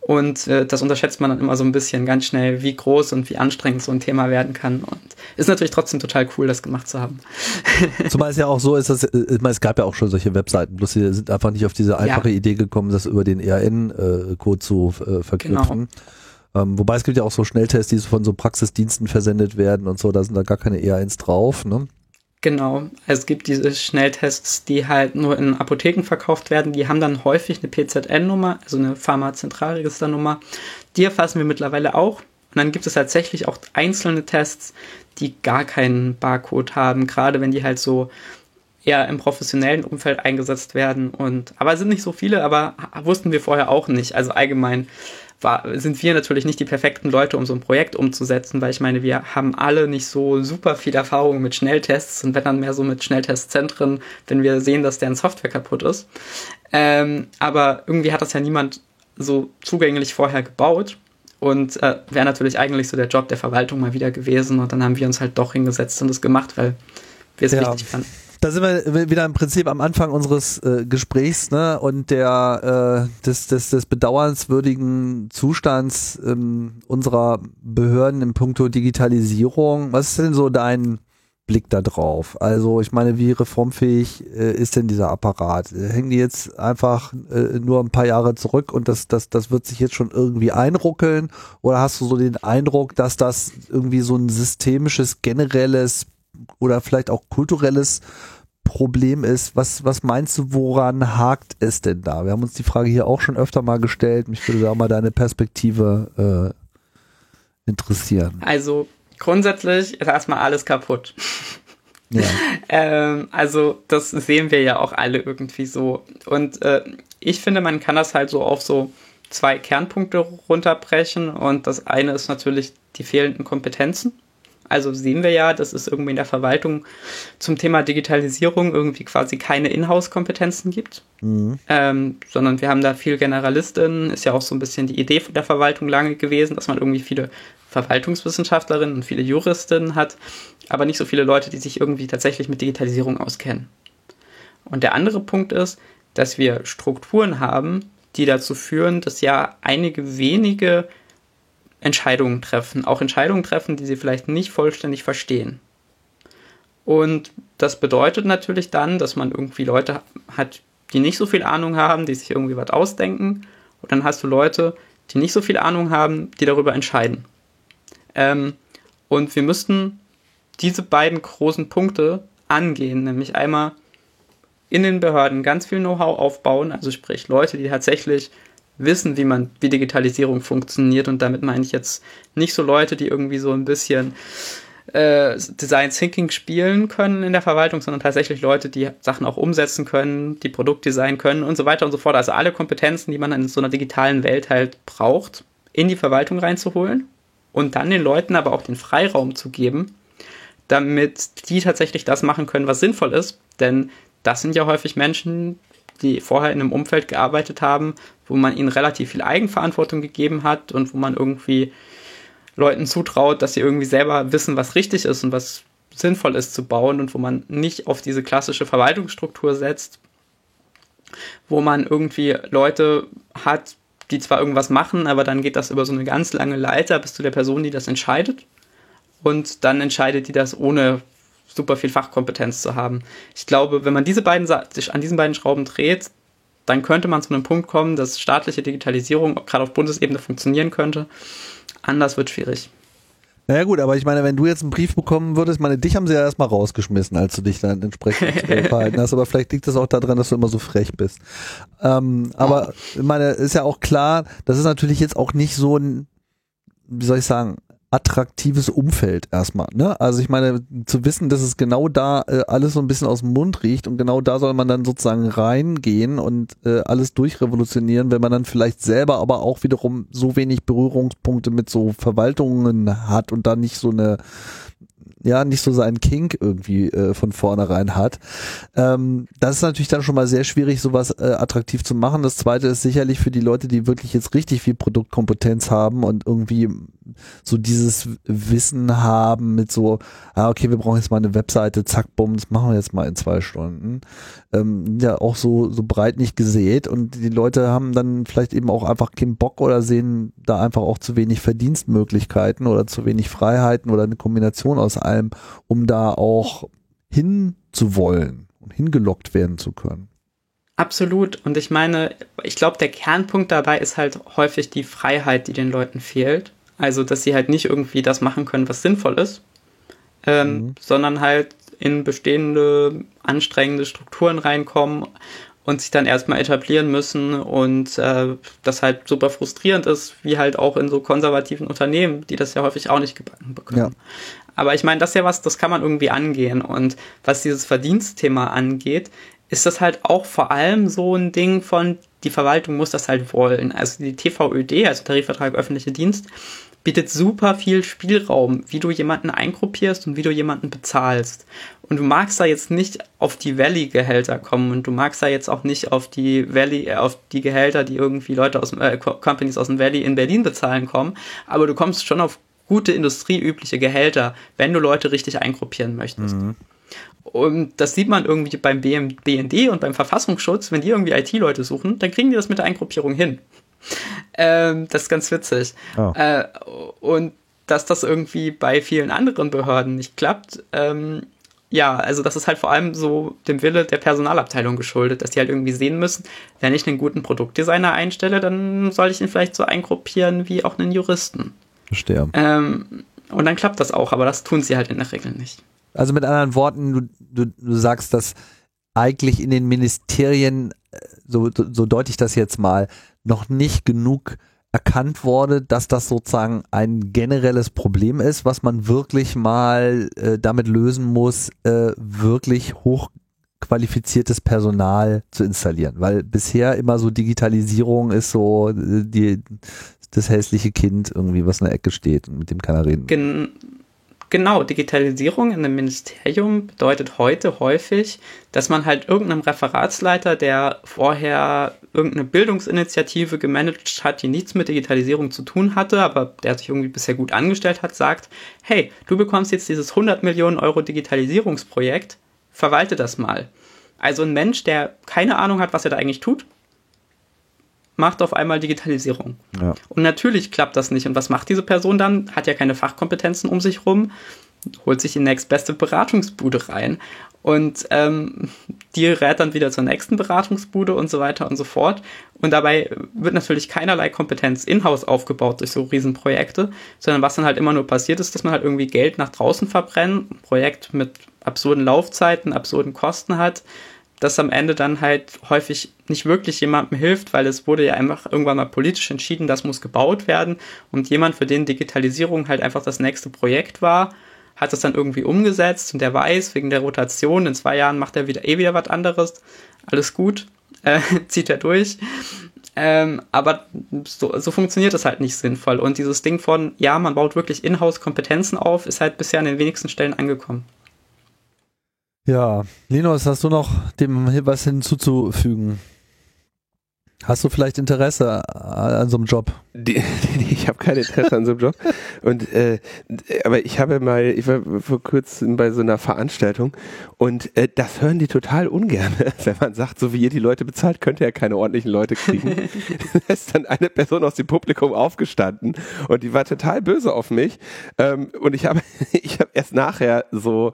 Und äh, das unterschätzt man dann immer so ein bisschen ganz schnell, wie groß und wie anstrengend so ein Thema werden kann. Und ist natürlich trotzdem total cool, das gemacht zu haben. Zumal es ja auch so ist, dass äh, es gab ja auch schon solche Webseiten, bloß sie sind einfach nicht auf diese einfache ja. Idee gekommen, das über den ERN-Code äh, zu äh, verknüpfen. Genau. Ähm, wobei es gibt ja auch so Schnelltests, die von so Praxisdiensten versendet werden und so, da sind da gar keine ER1 drauf, ne? Genau, es gibt diese Schnelltests, die halt nur in Apotheken verkauft werden. Die haben dann häufig eine PZN-Nummer, also eine Pharmazentralregisternummer. Die erfassen wir mittlerweile auch. Und dann gibt es tatsächlich auch einzelne Tests, die gar keinen Barcode haben, gerade wenn die halt so eher im professionellen Umfeld eingesetzt werden. Und aber es sind nicht so viele, aber wussten wir vorher auch nicht. Also allgemein war, sind wir natürlich nicht die perfekten Leute, um so ein Projekt umzusetzen, weil ich meine, wir haben alle nicht so super viel Erfahrung mit Schnelltests und wenn dann mehr so mit Schnelltestzentren, wenn wir sehen, dass deren Software kaputt ist. Ähm, aber irgendwie hat das ja niemand so zugänglich vorher gebaut. Und äh, wäre natürlich eigentlich so der Job der Verwaltung mal wieder gewesen. Und dann haben wir uns halt doch hingesetzt und das gemacht, weil wir es ja. wichtig fanden da sind wir wieder im Prinzip am Anfang unseres äh, Gesprächs ne, und der äh, des, des, des bedauernswürdigen Zustands ähm, unserer Behörden im Punkto Digitalisierung. Was ist denn so dein Blick da drauf? Also ich meine, wie reformfähig äh, ist denn dieser Apparat? Hängen die jetzt einfach äh, nur ein paar Jahre zurück und das, das, das wird sich jetzt schon irgendwie einruckeln? Oder hast du so den Eindruck, dass das irgendwie so ein systemisches, generelles oder vielleicht auch kulturelles Problem ist. Was, was meinst du, woran hakt es denn da? Wir haben uns die Frage hier auch schon öfter mal gestellt. Mich würde da mal deine Perspektive äh, interessieren. Also grundsätzlich ist erstmal alles kaputt. Ja. ähm, also das sehen wir ja auch alle irgendwie so. Und äh, ich finde, man kann das halt so auf so zwei Kernpunkte runterbrechen. Und das eine ist natürlich die fehlenden Kompetenzen. Also sehen wir ja, dass es irgendwie in der Verwaltung zum Thema Digitalisierung irgendwie quasi keine Inhouse-Kompetenzen gibt, mhm. ähm, sondern wir haben da viel Generalisten. Ist ja auch so ein bisschen die Idee der Verwaltung lange gewesen, dass man irgendwie viele Verwaltungswissenschaftlerinnen und viele Juristinnen hat, aber nicht so viele Leute, die sich irgendwie tatsächlich mit Digitalisierung auskennen. Und der andere Punkt ist, dass wir Strukturen haben, die dazu führen, dass ja einige wenige Entscheidungen treffen, auch Entscheidungen treffen, die sie vielleicht nicht vollständig verstehen. Und das bedeutet natürlich dann, dass man irgendwie Leute hat, die nicht so viel Ahnung haben, die sich irgendwie was ausdenken. Und dann hast du Leute, die nicht so viel Ahnung haben, die darüber entscheiden. Ähm, und wir müssten diese beiden großen Punkte angehen, nämlich einmal in den Behörden ganz viel Know-how aufbauen, also sprich Leute, die tatsächlich wissen, wie man, wie Digitalisierung funktioniert. Und damit meine ich jetzt nicht so Leute, die irgendwie so ein bisschen äh, Design Thinking spielen können in der Verwaltung, sondern tatsächlich Leute, die Sachen auch umsetzen können, die Produktdesign können und so weiter und so fort. Also alle Kompetenzen, die man in so einer digitalen Welt halt braucht, in die Verwaltung reinzuholen und dann den Leuten aber auch den Freiraum zu geben, damit die tatsächlich das machen können, was sinnvoll ist. Denn das sind ja häufig Menschen, die vorher in einem Umfeld gearbeitet haben, wo man ihnen relativ viel Eigenverantwortung gegeben hat und wo man irgendwie Leuten zutraut, dass sie irgendwie selber wissen, was richtig ist und was sinnvoll ist zu bauen und wo man nicht auf diese klassische Verwaltungsstruktur setzt, wo man irgendwie Leute hat, die zwar irgendwas machen, aber dann geht das über so eine ganz lange Leiter bis zu der Person, die das entscheidet. Und dann entscheidet die das ohne super viel Fachkompetenz zu haben. Ich glaube, wenn man diese beiden sich an diesen beiden Schrauben dreht, dann könnte man zu einem Punkt kommen, dass staatliche Digitalisierung gerade auf Bundesebene funktionieren könnte. Anders wird schwierig. Naja gut, aber ich meine, wenn du jetzt einen Brief bekommen würdest, meine, dich haben sie ja erstmal rausgeschmissen, als du dich dann entsprechend verhalten hast, aber vielleicht liegt das auch daran, dass du immer so frech bist. Ähm, aber ich meine, ist ja auch klar, das ist natürlich jetzt auch nicht so ein, wie soll ich sagen, attraktives Umfeld erstmal. Ne? Also ich meine, zu wissen, dass es genau da äh, alles so ein bisschen aus dem Mund riecht und genau da soll man dann sozusagen reingehen und äh, alles durchrevolutionieren, wenn man dann vielleicht selber aber auch wiederum so wenig Berührungspunkte mit so Verwaltungen hat und da nicht so eine ja nicht so seinen Kink irgendwie äh, von vornherein hat. Ähm, das ist natürlich dann schon mal sehr schwierig, sowas äh, attraktiv zu machen. Das zweite ist sicherlich für die Leute, die wirklich jetzt richtig viel Produktkompetenz haben und irgendwie so dieses Wissen haben mit so, ah, okay, wir brauchen jetzt mal eine Webseite, zack, bumm, das machen wir jetzt mal in zwei Stunden. Ähm, ja, auch so, so breit nicht gesät und die Leute haben dann vielleicht eben auch einfach keinen Bock oder sehen da einfach auch zu wenig Verdienstmöglichkeiten oder zu wenig Freiheiten oder eine Kombination aus allem, um da auch hinzuwollen und hingelockt werden zu können. Absolut. Und ich meine, ich glaube, der Kernpunkt dabei ist halt häufig die Freiheit, die den Leuten fehlt. Also, dass sie halt nicht irgendwie das machen können, was sinnvoll ist, ähm, mhm. sondern halt in bestehende anstrengende Strukturen reinkommen und sich dann erstmal etablieren müssen und äh, das halt super frustrierend ist, wie halt auch in so konservativen Unternehmen, die das ja häufig auch nicht gebacken bekommen. Ja. Aber ich meine, das ist ja was, das kann man irgendwie angehen. Und was dieses Verdienstthema angeht, ist das halt auch vor allem so ein Ding von, die Verwaltung muss das halt wollen. Also die TVÖD, also Tarifvertrag öffentliche Dienst, bietet super viel Spielraum, wie du jemanden eingruppierst und wie du jemanden bezahlst. Und du magst da jetzt nicht auf die Valley-Gehälter kommen und du magst da jetzt auch nicht auf die Valley, äh, auf die Gehälter, die irgendwie Leute aus äh, Companies aus dem Valley in Berlin bezahlen kommen, aber du kommst schon auf gute industrieübliche Gehälter, wenn du Leute richtig eingruppieren möchtest. Mhm. Und das sieht man irgendwie beim BND und beim Verfassungsschutz, wenn die irgendwie IT-Leute suchen, dann kriegen die das mit der Eingruppierung hin. Ähm, das ist ganz witzig. Oh. Äh, und dass das irgendwie bei vielen anderen Behörden nicht klappt, ähm, ja, also das ist halt vor allem so dem Wille der Personalabteilung geschuldet, dass die halt irgendwie sehen müssen, wenn ich einen guten Produktdesigner einstelle, dann soll ich ihn vielleicht so eingruppieren wie auch einen Juristen. Verstehe. Ähm, und dann klappt das auch, aber das tun sie halt in der Regel nicht. Also mit anderen Worten, du, du, du sagst, dass eigentlich in den Ministerien, äh, so, so deute ich das jetzt mal, noch nicht genug erkannt wurde, dass das sozusagen ein generelles Problem ist, was man wirklich mal äh, damit lösen muss, äh, wirklich hochqualifiziertes Personal zu installieren. Weil bisher immer so Digitalisierung ist so äh, die, das hässliche Kind irgendwie, was in der Ecke steht und mit dem keiner reden. Gen genau, Digitalisierung in einem Ministerium bedeutet heute häufig, dass man halt irgendeinem Referatsleiter, der vorher irgendeine Bildungsinitiative gemanagt hat, die nichts mit Digitalisierung zu tun hatte, aber der sich irgendwie bisher gut angestellt hat, sagt, hey, du bekommst jetzt dieses 100 Millionen Euro Digitalisierungsprojekt, verwalte das mal. Also ein Mensch, der keine Ahnung hat, was er da eigentlich tut, macht auf einmal Digitalisierung. Ja. Und natürlich klappt das nicht. Und was macht diese Person dann? Hat ja keine Fachkompetenzen um sich rum, holt sich die nächstbeste Beratungsbude rein. Und ähm, die rät dann wieder zur nächsten Beratungsbude und so weiter und so fort. Und dabei wird natürlich keinerlei Kompetenz in-house aufgebaut durch so Riesenprojekte, sondern was dann halt immer nur passiert ist, dass man halt irgendwie Geld nach draußen verbrennt, ein Projekt mit absurden Laufzeiten, absurden Kosten hat, das am Ende dann halt häufig nicht wirklich jemandem hilft, weil es wurde ja einfach irgendwann mal politisch entschieden, das muss gebaut werden und jemand, für den Digitalisierung halt einfach das nächste Projekt war, hat das dann irgendwie umgesetzt und der weiß, wegen der Rotation, in zwei Jahren macht er wieder eh wieder was anderes, alles gut, äh, zieht er durch. Ähm, aber so, so funktioniert das halt nicht sinnvoll. Und dieses Ding von, ja, man baut wirklich Inhouse-Kompetenzen auf, ist halt bisher an den wenigsten Stellen angekommen. Ja, Linus, hast du noch dem was hinzuzufügen? Hast du vielleicht Interesse an so einem Job? Die, ich habe kein Interesse an so einem Job. Und äh, aber ich habe mal, ich war vor kurzem bei so einer Veranstaltung und äh, das hören die total ungern, wenn man sagt, so wie ihr die Leute bezahlt, könnt ihr ja keine ordentlichen Leute kriegen. da ist dann eine Person aus dem Publikum aufgestanden und die war total böse auf mich. Ähm, und ich habe, ich habe erst nachher so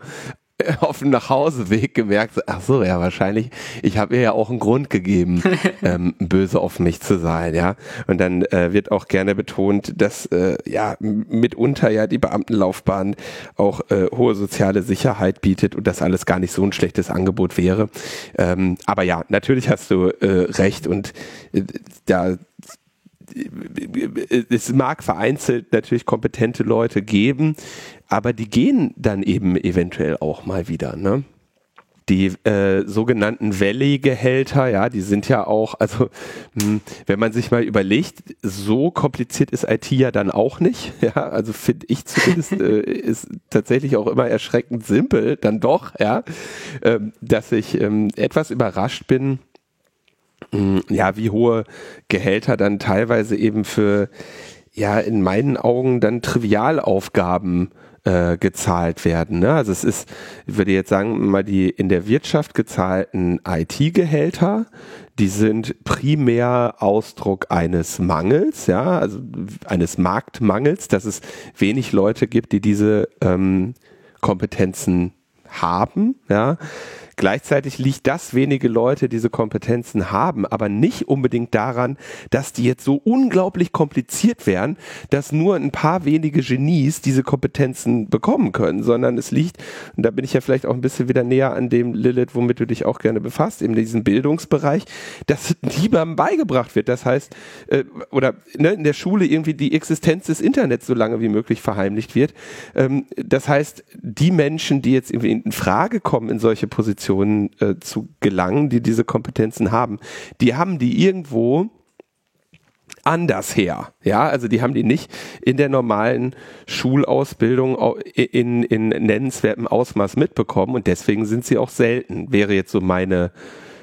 auf dem Nachhauseweg gemerkt, ach so, ja, wahrscheinlich, ich habe ihr ja auch einen Grund gegeben, ähm, böse auf mich zu sein, ja. Und dann äh, wird auch gerne betont, dass äh, ja mitunter ja die Beamtenlaufbahn auch äh, hohe soziale Sicherheit bietet und das alles gar nicht so ein schlechtes Angebot wäre. Ähm, aber ja, natürlich hast du äh, recht und äh, da es mag vereinzelt natürlich kompetente Leute geben, aber die gehen dann eben eventuell auch mal wieder. Ne? die äh, sogenannten Valley-Gehälter, ja, die sind ja auch, also mh, hm, wenn man sich mal überlegt, so kompliziert ist IT ja dann auch nicht, ja, also finde ich zumindest, äh, ist tatsächlich auch immer erschreckend simpel, dann doch, ja, ähm, dass ich ähm, etwas überrascht bin, mh, hm, ja, wie hohe Gehälter dann teilweise eben für, ja, in meinen Augen dann Trivialaufgaben äh, gezahlt werden. Ne? Also es ist, ich würde jetzt sagen, mal die in der Wirtschaft gezahlten IT-Gehälter, die sind primär Ausdruck eines Mangels, ja, also eines Marktmangels, dass es wenig Leute gibt, die diese ähm, Kompetenzen haben, ja. Gleichzeitig liegt das wenige Leute diese Kompetenzen haben, aber nicht unbedingt daran, dass die jetzt so unglaublich kompliziert wären, dass nur ein paar wenige Genies diese Kompetenzen bekommen können, sondern es liegt, und da bin ich ja vielleicht auch ein bisschen wieder näher an dem Lilith, womit du dich auch gerne befasst, in diesem Bildungsbereich, dass niemandem beigebracht wird. Das heißt, äh, oder ne, in der Schule irgendwie die Existenz des Internets so lange wie möglich verheimlicht wird. Ähm, das heißt, die Menschen, die jetzt irgendwie in Frage kommen in solche Positionen, Positionen äh, zu gelangen, die diese Kompetenzen haben, die haben die irgendwo anders her. Ja, also die haben die nicht in der normalen Schulausbildung in, in nennenswertem Ausmaß mitbekommen und deswegen sind sie auch selten, wäre jetzt so meine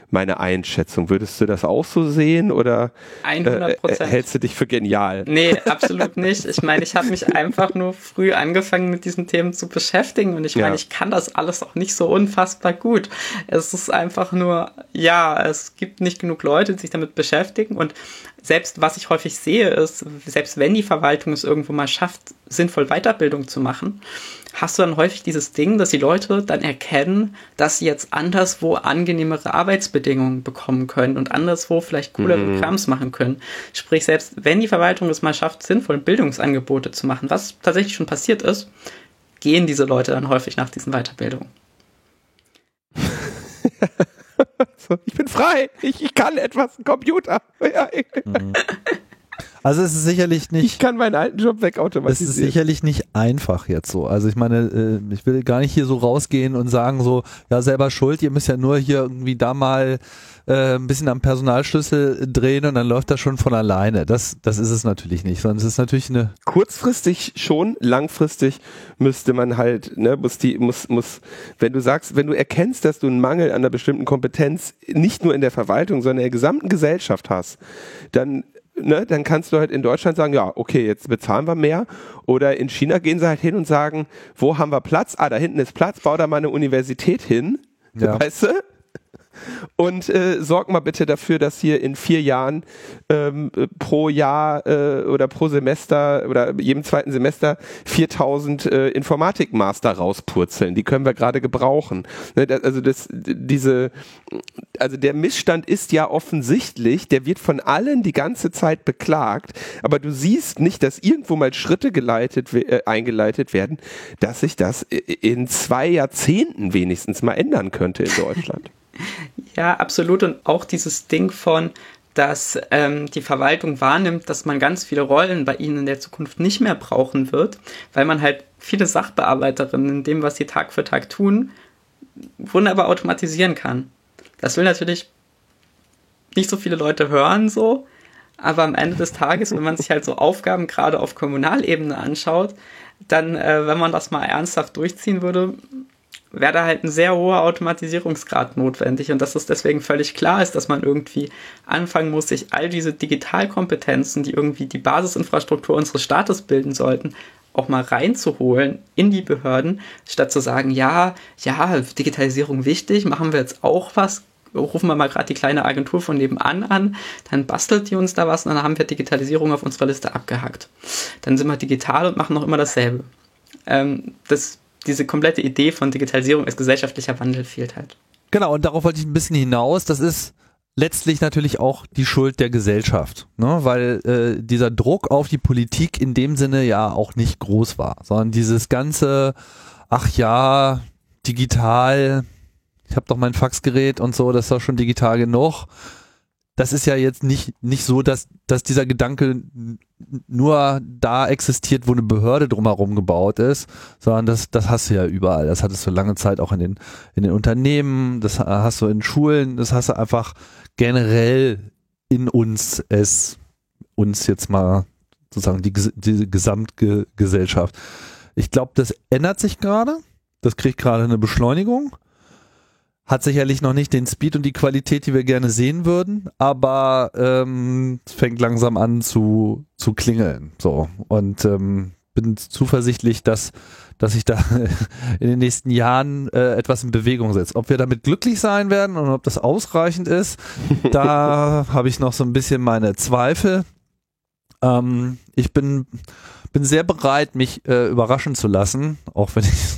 meine Einschätzung. Würdest du das auch so sehen oder 100 äh, hältst du dich für genial? Nee, absolut nicht. Ich meine, ich habe mich einfach nur früh angefangen mit diesen Themen zu beschäftigen und ich meine, ja. ich kann das alles auch nicht so unfassbar gut. Es ist einfach nur, ja, es gibt nicht genug Leute, die sich damit beschäftigen und selbst was ich häufig sehe, ist, selbst wenn die Verwaltung es irgendwo mal schafft, sinnvoll Weiterbildung zu machen, hast du dann häufig dieses Ding, dass die Leute dann erkennen, dass sie jetzt anderswo angenehmere Arbeitsbedingungen bekommen können und anderswo vielleicht coolere mhm. Krams machen können. Sprich, selbst wenn die Verwaltung es mal schafft, sinnvoll Bildungsangebote zu machen, was tatsächlich schon passiert ist, gehen diese Leute dann häufig nach diesen Weiterbildungen. ich bin frei, ich, ich kann etwas, Computer. Mhm. Also es ist sicherlich nicht. Ich kann meinen alten Job wegautomatisieren. Es ist sicherlich nicht einfach jetzt so. Also ich meine, äh, ich will gar nicht hier so rausgehen und sagen so, ja selber schuld, ihr müsst ja nur hier irgendwie da mal äh, ein bisschen am Personalschlüssel drehen und dann läuft das schon von alleine. Das, das ist es natürlich nicht, sondern es ist natürlich eine. Kurzfristig schon, langfristig müsste man halt, ne, muss die, muss, muss, wenn du sagst, wenn du erkennst, dass du einen Mangel an einer bestimmten Kompetenz nicht nur in der Verwaltung, sondern in der gesamten Gesellschaft hast, dann ne, dann kannst du halt in Deutschland sagen, ja, okay, jetzt bezahlen wir mehr. Oder in China gehen sie halt hin und sagen, wo haben wir Platz? Ah, da hinten ist Platz, bau da mal eine Universität hin. Ja. Weißt du? Und äh, sorg mal bitte dafür, dass hier in vier Jahren ähm, pro Jahr äh, oder pro Semester oder jedem zweiten Semester 4000 äh, Informatikmaster rauspurzeln. Die können wir gerade gebrauchen. Ne, also das, diese, also der Missstand ist ja offensichtlich, der wird von allen die ganze Zeit beklagt, aber du siehst nicht, dass irgendwo mal Schritte geleitet, äh, eingeleitet werden, dass sich das in zwei Jahrzehnten wenigstens mal ändern könnte in Deutschland. Ja, absolut. Und auch dieses Ding von, dass ähm, die Verwaltung wahrnimmt, dass man ganz viele Rollen bei ihnen in der Zukunft nicht mehr brauchen wird, weil man halt viele Sachbearbeiterinnen in dem, was sie Tag für Tag tun, wunderbar automatisieren kann. Das will natürlich nicht so viele Leute hören so, aber am Ende des Tages, wenn man sich halt so Aufgaben gerade auf Kommunalebene anschaut, dann, äh, wenn man das mal ernsthaft durchziehen würde, wäre da halt ein sehr hoher Automatisierungsgrad notwendig und dass es deswegen völlig klar ist, dass man irgendwie anfangen muss, sich all diese Digitalkompetenzen, die irgendwie die Basisinfrastruktur unseres Staates bilden sollten, auch mal reinzuholen in die Behörden, statt zu sagen, ja, ja, Digitalisierung wichtig, machen wir jetzt auch was, rufen wir mal gerade die kleine Agentur von nebenan an, dann bastelt die uns da was und dann haben wir Digitalisierung auf unserer Liste abgehackt. Dann sind wir digital und machen noch immer dasselbe. Ähm, das diese komplette Idee von Digitalisierung als gesellschaftlicher Wandel fehlt halt. Genau, und darauf wollte ich ein bisschen hinaus. Das ist letztlich natürlich auch die Schuld der Gesellschaft, ne? weil äh, dieser Druck auf die Politik in dem Sinne ja auch nicht groß war, sondern dieses ganze, ach ja, digital, ich habe doch mein Faxgerät und so, das ist doch schon digital genug. das ist ja jetzt nicht, nicht so, dass, dass dieser Gedanke nur da existiert, wo eine Behörde drumherum gebaut ist, sondern das, das hast du ja überall. Das hattest du lange Zeit auch in den, in den Unternehmen, das hast du in Schulen, das hast du einfach generell in uns, es, uns jetzt mal sozusagen die, die Gesamtgesellschaft. Ich glaube, das ändert sich gerade. Das kriegt gerade eine Beschleunigung hat sicherlich noch nicht den Speed und die Qualität, die wir gerne sehen würden, aber ähm, es fängt langsam an zu, zu klingeln. So. Und ähm, bin zuversichtlich, dass, dass sich da in den nächsten Jahren äh, etwas in Bewegung setzt. Ob wir damit glücklich sein werden und ob das ausreichend ist, da habe ich noch so ein bisschen meine Zweifel. Ähm, ich bin, bin sehr bereit, mich äh, überraschen zu lassen, auch wenn ich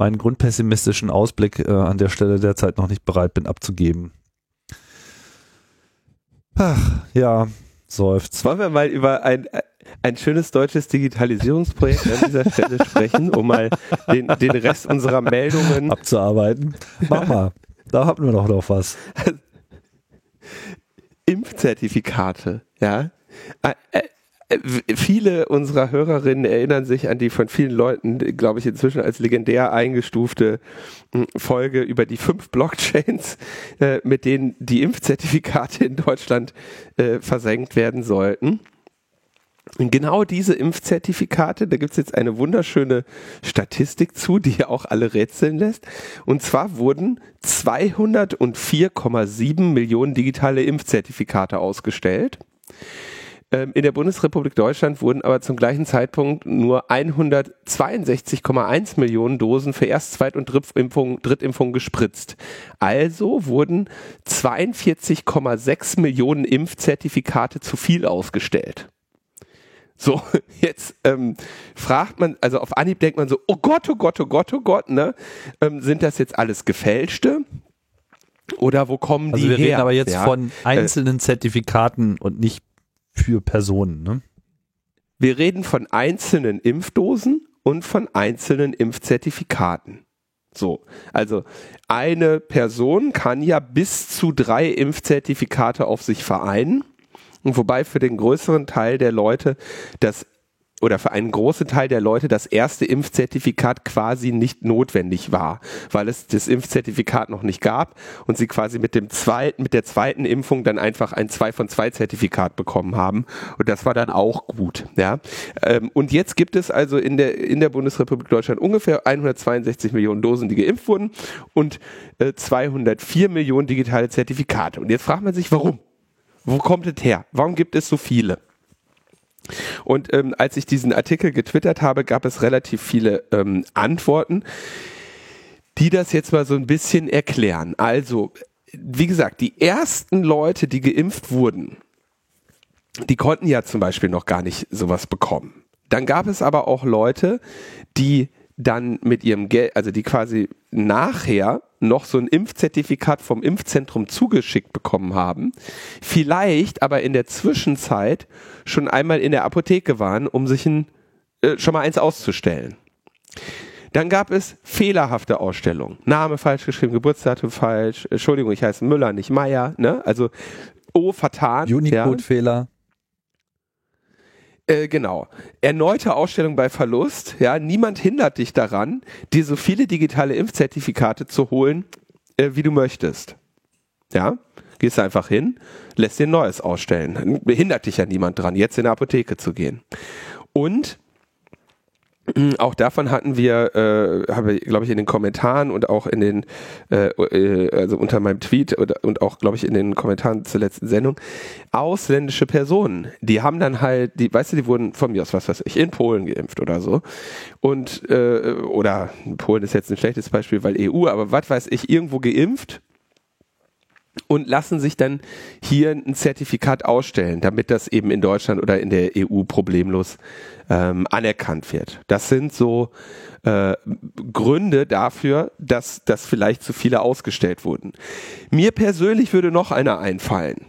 meinen grundpessimistischen Ausblick äh, an der Stelle derzeit noch nicht bereit bin abzugeben. Ach, ja, seufzt. Wollen wir mal über ein, ein schönes deutsches Digitalisierungsprojekt an dieser Stelle sprechen, um mal den, den Rest unserer Meldungen abzuarbeiten? Mach mal, da haben wir doch noch was. Impfzertifikate, ja. Äh, äh, viele unserer Hörerinnen erinnern sich an die von vielen Leuten, glaube ich, inzwischen als legendär eingestufte hm, Folge über die fünf Blockchains, äh, mit denen die Impfzertifikate in Deutschland äh, versenkt werden sollten. Genau diese Impfzertifikate, da gibt es jetzt eine wunderschöne Statistik zu, die ja auch alle rätseln lässt. Und zwar wurden 204,7 Millionen digitale Impfzertifikate ausgestellt. Ähm, in der Bundesrepublik Deutschland wurden aber zum gleichen Zeitpunkt nur 162,1 Millionen Dosen für Erst-, Zweit- und Drittimpfung, Drittimpfung gespritzt. Also wurden 42,6 Millionen Impfzertifikate zu viel ausgestellt. So, jetzt ähm, fragt man, also auf Anhieb denkt man so, oh Gott, oh Gott, oh Gott, oh Gott, ne? Ähm, sind das jetzt alles gefälschte? Oder wo kommen also die wir her? reden aber jetzt ja? von einzelnen äh, Zertifikaten und nicht für Personen. Ne? Wir reden von einzelnen Impfdosen und von einzelnen Impfzertifikaten. So, also eine Person kann ja bis zu drei Impfzertifikate auf sich vereinen. Und wobei für den größeren Teil der Leute das oder für einen großen Teil der Leute das erste Impfzertifikat quasi nicht notwendig war, weil es das Impfzertifikat noch nicht gab und sie quasi mit dem zweiten, mit der zweiten Impfung dann einfach ein 2 von 2 Zertifikat bekommen haben. Und das war dann auch gut, ja. Ähm, und jetzt gibt es also in der, in der Bundesrepublik Deutschland ungefähr 162 Millionen Dosen, die geimpft wurden und 204 äh, Millionen digitale Zertifikate. Und jetzt fragt man sich, warum? Wo kommt es her? Warum gibt es so viele? Und ähm, als ich diesen Artikel getwittert habe, gab es relativ viele ähm, Antworten, die das jetzt mal so ein bisschen erklären. Also, wie gesagt, die ersten Leute, die geimpft wurden, die konnten ja zum Beispiel noch gar nicht sowas bekommen. Dann gab es aber auch Leute, die dann mit ihrem Geld, also die quasi nachher noch so ein Impfzertifikat vom Impfzentrum zugeschickt bekommen haben, vielleicht aber in der Zwischenzeit schon einmal in der Apotheke waren, um sich ein, äh, schon mal eins auszustellen. Dann gab es fehlerhafte Ausstellungen. Name falsch geschrieben, Geburtsdatum falsch. Entschuldigung, ich heiße Müller, nicht Meier. Ne? Also, oh, vertan. Unicode-Fehler. Äh, genau. Erneute Ausstellung bei Verlust. Ja, niemand hindert dich daran, dir so viele digitale Impfzertifikate zu holen, äh, wie du möchtest. Ja, gehst einfach hin, lässt dir ein neues ausstellen. Behindert dich ja niemand dran, jetzt in der Apotheke zu gehen. Und auch davon hatten wir, äh, habe ich, glaube ich, in den Kommentaren und auch in den, äh, äh, also unter meinem Tweet oder, und auch, glaube ich, in den Kommentaren zur letzten Sendung, ausländische Personen, die haben dann halt, die, weißt du, die wurden von mir aus, was weiß ich, in Polen geimpft oder so. Und, äh, oder Polen ist jetzt ein schlechtes Beispiel, weil EU, aber was weiß ich, irgendwo geimpft und lassen sich dann hier ein Zertifikat ausstellen, damit das eben in Deutschland oder in der EU problemlos ähm, anerkannt wird. Das sind so äh, Gründe dafür, dass, dass vielleicht zu viele ausgestellt wurden. Mir persönlich würde noch einer einfallen.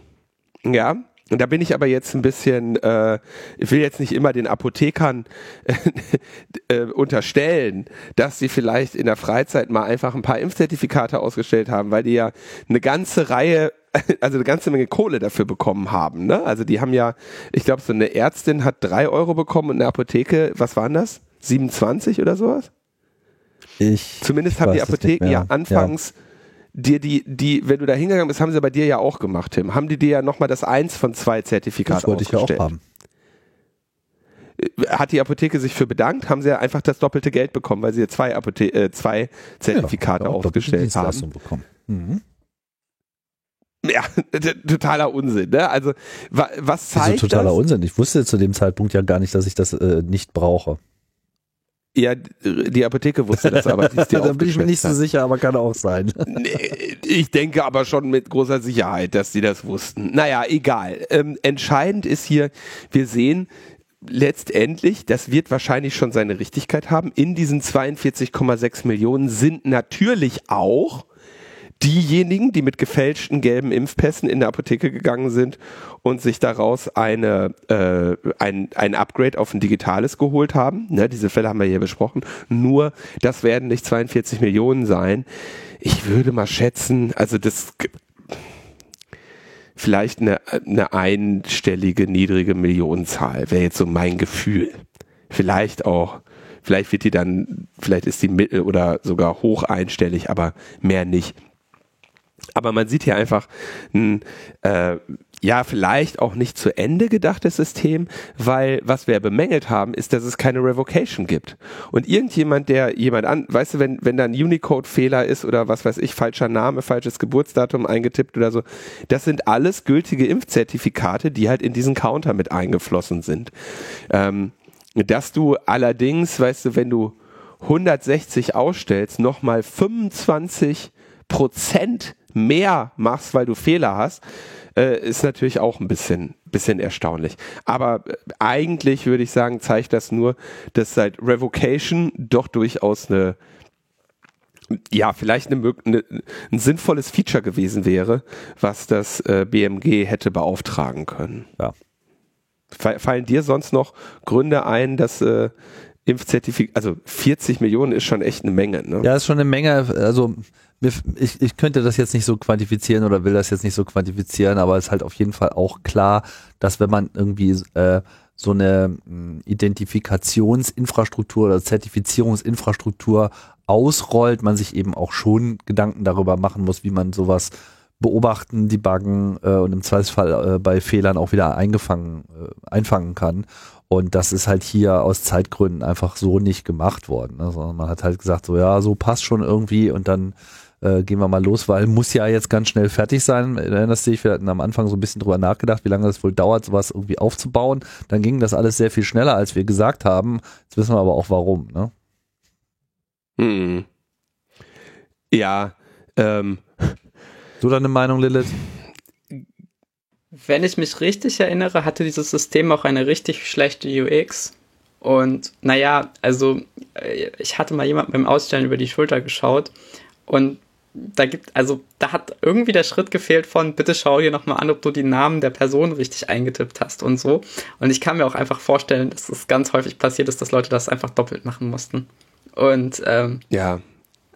Ja, da bin ich aber jetzt ein bisschen, äh, ich will jetzt nicht immer den Apothekern äh, unterstellen, dass sie vielleicht in der Freizeit mal einfach ein paar Impfzertifikate ausgestellt haben, weil die ja eine ganze Reihe, also eine ganze Menge Kohle dafür bekommen haben. Ne? Also die haben ja, ich glaube, so eine Ärztin hat drei Euro bekommen und eine Apotheke, was waren das? 27 oder sowas? Ich Zumindest haben die Apotheken ja anfangs dir die, die, wenn du da hingegangen bist, haben sie bei dir ja auch gemacht, Tim. Haben die dir ja nochmal das eins von zwei Zertifikat Das wollte ich ja auch haben. Äh, hat die Apotheke sich für bedankt, haben sie ja einfach das doppelte Geld bekommen, weil sie zwei, Apothe äh, zwei Zertifikate ja, aufgestellt haben. Bekommen. Mhm. Ja, totaler Unsinn, ne? Also, was zeigt also totaler das? Unsinn. Ich wusste zu dem Zeitpunkt ja gar nicht, dass ich das äh, nicht brauche. Ja, die Apotheke wusste das aber. da bin ich mir nicht so sicher, aber kann auch sein. ich denke aber schon mit großer Sicherheit, dass die das wussten. Naja, egal. Ähm, entscheidend ist hier, wir sehen, letztendlich, das wird wahrscheinlich schon seine Richtigkeit haben, in diesen 42,6 Millionen sind natürlich auch diejenigen, die mit gefälschten gelben Impfpässen in der Apotheke gegangen sind und sich daraus eine, äh, ein, ein Upgrade auf ein digitales geholt haben. Ne, diese Fälle haben wir hier besprochen. Nur, das werden nicht 42 Millionen sein. Ich würde mal schätzen, also das vielleicht eine, eine einstellige, niedrige Millionenzahl wäre jetzt so mein Gefühl. Vielleicht auch vielleicht wird die dann, vielleicht ist die mittel- oder sogar hoch einstellig, aber mehr nicht. Aber man sieht hier einfach ein, äh, ja, vielleicht auch nicht zu Ende gedachtes System, weil was wir bemängelt haben, ist, dass es keine Revocation gibt. Und irgendjemand, der jemand an, weißt du, wenn, wenn da ein Unicode-Fehler ist oder was weiß ich, falscher Name, falsches Geburtsdatum eingetippt oder so, das sind alles gültige Impfzertifikate, die halt in diesen Counter mit eingeflossen sind. Ähm, dass du allerdings, weißt du, wenn du 160 ausstellst, nochmal 25 Prozent mehr machst, weil du Fehler hast, äh, ist natürlich auch ein bisschen, bisschen erstaunlich. Aber äh, eigentlich würde ich sagen, zeigt das nur, dass seit Revocation doch durchaus eine ja, vielleicht eine, eine, ein sinnvolles Feature gewesen wäre, was das äh, BMG hätte beauftragen können. Ja. Fallen dir sonst noch Gründe ein, dass äh, Impfzertifikat, also 40 Millionen ist schon echt eine Menge, ne? Ja, ist schon eine Menge. Also ich, ich könnte das jetzt nicht so quantifizieren oder will das jetzt nicht so quantifizieren, aber es ist halt auf jeden Fall auch klar, dass wenn man irgendwie äh, so eine hm, Identifikationsinfrastruktur oder Zertifizierungsinfrastruktur ausrollt, man sich eben auch schon Gedanken darüber machen muss, wie man sowas beobachten, debuggen äh, und im Zweifelsfall äh, bei Fehlern auch wieder eingefangen, äh, einfangen kann. Und das ist halt hier aus Zeitgründen einfach so nicht gemacht worden. Also man hat halt gesagt, so ja, so passt schon irgendwie und dann äh, gehen wir mal los, weil muss ja jetzt ganz schnell fertig sein. Erinnerst du dich, wir hatten am Anfang so ein bisschen drüber nachgedacht, wie lange das wohl dauert, sowas irgendwie aufzubauen. Dann ging das alles sehr viel schneller, als wir gesagt haben. Jetzt wissen wir aber auch warum, ne? Hm. Ja, ähm. Du deine Meinung, Lilith? Wenn ich mich richtig erinnere, hatte dieses System auch eine richtig schlechte UX. Und naja, also äh, ich hatte mal jemand beim Ausstellen über die Schulter geschaut und da gibt, also da hat irgendwie der Schritt gefehlt von, bitte schau dir nochmal an, ob du die Namen der Person richtig eingetippt hast und so. Und ich kann mir auch einfach vorstellen, dass es ganz häufig passiert ist, dass Leute das einfach doppelt machen mussten. Und ähm, ja.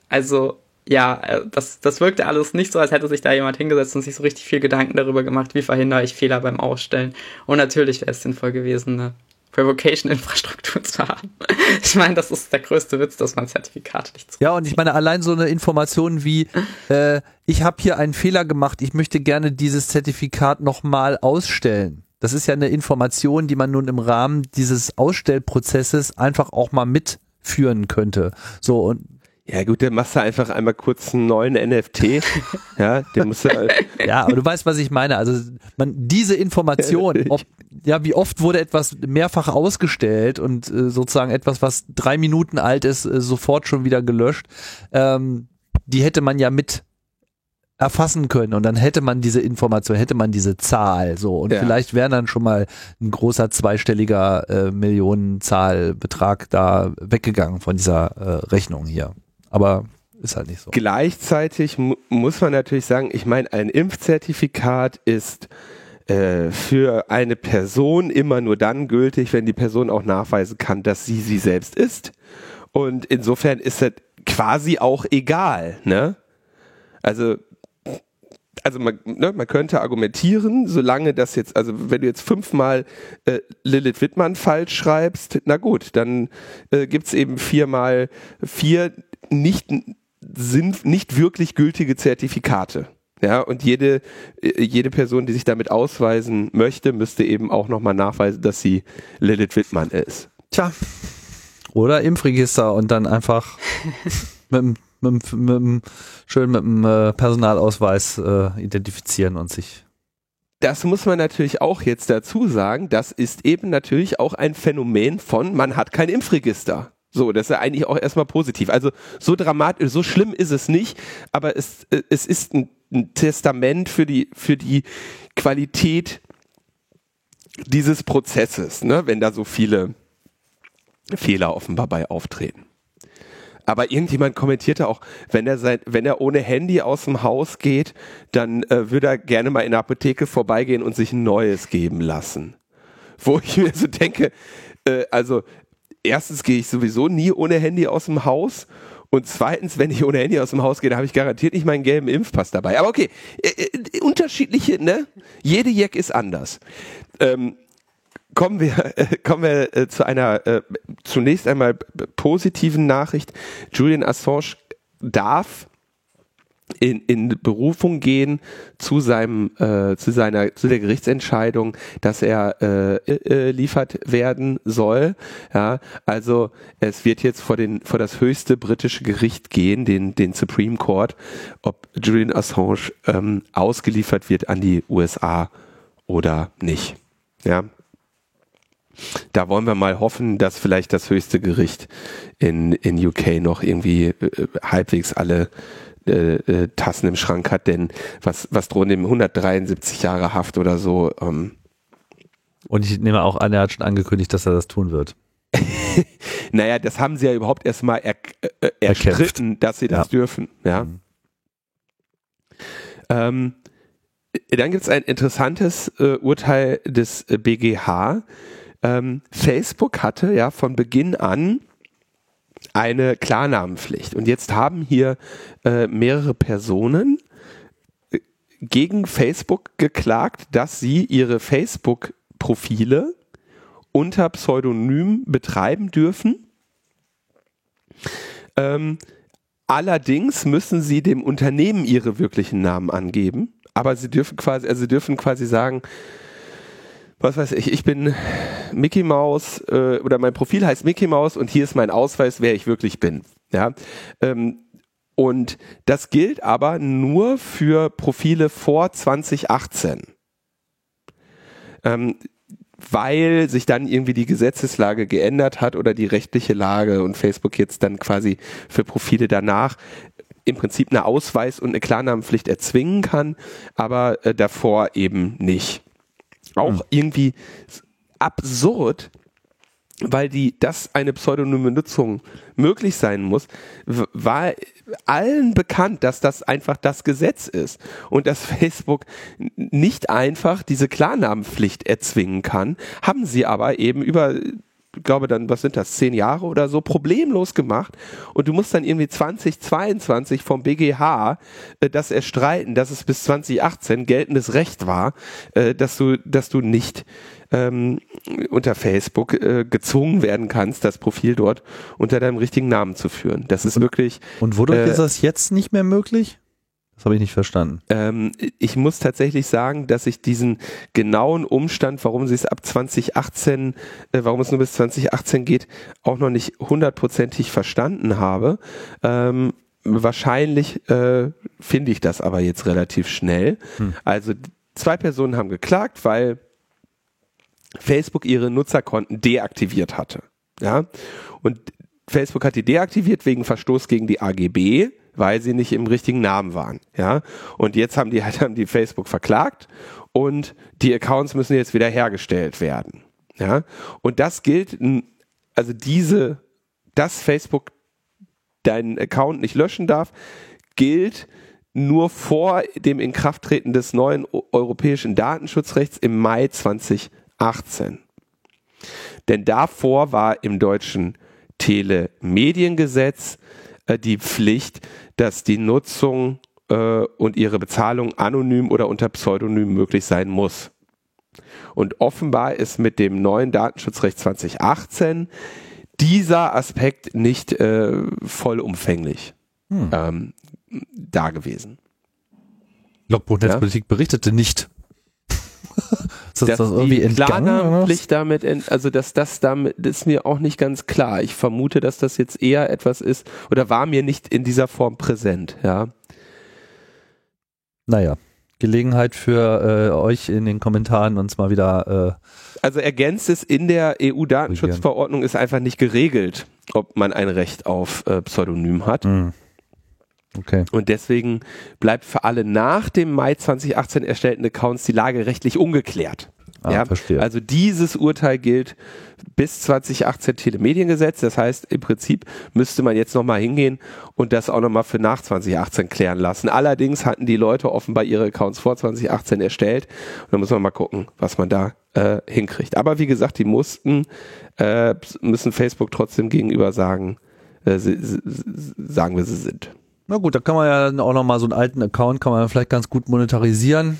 Also, ja, äh, das, das wirkte alles nicht so, als hätte sich da jemand hingesetzt und sich so richtig viel Gedanken darüber gemacht, wie verhindere ich Fehler beim Ausstellen. Und natürlich wäre es sinnvoll gewesen, eine Revocation-Infrastruktur zu haben. Ich meine, das ist der größte Witz, dass man Zertifikate nicht zu. Ja, und ich meine, allein so eine Information wie, äh, ich habe hier einen Fehler gemacht, ich möchte gerne dieses Zertifikat nochmal ausstellen. Das ist ja eine Information, die man nun im Rahmen dieses Ausstellprozesses einfach auch mal mitführen könnte. So, und ja gut, dann machst du einfach einmal kurz einen neuen NFT. ja, den musst du halt ja, aber du weißt, was ich meine. Also man diese Information, ob, ja, wie oft wurde etwas mehrfach ausgestellt und äh, sozusagen etwas, was drei Minuten alt ist, äh, sofort schon wieder gelöscht. Ähm, die hätte man ja mit erfassen können und dann hätte man diese Information, hätte man diese Zahl so und ja. vielleicht wäre dann schon mal ein großer zweistelliger äh, Millionenzahlbetrag da weggegangen von dieser äh, Rechnung hier. Aber ist halt nicht so. Gleichzeitig mu muss man natürlich sagen, ich meine, ein Impfzertifikat ist äh, für eine Person immer nur dann gültig, wenn die Person auch nachweisen kann, dass sie sie selbst ist. Und insofern ist das quasi auch egal, ne? Also also man, ne, man könnte argumentieren, solange das jetzt, also wenn du jetzt fünfmal äh, Lilith Wittmann falsch schreibst, na gut, dann äh, gibt es eben viermal vier nicht, sind nicht wirklich gültige Zertifikate. Ja, und jede, äh, jede Person, die sich damit ausweisen möchte, müsste eben auch nochmal nachweisen, dass sie Lilith Wittmann ist. Tja. Oder Impfregister und dann einfach mit mit, mit, schön mit dem äh, Personalausweis äh, identifizieren und sich. Das muss man natürlich auch jetzt dazu sagen. Das ist eben natürlich auch ein Phänomen von, man hat kein Impfregister. So, das ist ja eigentlich auch erstmal positiv. Also so dramatisch, so schlimm ist es nicht, aber es, es ist ein, ein Testament für die, für die Qualität dieses Prozesses, ne, wenn da so viele Fehler offenbar bei auftreten. Aber irgendjemand kommentierte auch, wenn er sein, wenn er ohne Handy aus dem Haus geht, dann äh, würde er gerne mal in der Apotheke vorbeigehen und sich ein neues geben lassen. Wo ich mir so denke, äh, also erstens gehe ich sowieso nie ohne Handy aus dem Haus. Und zweitens, wenn ich ohne Handy aus dem Haus gehe, da habe ich garantiert nicht meinen gelben Impfpass dabei. Aber okay, äh, äh, unterschiedliche, ne? Jede Jack ist anders. Ähm, kommen wir, äh, kommen wir äh, zu einer äh, zunächst einmal positiven Nachricht. Julian Assange darf in, in Berufung gehen zu seinem äh, zu seiner zu der Gerichtsentscheidung, dass er äh, äh, liefert werden soll. Ja, also es wird jetzt vor den vor das höchste britische Gericht gehen, den den Supreme Court, ob Julian Assange ähm, ausgeliefert wird an die USA oder nicht. Ja, da wollen wir mal hoffen, dass vielleicht das höchste Gericht in, in UK noch irgendwie äh, halbwegs alle äh, äh, Tassen im Schrank hat, denn was, was drohen dem 173 Jahre Haft oder so. Ähm. Und ich nehme auch an, er hat schon angekündigt, dass er das tun wird. naja, das haben sie ja überhaupt erstmal er, äh, erstritten, dass sie das ja. dürfen. Ja. Mhm. Ähm, dann gibt es ein interessantes äh, Urteil des BGH, ähm, Facebook hatte ja von Beginn an eine Klarnamenpflicht. Und jetzt haben hier äh, mehrere Personen äh, gegen Facebook geklagt, dass sie ihre Facebook-Profile unter Pseudonym betreiben dürfen. Ähm, allerdings müssen sie dem Unternehmen ihre wirklichen Namen angeben. Aber sie dürfen quasi, also sie dürfen quasi sagen, was weiß ich, ich bin Mickey Mouse äh, oder mein Profil heißt Mickey Mouse und hier ist mein Ausweis, wer ich wirklich bin. Ja, ähm, und das gilt aber nur für Profile vor 2018. Ähm, weil sich dann irgendwie die Gesetzeslage geändert hat oder die rechtliche Lage und Facebook jetzt dann quasi für Profile danach im Prinzip eine Ausweis- und eine Klarnamenpflicht erzwingen kann, aber äh, davor eben nicht auch mhm. irgendwie absurd, weil die, dass eine pseudonyme Nutzung möglich sein muss, war allen bekannt, dass das einfach das Gesetz ist und dass Facebook nicht einfach diese Klarnamenpflicht erzwingen kann, haben sie aber eben über glaube dann, was sind das, zehn Jahre oder so, problemlos gemacht. Und du musst dann irgendwie 2022 vom BGH äh, das erstreiten, dass es bis 2018 geltendes Recht war, äh, dass du, dass du nicht ähm, unter Facebook äh, gezwungen werden kannst, das Profil dort unter deinem richtigen Namen zu führen. Das ist wirklich. Und wodurch äh, ist das jetzt nicht mehr möglich? Das habe ich nicht verstanden. Ähm, ich muss tatsächlich sagen, dass ich diesen genauen Umstand, warum sie es ab 2018, äh, warum es nur bis 2018 geht, auch noch nicht hundertprozentig verstanden habe. Ähm, wahrscheinlich äh, finde ich das aber jetzt relativ schnell. Hm. Also zwei Personen haben geklagt, weil Facebook ihre Nutzerkonten deaktiviert hatte. Ja, und Facebook hat die deaktiviert wegen Verstoß gegen die AGB weil sie nicht im richtigen Namen waren. Ja, und jetzt haben die halt haben die Facebook verklagt und die Accounts müssen jetzt wieder hergestellt werden. Ja, und das gilt, also diese, dass Facebook deinen Account nicht löschen darf, gilt nur vor dem Inkrafttreten des neuen europäischen Datenschutzrechts im Mai 2018. Denn davor war im deutschen Telemediengesetz äh, die Pflicht, dass die Nutzung äh, und ihre Bezahlung anonym oder unter Pseudonym möglich sein muss. Und offenbar ist mit dem neuen Datenschutzrecht 2018 dieser Aspekt nicht äh, vollumfänglich hm. ähm, da gewesen. Logbuch Netzpolitik ja? berichtete nicht. ist das, das, das irgendwie entgangen? damit, also dass das damit ist mir auch nicht ganz klar. Ich vermute, dass das jetzt eher etwas ist oder war mir nicht in dieser Form präsent. Ja. Naja, Gelegenheit für äh, euch in den Kommentaren uns mal wieder. Äh, also ergänzt es in der EU-Datenschutzverordnung ist einfach nicht geregelt, ob man ein Recht auf äh, Pseudonym hat. Mhm. Okay. Und deswegen bleibt für alle nach dem Mai 2018 erstellten Accounts die Lage rechtlich ungeklärt. Ah, ja, verstehe. Also dieses Urteil gilt bis 2018 Telemediengesetz. Das heißt, im Prinzip müsste man jetzt nochmal hingehen und das auch nochmal für nach 2018 klären lassen. Allerdings hatten die Leute offenbar ihre Accounts vor 2018 erstellt. Und dann muss man mal gucken, was man da äh, hinkriegt. Aber wie gesagt, die mussten, äh, müssen Facebook trotzdem gegenüber sagen, äh, sie, sie, sagen wir, sie sind. Na gut, da kann man ja auch nochmal so einen alten Account, kann man vielleicht ganz gut monetarisieren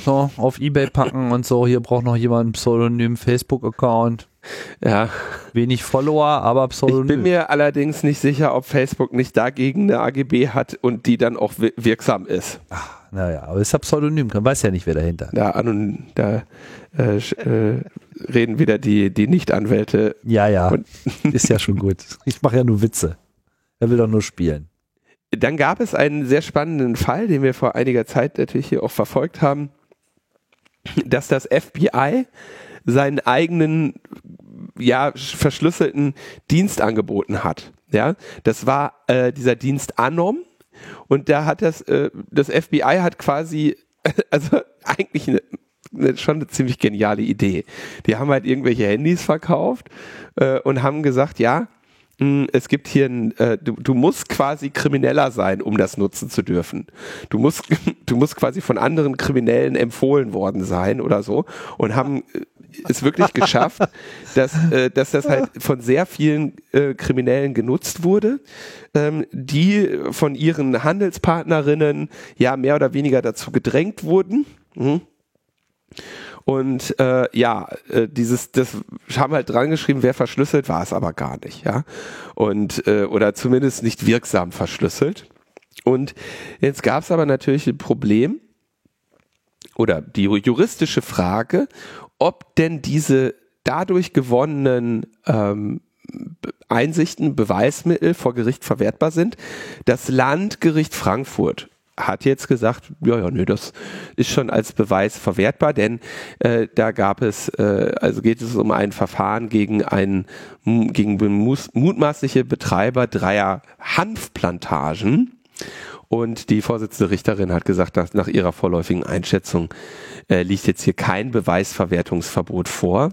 so auf Ebay packen und so. Hier braucht noch jemand einen Pseudonym Facebook-Account. Ja. Wenig Follower, aber Pseudonym. Ich bin mir allerdings nicht sicher, ob Facebook nicht dagegen eine AGB hat und die dann auch wirksam ist. Ach, naja, aber es ist ja Pseudonym, man weiß ja nicht, wer dahinter. Da, an da äh, äh, reden wieder die, die Nicht-Anwälte. Ja, ja. ist ja schon gut. Ich mache ja nur Witze. Er will doch nur spielen. Dann gab es einen sehr spannenden Fall, den wir vor einiger Zeit natürlich hier auch verfolgt haben dass das FBI seinen eigenen ja verschlüsselten Dienst angeboten hat. Ja, das war äh, dieser Dienst Anom und da hat das äh, das FBI hat quasi also eigentlich eine, schon eine ziemlich geniale Idee. Die haben halt irgendwelche Handys verkauft äh, und haben gesagt, ja, es gibt hier ein, äh, du, du musst quasi Krimineller sein, um das nutzen zu dürfen. Du musst, du musst quasi von anderen Kriminellen empfohlen worden sein oder so und haben äh, es wirklich geschafft, dass, äh, dass das halt von sehr vielen äh, Kriminellen genutzt wurde, ähm, die von ihren Handelspartnerinnen ja mehr oder weniger dazu gedrängt wurden. Mhm und äh, ja, äh, dieses, das haben halt dran geschrieben, wer verschlüsselt, war es aber gar nicht, ja. Und äh, oder zumindest nicht wirksam verschlüsselt. Und jetzt gab es aber natürlich ein Problem oder die juristische Frage, ob denn diese dadurch gewonnenen ähm, Einsichten, Beweismittel vor Gericht verwertbar sind. Das Landgericht Frankfurt hat jetzt gesagt, ja, ja, nee, das ist schon als Beweis verwertbar, denn äh, da gab es, äh, also geht es um ein Verfahren gegen einen, gegen mutmaßliche Betreiber dreier Hanfplantagen. Und die Vorsitzende Richterin hat gesagt, dass nach ihrer vorläufigen Einschätzung äh, liegt jetzt hier kein Beweisverwertungsverbot vor.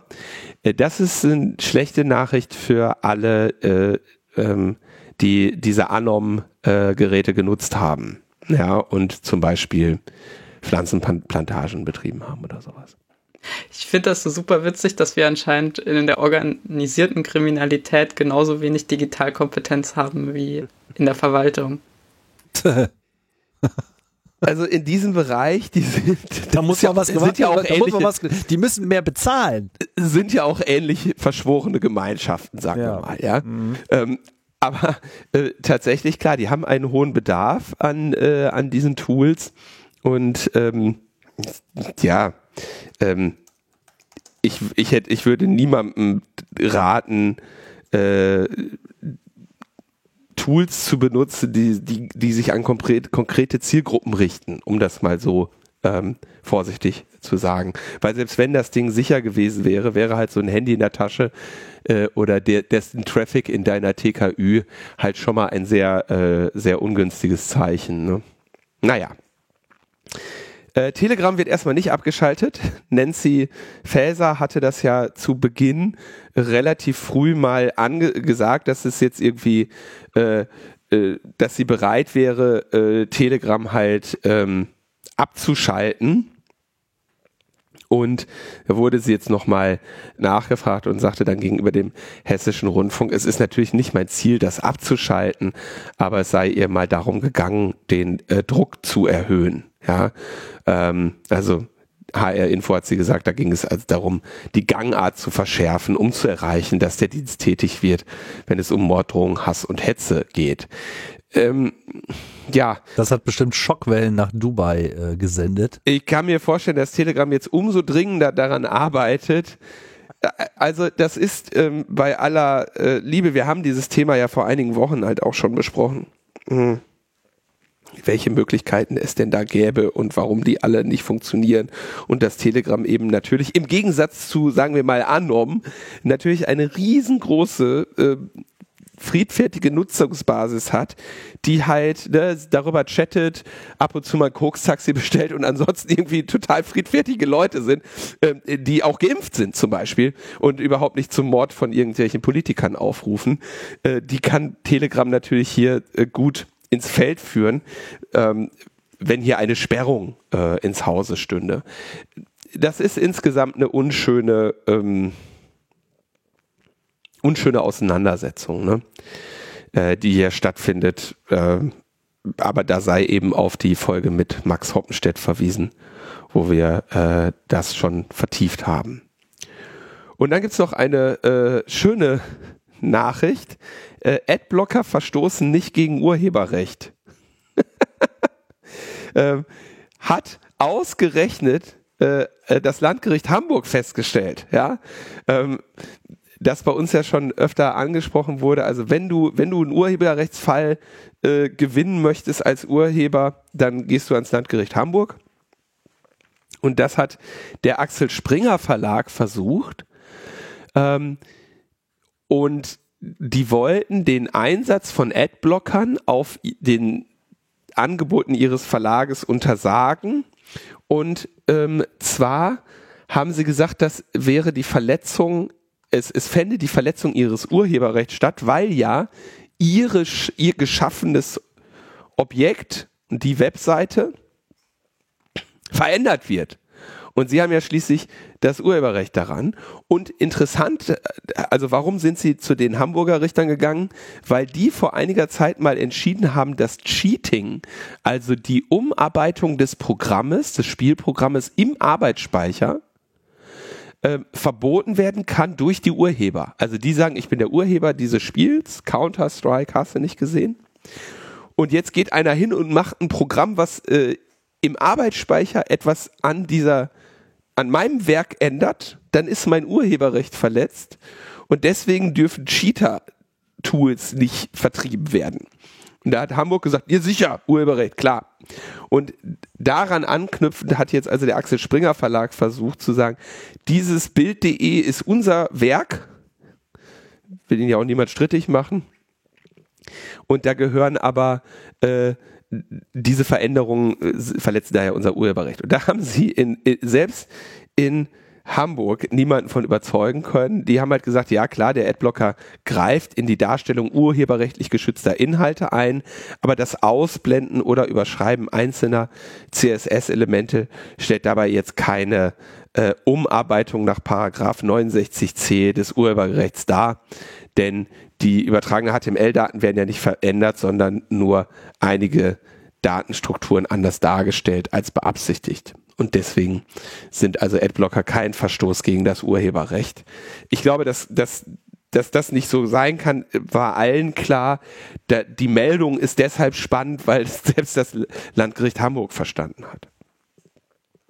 Äh, das ist eine schlechte Nachricht für alle, äh, ähm, die diese Anom-Geräte äh, genutzt haben ja, und zum Beispiel Pflanzenplantagen betrieben haben oder sowas. Ich finde das so super witzig, dass wir anscheinend in der organisierten Kriminalität genauso wenig Digitalkompetenz haben wie in der Verwaltung. Also in diesem Bereich, die sind, da muss ja was sind ja auch ähnliche, was, die müssen mehr bezahlen. Sind ja auch ähnlich verschworene Gemeinschaften, sagen ja. wir mal, ja. Mhm. Ähm, aber äh, tatsächlich, klar, die haben einen hohen Bedarf an, äh, an diesen Tools. Und ähm, ja, ähm, ich, ich, hätte, ich würde niemandem raten, äh, Tools zu benutzen, die, die, die sich an konkrete, Zielgruppen richten, um das mal so ähm, vorsichtig zu sagen. Weil selbst wenn das Ding sicher gewesen wäre, wäre halt so ein Handy in der Tasche äh, oder der, dessen Traffic in deiner TKÜ halt schon mal ein sehr, äh, sehr ungünstiges Zeichen. Ne? Naja. Äh, Telegram wird erstmal nicht abgeschaltet. Nancy Faeser hatte das ja zu Beginn relativ früh mal angesagt, dass es jetzt irgendwie äh, äh, dass sie bereit wäre, Telegram halt ähm, abzuschalten. Und da wurde sie jetzt nochmal nachgefragt und sagte dann gegenüber dem hessischen Rundfunk, es ist natürlich nicht mein Ziel, das abzuschalten, aber es sei ihr mal darum gegangen, den äh, Druck zu erhöhen. Ja, ähm, also HR Info hat sie gesagt, da ging es also darum, die Gangart zu verschärfen, um zu erreichen, dass der Dienst tätig wird, wenn es um Morddrohung, Hass und Hetze geht. Ähm, ja. Das hat bestimmt Schockwellen nach Dubai äh, gesendet. Ich kann mir vorstellen, dass Telegram jetzt umso dringender daran arbeitet. Äh, also das ist ähm, bei aller äh, Liebe, wir haben dieses Thema ja vor einigen Wochen halt auch schon besprochen. Mhm welche Möglichkeiten es denn da gäbe und warum die alle nicht funktionieren und das Telegram eben natürlich im Gegensatz zu, sagen wir mal, Anom, natürlich eine riesengroße äh, friedfertige Nutzungsbasis hat, die halt ne, darüber chattet, ab und zu mal Koks-Taxi bestellt und ansonsten irgendwie total friedfertige Leute sind, äh, die auch geimpft sind zum Beispiel und überhaupt nicht zum Mord von irgendwelchen Politikern aufrufen, äh, die kann Telegram natürlich hier äh, gut ins Feld führen, ähm, wenn hier eine Sperrung äh, ins Hause stünde. Das ist insgesamt eine unschöne, ähm, unschöne Auseinandersetzung, ne? äh, die hier stattfindet. Äh, aber da sei eben auf die Folge mit Max Hoppenstedt verwiesen, wo wir äh, das schon vertieft haben. Und dann gibt's noch eine äh, schöne Nachricht. Äh, Adblocker verstoßen nicht gegen Urheberrecht. ähm, hat ausgerechnet äh, das Landgericht Hamburg festgestellt, ja. Das bei uns ja schon öfter angesprochen wurde. Also wenn du, wenn du einen Urheberrechtsfall äh, gewinnen möchtest als Urheber, dann gehst du ans Landgericht Hamburg. Und das hat der Axel Springer Verlag versucht. Ähm, und die wollten den Einsatz von Adblockern auf den Angeboten ihres Verlages untersagen. Und ähm, zwar haben sie gesagt, das wäre die Verletzung, es, es fände die Verletzung ihres Urheberrechts statt, weil ja ihre, ihr geschaffenes Objekt, die Webseite, verändert wird. Und sie haben ja schließlich das Urheberrecht daran. Und interessant, also warum sind sie zu den Hamburger Richtern gegangen? Weil die vor einiger Zeit mal entschieden haben, dass Cheating, also die Umarbeitung des Programmes, des Spielprogrammes im Arbeitsspeicher, äh, verboten werden kann durch die Urheber. Also die sagen, ich bin der Urheber dieses Spiels, Counter-Strike, hast du nicht gesehen? Und jetzt geht einer hin und macht ein Programm, was äh, im Arbeitsspeicher etwas an dieser an meinem Werk ändert, dann ist mein Urheberrecht verletzt und deswegen dürfen Cheater-Tools nicht vertrieben werden. Und da hat Hamburg gesagt, ihr sicher, Urheberrecht, klar. Und daran anknüpfend hat jetzt also der Axel Springer Verlag versucht zu sagen, dieses Bild.de ist unser Werk, will ihn ja auch niemand strittig machen. Und da gehören aber äh, diese Veränderungen äh, verletzen daher unser Urheberrecht. Und da haben sie in, in, selbst in Hamburg niemanden von überzeugen können. Die haben halt gesagt, ja klar, der Adblocker greift in die Darstellung urheberrechtlich geschützter Inhalte ein, aber das Ausblenden oder Überschreiben einzelner CSS-Elemente stellt dabei jetzt keine äh, Umarbeitung nach Paragraph 69c des Urheberrechts dar, denn die übertragenen HTML-Daten werden ja nicht verändert, sondern nur einige Datenstrukturen anders dargestellt als beabsichtigt. Und deswegen sind also Adblocker kein Verstoß gegen das Urheberrecht. Ich glaube, dass, dass, dass das nicht so sein kann, war allen klar. Da, die Meldung ist deshalb spannend, weil selbst das Landgericht Hamburg verstanden hat.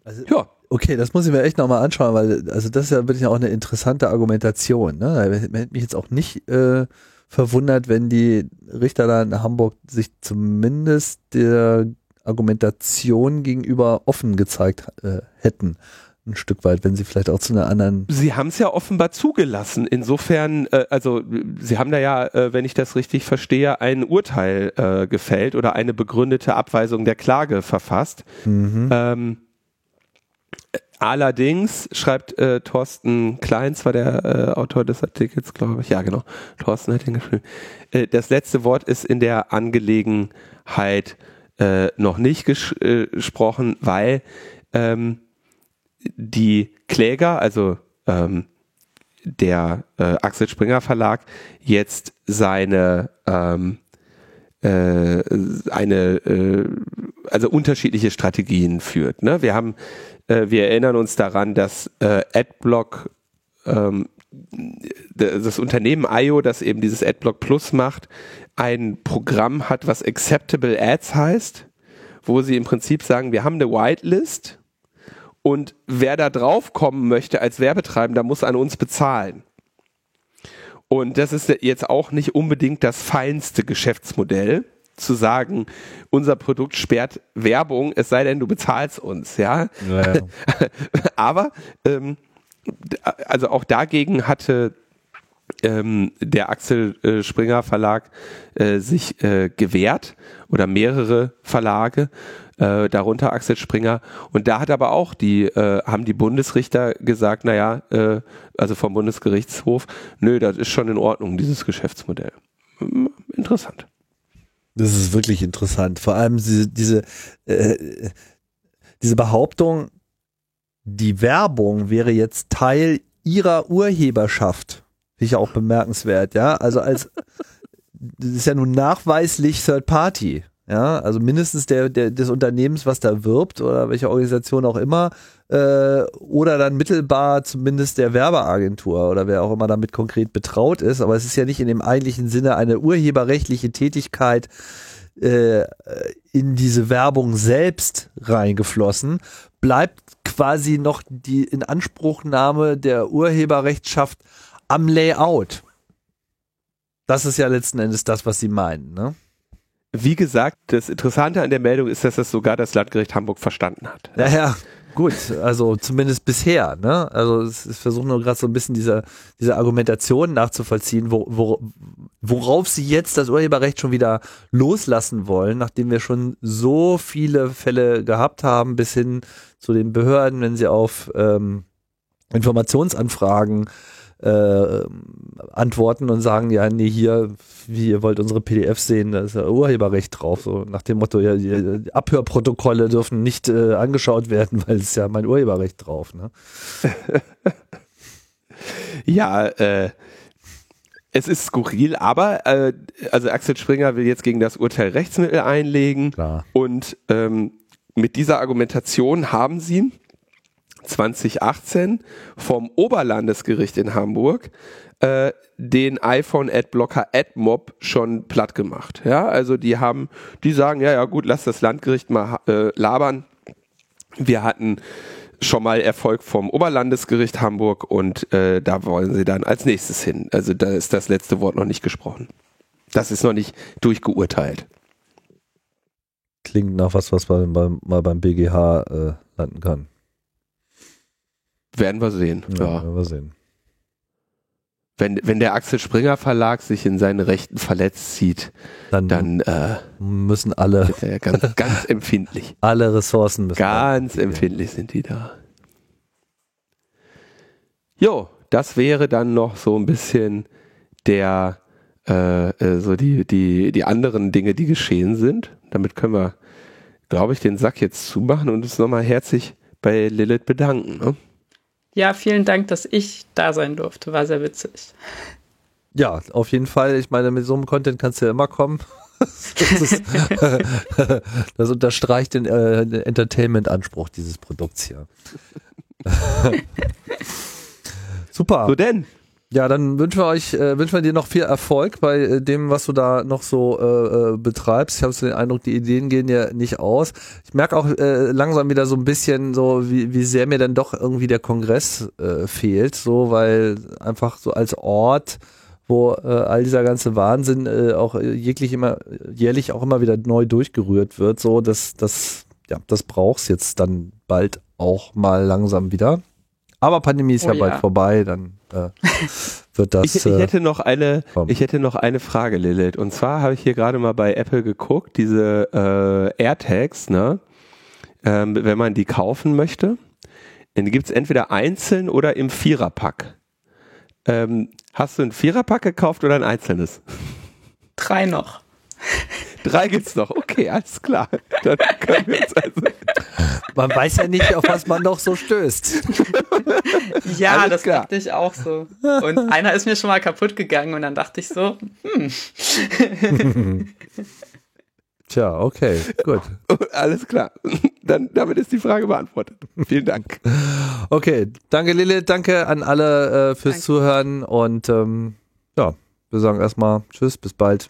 Also, ja. Okay, das muss ich mir echt nochmal anschauen, weil also das ist ja wirklich auch eine interessante Argumentation. Ne? Da hätte mich jetzt auch nicht äh, verwundert, wenn die Richter da in Hamburg sich zumindest der Argumentation gegenüber offen gezeigt äh, hätten ein Stück weit, wenn sie vielleicht auch zu einer anderen. Sie haben es ja offenbar zugelassen. Insofern, äh, also Sie haben da ja, äh, wenn ich das richtig verstehe, ein Urteil äh, gefällt oder eine begründete Abweisung der Klage verfasst. Mhm. Ähm, allerdings schreibt äh, Thorsten Kleins, war der äh, Autor des Artikels, glaube ich. Ja, genau. Thorsten hat ihn geschrieben. Äh, das letzte Wort ist in der Angelegenheit äh, noch nicht ges äh, gesprochen, weil ähm, die Kläger, also ähm, der äh, Axel Springer Verlag, jetzt seine ähm, äh, eine äh, also unterschiedliche Strategien führt. Ne? Wir haben, äh, wir erinnern uns daran, dass äh, Adblock ähm, das Unternehmen IO, das eben dieses Adblock Plus macht, ein Programm hat, was Acceptable Ads heißt, wo sie im Prinzip sagen, wir haben eine Whitelist und wer da drauf kommen möchte als Werbetreibender, muss an uns bezahlen. Und das ist jetzt auch nicht unbedingt das feinste Geschäftsmodell, zu sagen, unser Produkt sperrt Werbung, es sei denn, du bezahlst uns, ja. ja. Aber ähm, also auch dagegen hatte ähm, der Axel äh, Springer Verlag äh, sich äh, gewehrt oder mehrere Verlage, äh, darunter Axel Springer. Und da hat aber auch die, äh, haben die Bundesrichter gesagt, naja, äh, also vom Bundesgerichtshof, nö, das ist schon in Ordnung, dieses Geschäftsmodell. Hm, interessant. Das ist wirklich interessant. Vor allem diese, diese, äh, diese Behauptung, die Werbung wäre jetzt Teil ihrer Urheberschaft. Finde ich auch bemerkenswert, ja. Also als das ist ja nun nachweislich Third Party. Ja, also mindestens der, der des Unternehmens, was da wirbt oder welche Organisation auch immer, äh, oder dann mittelbar zumindest der Werbeagentur oder wer auch immer damit konkret betraut ist. Aber es ist ja nicht in dem eigentlichen Sinne eine urheberrechtliche Tätigkeit äh, in diese Werbung selbst reingeflossen. Bleibt quasi noch die Inanspruchnahme der Urheberrechtschaft am Layout. Das ist ja letzten Endes das, was sie meinen, ne? Wie gesagt, das Interessante an der Meldung ist, dass das sogar das Landgericht Hamburg verstanden hat. Ja, ja, gut. Also zumindest bisher. Ne? Also es, es versuchen nur gerade so ein bisschen diese, diese Argumentation nachzuvollziehen, wo, wo, worauf sie jetzt das Urheberrecht schon wieder loslassen wollen, nachdem wir schon so viele Fälle gehabt haben, bis hin zu den Behörden, wenn sie auf ähm, Informationsanfragen äh, antworten und sagen, ja, nee, hier, wie ihr wollt unsere PDF sehen, da ist ja Urheberrecht drauf. So nach dem Motto, ja, die Abhörprotokolle dürfen nicht äh, angeschaut werden, weil es ja mein Urheberrecht drauf. Ne? ja, äh, es ist skurril, aber äh, also Axel Springer will jetzt gegen das Urteil Rechtsmittel einlegen Klar. und ähm, mit dieser Argumentation haben sie 2018 vom Oberlandesgericht in Hamburg äh, den iPhone Adblocker AdMob schon platt gemacht. Ja, also die haben, die sagen, ja, ja, gut, lass das Landgericht mal äh, labern. Wir hatten schon mal Erfolg vom Oberlandesgericht Hamburg und äh, da wollen sie dann als nächstes hin. Also da ist das letzte Wort noch nicht gesprochen. Das ist noch nicht durchgeurteilt. Klingt nach was, was man beim, mal beim BGH äh, landen kann. Werden wir sehen. Ja, ja. werden wir sehen. Wenn, wenn der Axel Springer Verlag sich in seinen Rechten verletzt sieht, dann, dann äh, müssen alle ja ganz, ganz empfindlich. Alle Ressourcen müssen ganz da. empfindlich sind die da. Jo, das wäre dann noch so ein bisschen der äh, äh, so die die die anderen Dinge, die geschehen sind. Damit können wir, glaube ich, den Sack jetzt zumachen und uns nochmal herzlich bei Lilith bedanken. Ne? Ja, vielen Dank, dass ich da sein durfte. War sehr witzig. Ja, auf jeden Fall. Ich meine, mit so einem Content kannst du ja immer kommen. Das, ist, das unterstreicht den, äh, den Entertainment-Anspruch dieses Produkts hier. Super. So denn? Ja, dann wünschen wir euch, äh, wünschen wir dir noch viel Erfolg bei äh, dem, was du da noch so äh, äh, betreibst. Ich habe so den Eindruck, die Ideen gehen dir nicht aus. Ich merke auch äh, langsam wieder so ein bisschen so, wie, wie sehr mir dann doch irgendwie der Kongress äh, fehlt, so weil einfach so als Ort wo äh, all dieser ganze Wahnsinn äh, auch jeglich immer jährlich auch immer wieder neu durchgerührt wird, so dass das ja das brauchst jetzt dann bald auch mal langsam wieder. Aber Pandemie ist oh, ja, ja bald vorbei, dann äh, wird das. Ich, ich äh, hätte noch eine, kommen. ich hätte noch eine Frage, Lilith. Und zwar habe ich hier gerade mal bei Apple geguckt, diese äh, AirTags, ne? Ähm, wenn man die kaufen möchte, Den gibt es entweder einzeln oder im Viererpack. Ähm, hast du ein Viererpack gekauft oder ein einzelnes? Drei noch. Drei gibt's noch. Okay, alles klar. Dann können wir uns also. Man weiß ja nicht, auf was man noch so stößt. Ja, Alles das klar. dachte ich auch so. Und einer ist mir schon mal kaputt gegangen und dann dachte ich so, hm, Tja, okay, gut. Alles klar. Dann, damit ist die Frage beantwortet. Vielen Dank. Okay, danke Lilith, danke an alle äh, fürs Danke. Zuhören und ähm, ja, wir sagen erstmal Tschüss, bis bald.